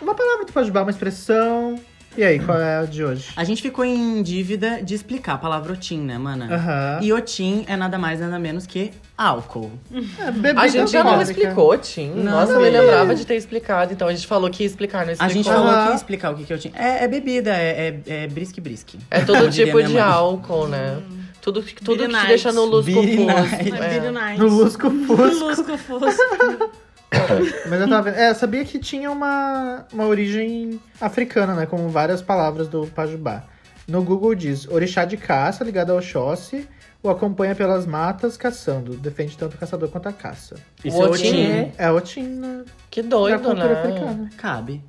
Speaker 3: uma palavra do Pajubá, uma expressão. E aí, qual é a de hoje?
Speaker 2: A gente ficou em dívida de explicar a palavra otim, né, mana?
Speaker 3: Aham.
Speaker 2: E otim é nada mais, nada menos que álcool.
Speaker 3: É, bebida
Speaker 1: A gente já não
Speaker 3: alcoólica.
Speaker 1: explicou, Tim.
Speaker 2: Não,
Speaker 1: Nossa, eu
Speaker 2: não.
Speaker 1: me lembrava de ter explicado. Então a gente falou que ia explicar, não
Speaker 2: A
Speaker 1: explicou.
Speaker 2: gente falou que ia explicar o que, que é otim. É, é bebida, é, é, é brisque-brisque.
Speaker 1: É todo
Speaker 2: Como diria
Speaker 1: tipo
Speaker 2: minha
Speaker 1: de
Speaker 2: mãe.
Speaker 1: álcool, né? Tudo, tudo que te deixa no lusco
Speaker 2: Beer
Speaker 1: fuso.
Speaker 2: night.
Speaker 5: É. Night.
Speaker 3: No Lusco Fusco.
Speaker 5: Lusco Fusco. *laughs* *coughs*
Speaker 3: Mas eu tava vendo. É, eu sabia que tinha uma, uma origem africana, né? Como várias palavras do Pajubá. No Google diz: orixá de caça ligado ao Oxóssi, o acompanha pelas matas caçando. Defende tanto o caçador quanto a caça.
Speaker 2: Isso
Speaker 1: O
Speaker 2: é
Speaker 1: otim.
Speaker 2: otim.
Speaker 3: É Otim na,
Speaker 1: Que doido,
Speaker 3: cultura
Speaker 1: né?
Speaker 3: africana.
Speaker 2: Cabe.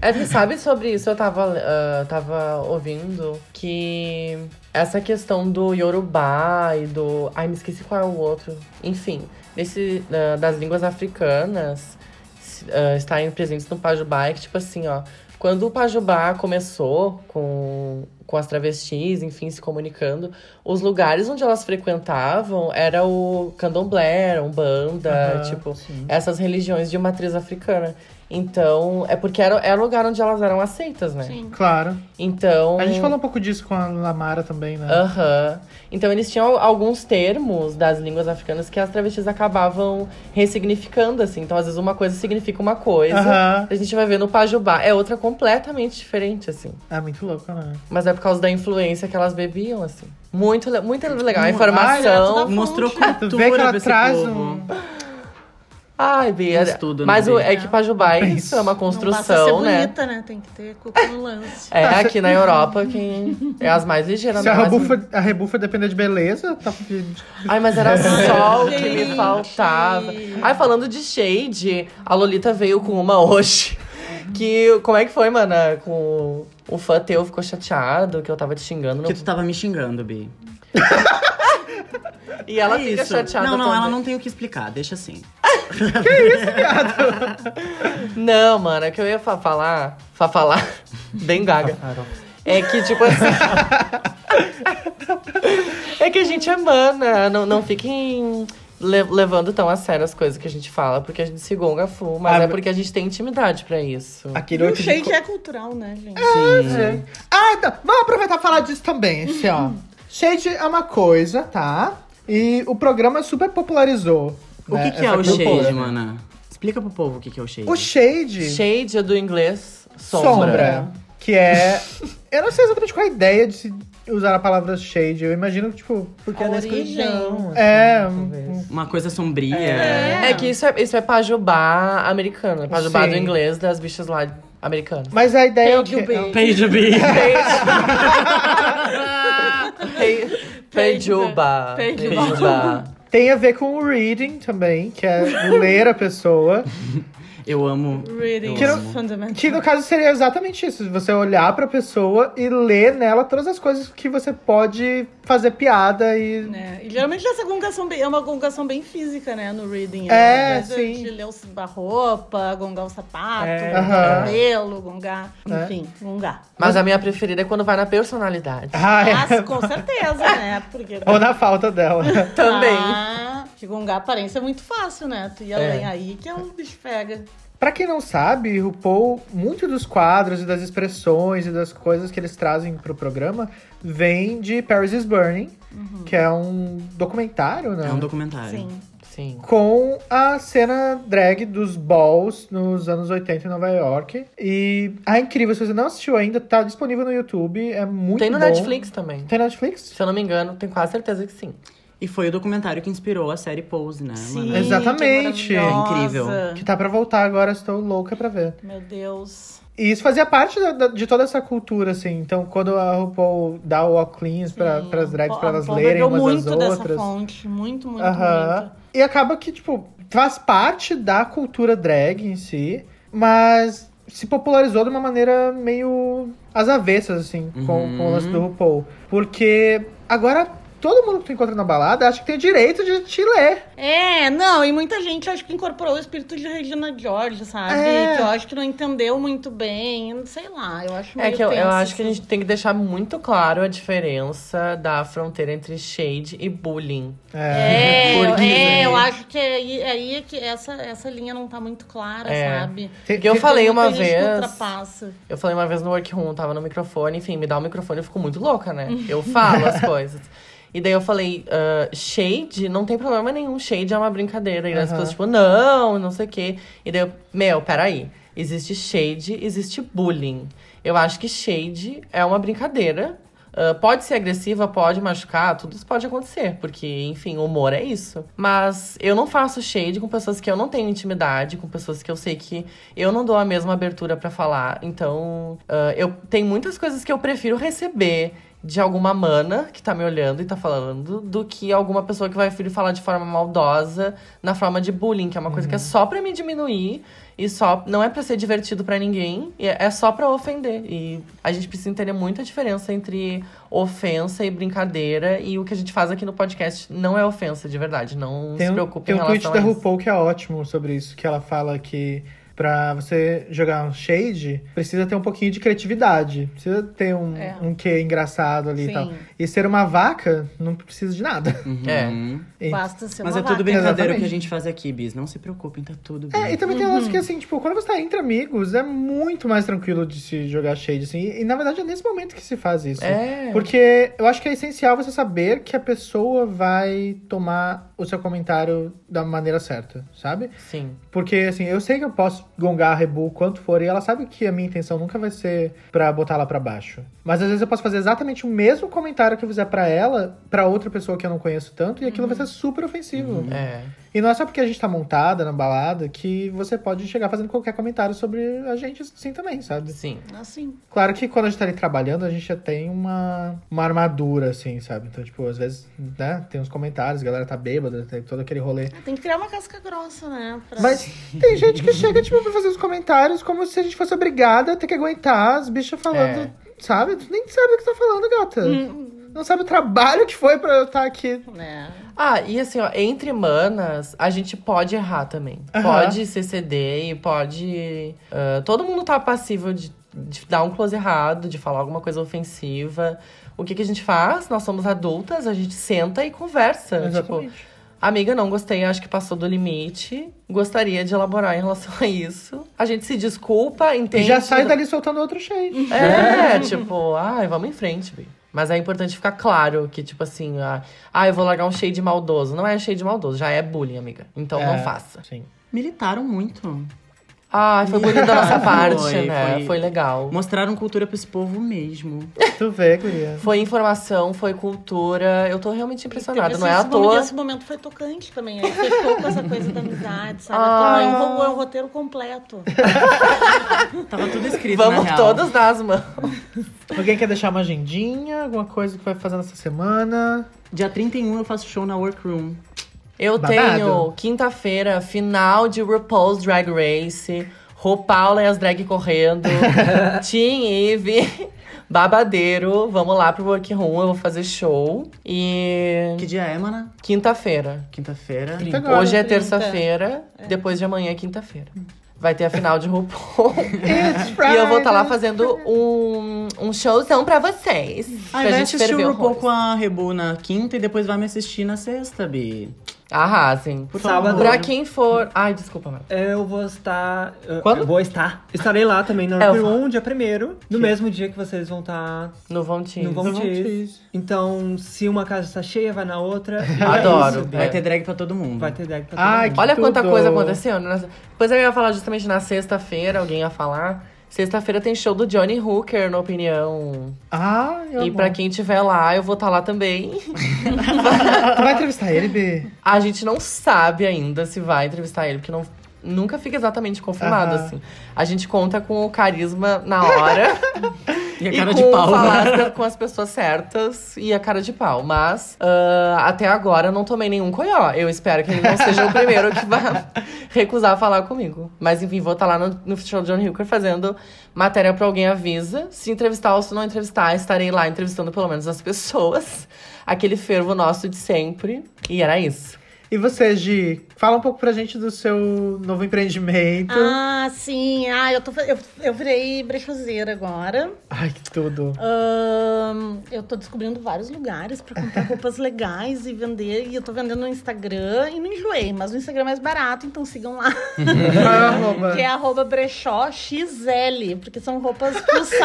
Speaker 1: É, você sabe sobre isso? Eu tava, ah, tava ouvindo que essa questão do Yorubá e do. Ai, me esqueci qual é o outro. Enfim, desse, ah, das línguas africanas se- ah, estarem presentes no Pajubá é que, tipo assim, ó. Quando o Pajubá começou com, com as travestis, enfim, se comunicando, os lugares onde elas frequentavam era o candomblé, umbanda,
Speaker 3: Aham,
Speaker 1: tipo,
Speaker 2: sim.
Speaker 1: essas religiões de matriz africana. Então, é porque era, era o lugar onde elas eram aceitas, né?
Speaker 5: Sim.
Speaker 3: Claro.
Speaker 1: Então.
Speaker 3: A gente falou um pouco disso com a Lamara também, né?
Speaker 1: Aham. Então eles tinham alguns termos das línguas africanas que as travestis acabavam ressignificando, assim. Então, às vezes, uma coisa significa uma coisa. A gente vai ver no Pajubá. É outra completamente diferente, assim.
Speaker 3: É muito louco, né?
Speaker 1: Mas é por causa da influência que elas bebiam, assim. Muito, muito legal. A
Speaker 3: Ai,
Speaker 1: informação.
Speaker 5: é,
Speaker 2: Mostrou
Speaker 5: fonte.
Speaker 3: Tu vê que
Speaker 2: cultura
Speaker 3: ela traz
Speaker 2: povo.
Speaker 3: um.
Speaker 1: Ai, Bia.
Speaker 2: Isso tudo, né,
Speaker 1: Mas o, é que Pajubá é
Speaker 3: Isso.
Speaker 1: é uma
Speaker 5: Não basta ser
Speaker 1: construção, né?
Speaker 5: bonita, né? Tem que ter cuca no lance.
Speaker 1: É, aqui na Europa, quem é as mais ligeiras.
Speaker 3: Se a
Speaker 1: né? As-
Speaker 3: rebufa, a rebufa depender de beleza, tá
Speaker 1: Ai, mas era só o *laughs* que me faltava. Ai, falando de shade, a Lolita veio com uma hoje. Que, como é que foi, mana? Com o fã teu ficou chateado, que eu tava te xingando.
Speaker 2: Porque
Speaker 1: No...
Speaker 2: tu tava me xingando, Bi. *laughs*
Speaker 1: E ela
Speaker 2: É
Speaker 1: fica
Speaker 2: isso.
Speaker 1: chateada
Speaker 2: Não, não,
Speaker 1: também.
Speaker 2: ela não tem o que explicar, deixa assim. *laughs*
Speaker 1: Não, mano, é que eu ia fa- falar... Fa falar... *laughs* Bem gaga. É que, tipo assim. *laughs* é que a gente é mana. Não, não fiquem le- levando tão a sério as coisas que a gente fala, porque a gente se gonga full. Mas
Speaker 3: Ah,
Speaker 1: é porque a gente tem intimidade pra isso.
Speaker 3: Aquele
Speaker 5: E o
Speaker 3: de
Speaker 5: é cultural, né, gente?
Speaker 2: Sim.
Speaker 3: Ah, então, vamos aproveitar e falar disso também, assim, ó. Shade é uma coisa, tá? E o programa super popularizou.
Speaker 2: O
Speaker 3: né,
Speaker 2: que, que é o
Speaker 3: cultura.
Speaker 2: shade, mana? Explica pro povo o que, que é o shade.
Speaker 3: O shade,
Speaker 1: Shade é do inglês
Speaker 3: sombra.
Speaker 1: sombra.
Speaker 3: que é... *laughs* Eu não sei exatamente qual a ideia de se usar a palavra shade. Eu imagino que, tipo...
Speaker 4: Porque
Speaker 5: A
Speaker 4: é escuridão.
Speaker 3: É,
Speaker 4: assim,
Speaker 3: um-
Speaker 4: talvez.
Speaker 2: Uma coisa sombria.
Speaker 1: É que isso é, isso é pajubá americano. é Pajubá
Speaker 3: Sim.
Speaker 1: do inglês das bichas lá americanas.
Speaker 3: Mas a ideia é o
Speaker 5: Page o
Speaker 2: Page B.
Speaker 1: Pejuba.
Speaker 5: Pejuba.
Speaker 1: Pejuba.
Speaker 3: Tem a ver com o reading também, que é ler a pessoa. *laughs*
Speaker 2: Eu amo.
Speaker 5: Reading is fundamental.
Speaker 3: Que no caso seria exatamente isso. Você olhar pra pessoa e ler nela todas as coisas que você pode fazer piada e.
Speaker 5: né? E geralmente essa gongação bem- é uma gongação bem física, né? No reading.
Speaker 3: É,
Speaker 5: de-
Speaker 3: sim.
Speaker 5: De ler o- a roupa, gongar o sapato,
Speaker 4: É.
Speaker 5: gongar o cabelo, gongar.
Speaker 3: É.
Speaker 5: Enfim, gongar.
Speaker 1: Mas a minha preferida é quando vai na personalidade.
Speaker 3: Ah, é.
Speaker 5: Mas com certeza, né? Porque. *laughs*
Speaker 3: Ou na falta dela.
Speaker 1: Também.
Speaker 5: Ah, que gongar a aparência é muito fácil, né? Tu ia
Speaker 1: É.
Speaker 5: além aí que é um bicho pega.
Speaker 3: Pra quem não sabe, o Paul, muito dos quadros e das expressões e das coisas que eles trazem pro programa vem de Paris is Burning, que é um documentário, né?
Speaker 2: É um documentário.
Speaker 5: Sim.
Speaker 1: Sim.
Speaker 3: com a cena drag dos balls nos anos 80 em Nova York. E é incrível, se você não assistiu ainda, tá disponível no YouTube, é muito
Speaker 1: Tem no
Speaker 3: bom.
Speaker 1: Netflix também.
Speaker 3: Tem Netflix?
Speaker 1: Se eu não me engano, tenho quase certeza que sim.
Speaker 2: E foi o documentário que inspirou a série Pose, né?
Speaker 5: Sim.
Speaker 2: mana?
Speaker 3: Exatamente.
Speaker 5: que
Speaker 2: É incrível.
Speaker 3: Que tá pra voltar agora, estou louca pra ver.
Speaker 5: Meu Deus.
Speaker 3: E isso fazia parte da- da- de toda essa cultura, assim. Então, quando a RuPaul dá o walk cleans pra, pras drags, pra elas lerem umas
Speaker 5: muito dessa
Speaker 3: outras.
Speaker 5: fonte. Muito, muito,
Speaker 3: Aham.
Speaker 5: muito.
Speaker 3: E acaba que, tipo, faz parte da cultura drag em si, mas se popularizou de uma maneira meio às avessas, assim, com,
Speaker 2: Uhum.
Speaker 3: com o lance do RuPaul. Porque agora todo mundo que tu encontra na balada acha que tem o direito de te ler.
Speaker 5: É, não, e muita gente acho que incorporou o espírito de Regina George, sabe?
Speaker 3: É.
Speaker 5: Que eu acho que não entendeu muito bem, sei lá, eu acho
Speaker 1: É
Speaker 5: meio
Speaker 1: que eu, eu acho que a
Speaker 5: assim.
Speaker 1: gente tem que deixar muito claro a diferença da fronteira entre shade e bullying.
Speaker 5: É, eu,
Speaker 1: Porque-
Speaker 5: é, *laughs* eu acho que é aí, é é que essa, essa linha não tá muito clara,
Speaker 1: É.
Speaker 5: sabe?
Speaker 1: Porque eu falei uma
Speaker 5: que
Speaker 1: vez. Eu falei uma vez no workroom, tava no microfone, enfim, me dá o microfone, eu fico muito louca, né? Eu falo as *laughs* coisas. E daí eu falei, ah, shade, não tem problema nenhum, shade é uma brincadeira. E daí as pessoas, tipo, não, não sei o quê. E daí eu, meu, peraí. Existe shade, existe bullying. Eu acho que shade é uma brincadeira. Ah, pode ser agressiva, pode machucar, tudo isso pode acontecer, porque, enfim, o humor é isso. Mas eu não faço shade com pessoas que eu não tenho intimidade, com pessoas que eu sei que eu não dou a mesma abertura pra falar. Então, ah, eu tem muitas coisas que eu prefiro receber de alguma mana que tá me olhando e tá falando, do que alguma pessoa que vai vir falar de forma maldosa na forma de bullying, que é uma coisa que é só pra me diminuir e só não é pra ser divertido pra ninguém, e é é só pra ofender. E a gente precisa entender muito a diferença entre ofensa e brincadeira, e o que a gente faz aqui no podcast não é ofensa de verdade, não
Speaker 3: Tem
Speaker 1: se preocupe
Speaker 3: tem
Speaker 1: em
Speaker 3: um tweet
Speaker 1: relação
Speaker 3: da
Speaker 1: a isso.
Speaker 3: RuPaul que é ótimo sobre isso, que ela fala que pra você jogar um shade, precisa ter um pouquinho de criatividade. Precisa ter um,
Speaker 5: É.
Speaker 3: um quê engraçado ali e
Speaker 5: Sim.
Speaker 3: tal. E ser uma vaca, não precisa de nada.
Speaker 2: Uhum.
Speaker 3: E-
Speaker 5: Basta ser
Speaker 2: Mas
Speaker 5: uma
Speaker 2: é tudo
Speaker 5: vaca.
Speaker 2: brincadeira o
Speaker 3: Exatamente.
Speaker 2: que a gente faz aqui, Bis. Não se preocupem, tá tudo bem.
Speaker 3: É, e também tem um lance que, assim, tipo, quando você tá entre amigos, é muito mais tranquilo de se jogar shade, assim. E, e, na verdade, é nesse momento que se faz isso.
Speaker 1: É.
Speaker 3: Porque eu acho que é essencial você saber que a pessoa vai tomar o seu comentário da maneira certa, sabe?
Speaker 1: Sim.
Speaker 3: Porque, assim, eu sei que eu posso gongar a Rebu o quanto for, e ela sabe que a minha intenção nunca vai ser pra botar ela pra baixo. Mas às vezes eu posso fazer exatamente o mesmo comentário que eu fizer pra ela, pra outra pessoa que eu não conheço tanto, e aquilo vai ser super ofensivo.
Speaker 1: É.
Speaker 3: E não é só porque a gente tá montada na balada que você pode chegar fazendo qualquer comentário sobre a gente assim também, sabe?
Speaker 1: Sim.
Speaker 5: Assim.
Speaker 3: Claro que quando a gente tá ali trabalhando, a gente já tem uma, uma armadura, assim, sabe? Então, tipo, às vezes, né, tem uns comentários, a galera tá bêbada, tem todo aquele rolê.
Speaker 5: Tem que criar uma casca grossa, né? pra-
Speaker 3: Mas *laughs* tem gente que chega, tipo, pra fazer os comentários como se a gente fosse obrigada a ter que aguentar as bichas falando,
Speaker 1: É.
Speaker 3: sabe? Tu nem sabe o que tá falando, gata.
Speaker 5: Hum,
Speaker 3: Não sabe o trabalho que foi pra eu estar aqui.
Speaker 5: né?
Speaker 1: Ah, e assim, ó, entre manas, a gente pode errar também.
Speaker 3: Aham.
Speaker 1: Pode se ceder e pode. ah, todo mundo tá passível de, de dar um close errado, de falar alguma coisa ofensiva, o que, que a gente faz? Nós somos adultas, a gente senta e conversa.
Speaker 3: Exatamente.
Speaker 1: Tipo, amiga, não gostei, acho que passou do limite. Gostaria de elaborar em relação a isso. A gente se desculpa,
Speaker 3: E
Speaker 1: entende.
Speaker 3: já sai dali soltando outro shade.
Speaker 1: É, tipo, ai, vamos em frente, bi. Mas é importante ficar claro que, tipo assim, ah, ah, eu vou largar um shade maldoso. Não é shade maldoso, já é bullying, amiga. Então não
Speaker 3: É,
Speaker 1: faça.
Speaker 3: Sim.
Speaker 2: Militaram muito.
Speaker 1: Ai, foi bonito da nossa *laughs* parte,
Speaker 2: Foi,
Speaker 1: né?
Speaker 2: foi.
Speaker 1: Foi legal.
Speaker 2: Mostraram cultura pra esse povo mesmo.
Speaker 3: Tu vê, guria.
Speaker 1: Foi informação, foi cultura. Eu tô realmente impressionada. Não é à
Speaker 5: momento-
Speaker 1: toa.
Speaker 5: Esse momento foi tocante também. Aí fechou com essa coisa da amizade, sabe?
Speaker 1: Ah.
Speaker 5: Então, aí o, o roteiro completo. *laughs*
Speaker 2: Tava tudo escrito na
Speaker 1: Vamos
Speaker 2: real.
Speaker 1: todas dar as mãos.
Speaker 3: Alguém quer deixar uma agendinha? Alguma coisa que vai fazer nessa semana?
Speaker 2: Dia 31 eu faço show na Workroom.
Speaker 1: Eu
Speaker 3: Babado.
Speaker 1: tenho quinta-feira, final de RuPaul's Drag Race. RuPaul e as drag correndo. *laughs* Team Eve. Babadeiro. Vamos lá pro Workroom, eu vou fazer show. E.
Speaker 2: Que dia é, mana?
Speaker 1: Quinta-feira.
Speaker 2: Quinta-feira.
Speaker 3: Agora.
Speaker 1: Hoje é
Speaker 5: 30.
Speaker 1: terça-feira, depois de amanhã é quinta-feira. Vai ter a final de RuPaul. *laughs* E eu vou estar lá
Speaker 3: Friday.
Speaker 1: fazendo um, um showzão pra vocês.
Speaker 2: Ah,
Speaker 1: pra
Speaker 2: vai
Speaker 1: gente
Speaker 2: assistir o RuPaul com a Rebu na quinta e depois vai me assistir na sexta, Bi.
Speaker 1: Arrasem.
Speaker 2: Por
Speaker 4: Sábado.
Speaker 2: favor.
Speaker 1: Pra quem for. Ai, desculpa.
Speaker 4: Eu vou estar.
Speaker 3: Quando?
Speaker 4: Eu vou estar. Estarei lá também no
Speaker 1: É, eu
Speaker 4: Workroom, dia 1 no mesmo dia que vocês vão estar
Speaker 1: No Von Teens.
Speaker 4: no Tease. Então, se uma casa está cheia, vai na outra. *laughs* É
Speaker 1: Adoro.
Speaker 2: Vai
Speaker 1: É.
Speaker 2: ter drag pra todo mundo.
Speaker 4: Vai ter drag pra todo
Speaker 3: Ai,
Speaker 4: mundo.
Speaker 3: que
Speaker 1: Olha quanta
Speaker 3: tudo.
Speaker 1: coisa aconteceu. né? Depois eu ia falar justamente na sexta-feira, alguém ia falar. Sexta-feira tem show do Johnny Hooker, na opinião.
Speaker 3: Ah, eu
Speaker 1: E pra quem tiver lá, eu vou estar lá também. *laughs*
Speaker 3: Tu vai entrevistar ele, B?
Speaker 1: A gente não sabe ainda se vai entrevistar ele, porque não, nunca fica exatamente confirmado,
Speaker 3: Aham.
Speaker 1: assim. A gente conta com o carisma na hora. *laughs*
Speaker 2: E a
Speaker 1: e
Speaker 2: cara
Speaker 1: com
Speaker 2: de pau.
Speaker 1: falar as- com as pessoas certas e a cara de pau. Mas ah, até agora eu não tomei nenhum coió. Eu espero que ele não seja o primeiro que vai *laughs* recusar falar comigo. Mas enfim, vou estar lá no, no show de John Hooker fazendo matéria pra alguém avisa. Se entrevistar ou se não entrevistar, estarei lá entrevistando pelo menos as pessoas. Aquele fervo nosso de sempre. E era isso.
Speaker 3: E você, Gi? Fala um pouco pra gente do seu novo empreendimento.
Speaker 5: Ah, sim. Ah, eu, tô, eu, eu virei brechoseira agora.
Speaker 3: Ai, que tudo.
Speaker 5: Ahn, eu tô descobrindo vários lugares pra comprar *laughs* roupas legais e vender. E eu tô vendendo no Instagram e no Enjoei, mas o Instagram é mais barato, então sigam lá. *laughs*
Speaker 3: É
Speaker 5: que é arroba brechó XL, porque são roupas *laughs* plus size.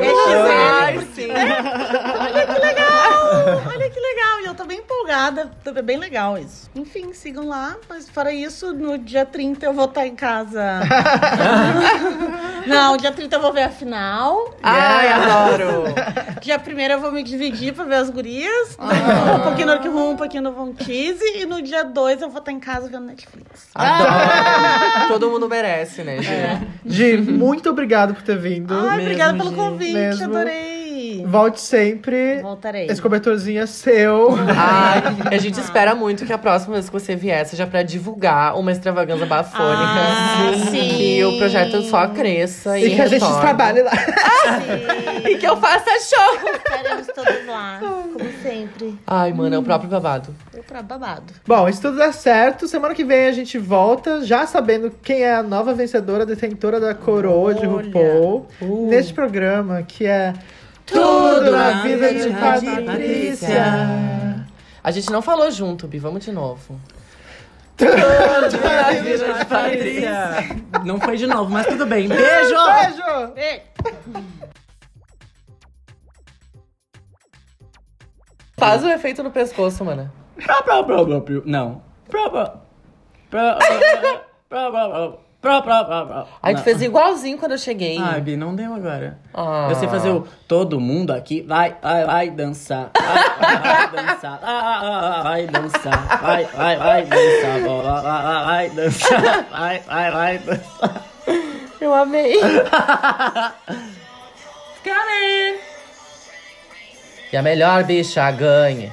Speaker 5: é XL.
Speaker 1: Ai,
Speaker 5: porque-
Speaker 1: sim.
Speaker 5: Olha que legal! Olha que legal! E eu tô bem empolgada. É bem legal isso. Enfim, sigam lá. Mas fora isso, no dia 30 eu vou estar em casa. *laughs* Não, dia 30 eu vou ver a final.
Speaker 1: Ai, adoro!
Speaker 5: Dia 1 eu vou me dividir pra ver as gurias. Um pouquinho no Arquirum, um pouquinho no Von Tease. E no dia 2 eu vou estar em casa vendo Netflix.
Speaker 1: Adoro! Todo mundo merece, né, gente? *laughs*
Speaker 3: Gi, muito obrigado por ter vindo.
Speaker 5: Ai,
Speaker 2: Mesmo,
Speaker 5: obrigada pelo
Speaker 2: Gi.
Speaker 5: convite,
Speaker 3: Mesmo.
Speaker 5: adorei.
Speaker 3: Volte sempre.
Speaker 5: Voltarei.
Speaker 3: Esse cobertorzinho é seu.
Speaker 1: Ai, *laughs* a gente espera muito que a próxima vez que você vier seja pra divulgar uma extravaganza bafônica.
Speaker 5: Ah, sim.
Speaker 1: Que o projeto só cresça e,
Speaker 3: E que a gente
Speaker 1: retorne.
Speaker 3: trabalhe lá.
Speaker 5: Sim. *laughs*
Speaker 1: E que eu faça show!
Speaker 5: Estaremos todos lá, como sempre.
Speaker 1: Ai, mano, é o próprio babado.
Speaker 5: Eu pra babado.
Speaker 3: Bom, se tudo der certo, semana que vem a gente volta, já sabendo quem é a nova vencedora, detentora da coroa de
Speaker 5: Olha.
Speaker 3: RuPaul.
Speaker 1: Uh.
Speaker 3: Neste programa, que é Tudo na Vida de Patrícia.
Speaker 1: A gente não falou junto, Bi. Vamos de novo.
Speaker 3: Tudo na Vida de
Speaker 4: Patrícia!
Speaker 2: Não foi de novo, mas tudo bem. Beijo!
Speaker 3: Beijo!
Speaker 5: Beijo.
Speaker 1: Faz o efeito no pescoço, mano.
Speaker 2: Não.
Speaker 1: A gente fez igualzinho quando eu cheguei.
Speaker 2: Ai, Bi, não deu agora.
Speaker 1: Ah.
Speaker 2: Eu sei fazer o todo mundo aqui vai, vai, vai dançar. Vai, vai dançar. Ah, vai dançar. Vai, vai, vai dançar. Vai, vai, vai dançar. Vai, vai, vai dançar.
Speaker 1: Eu amei.
Speaker 2: Coming!
Speaker 1: E a melhor bicha ganha.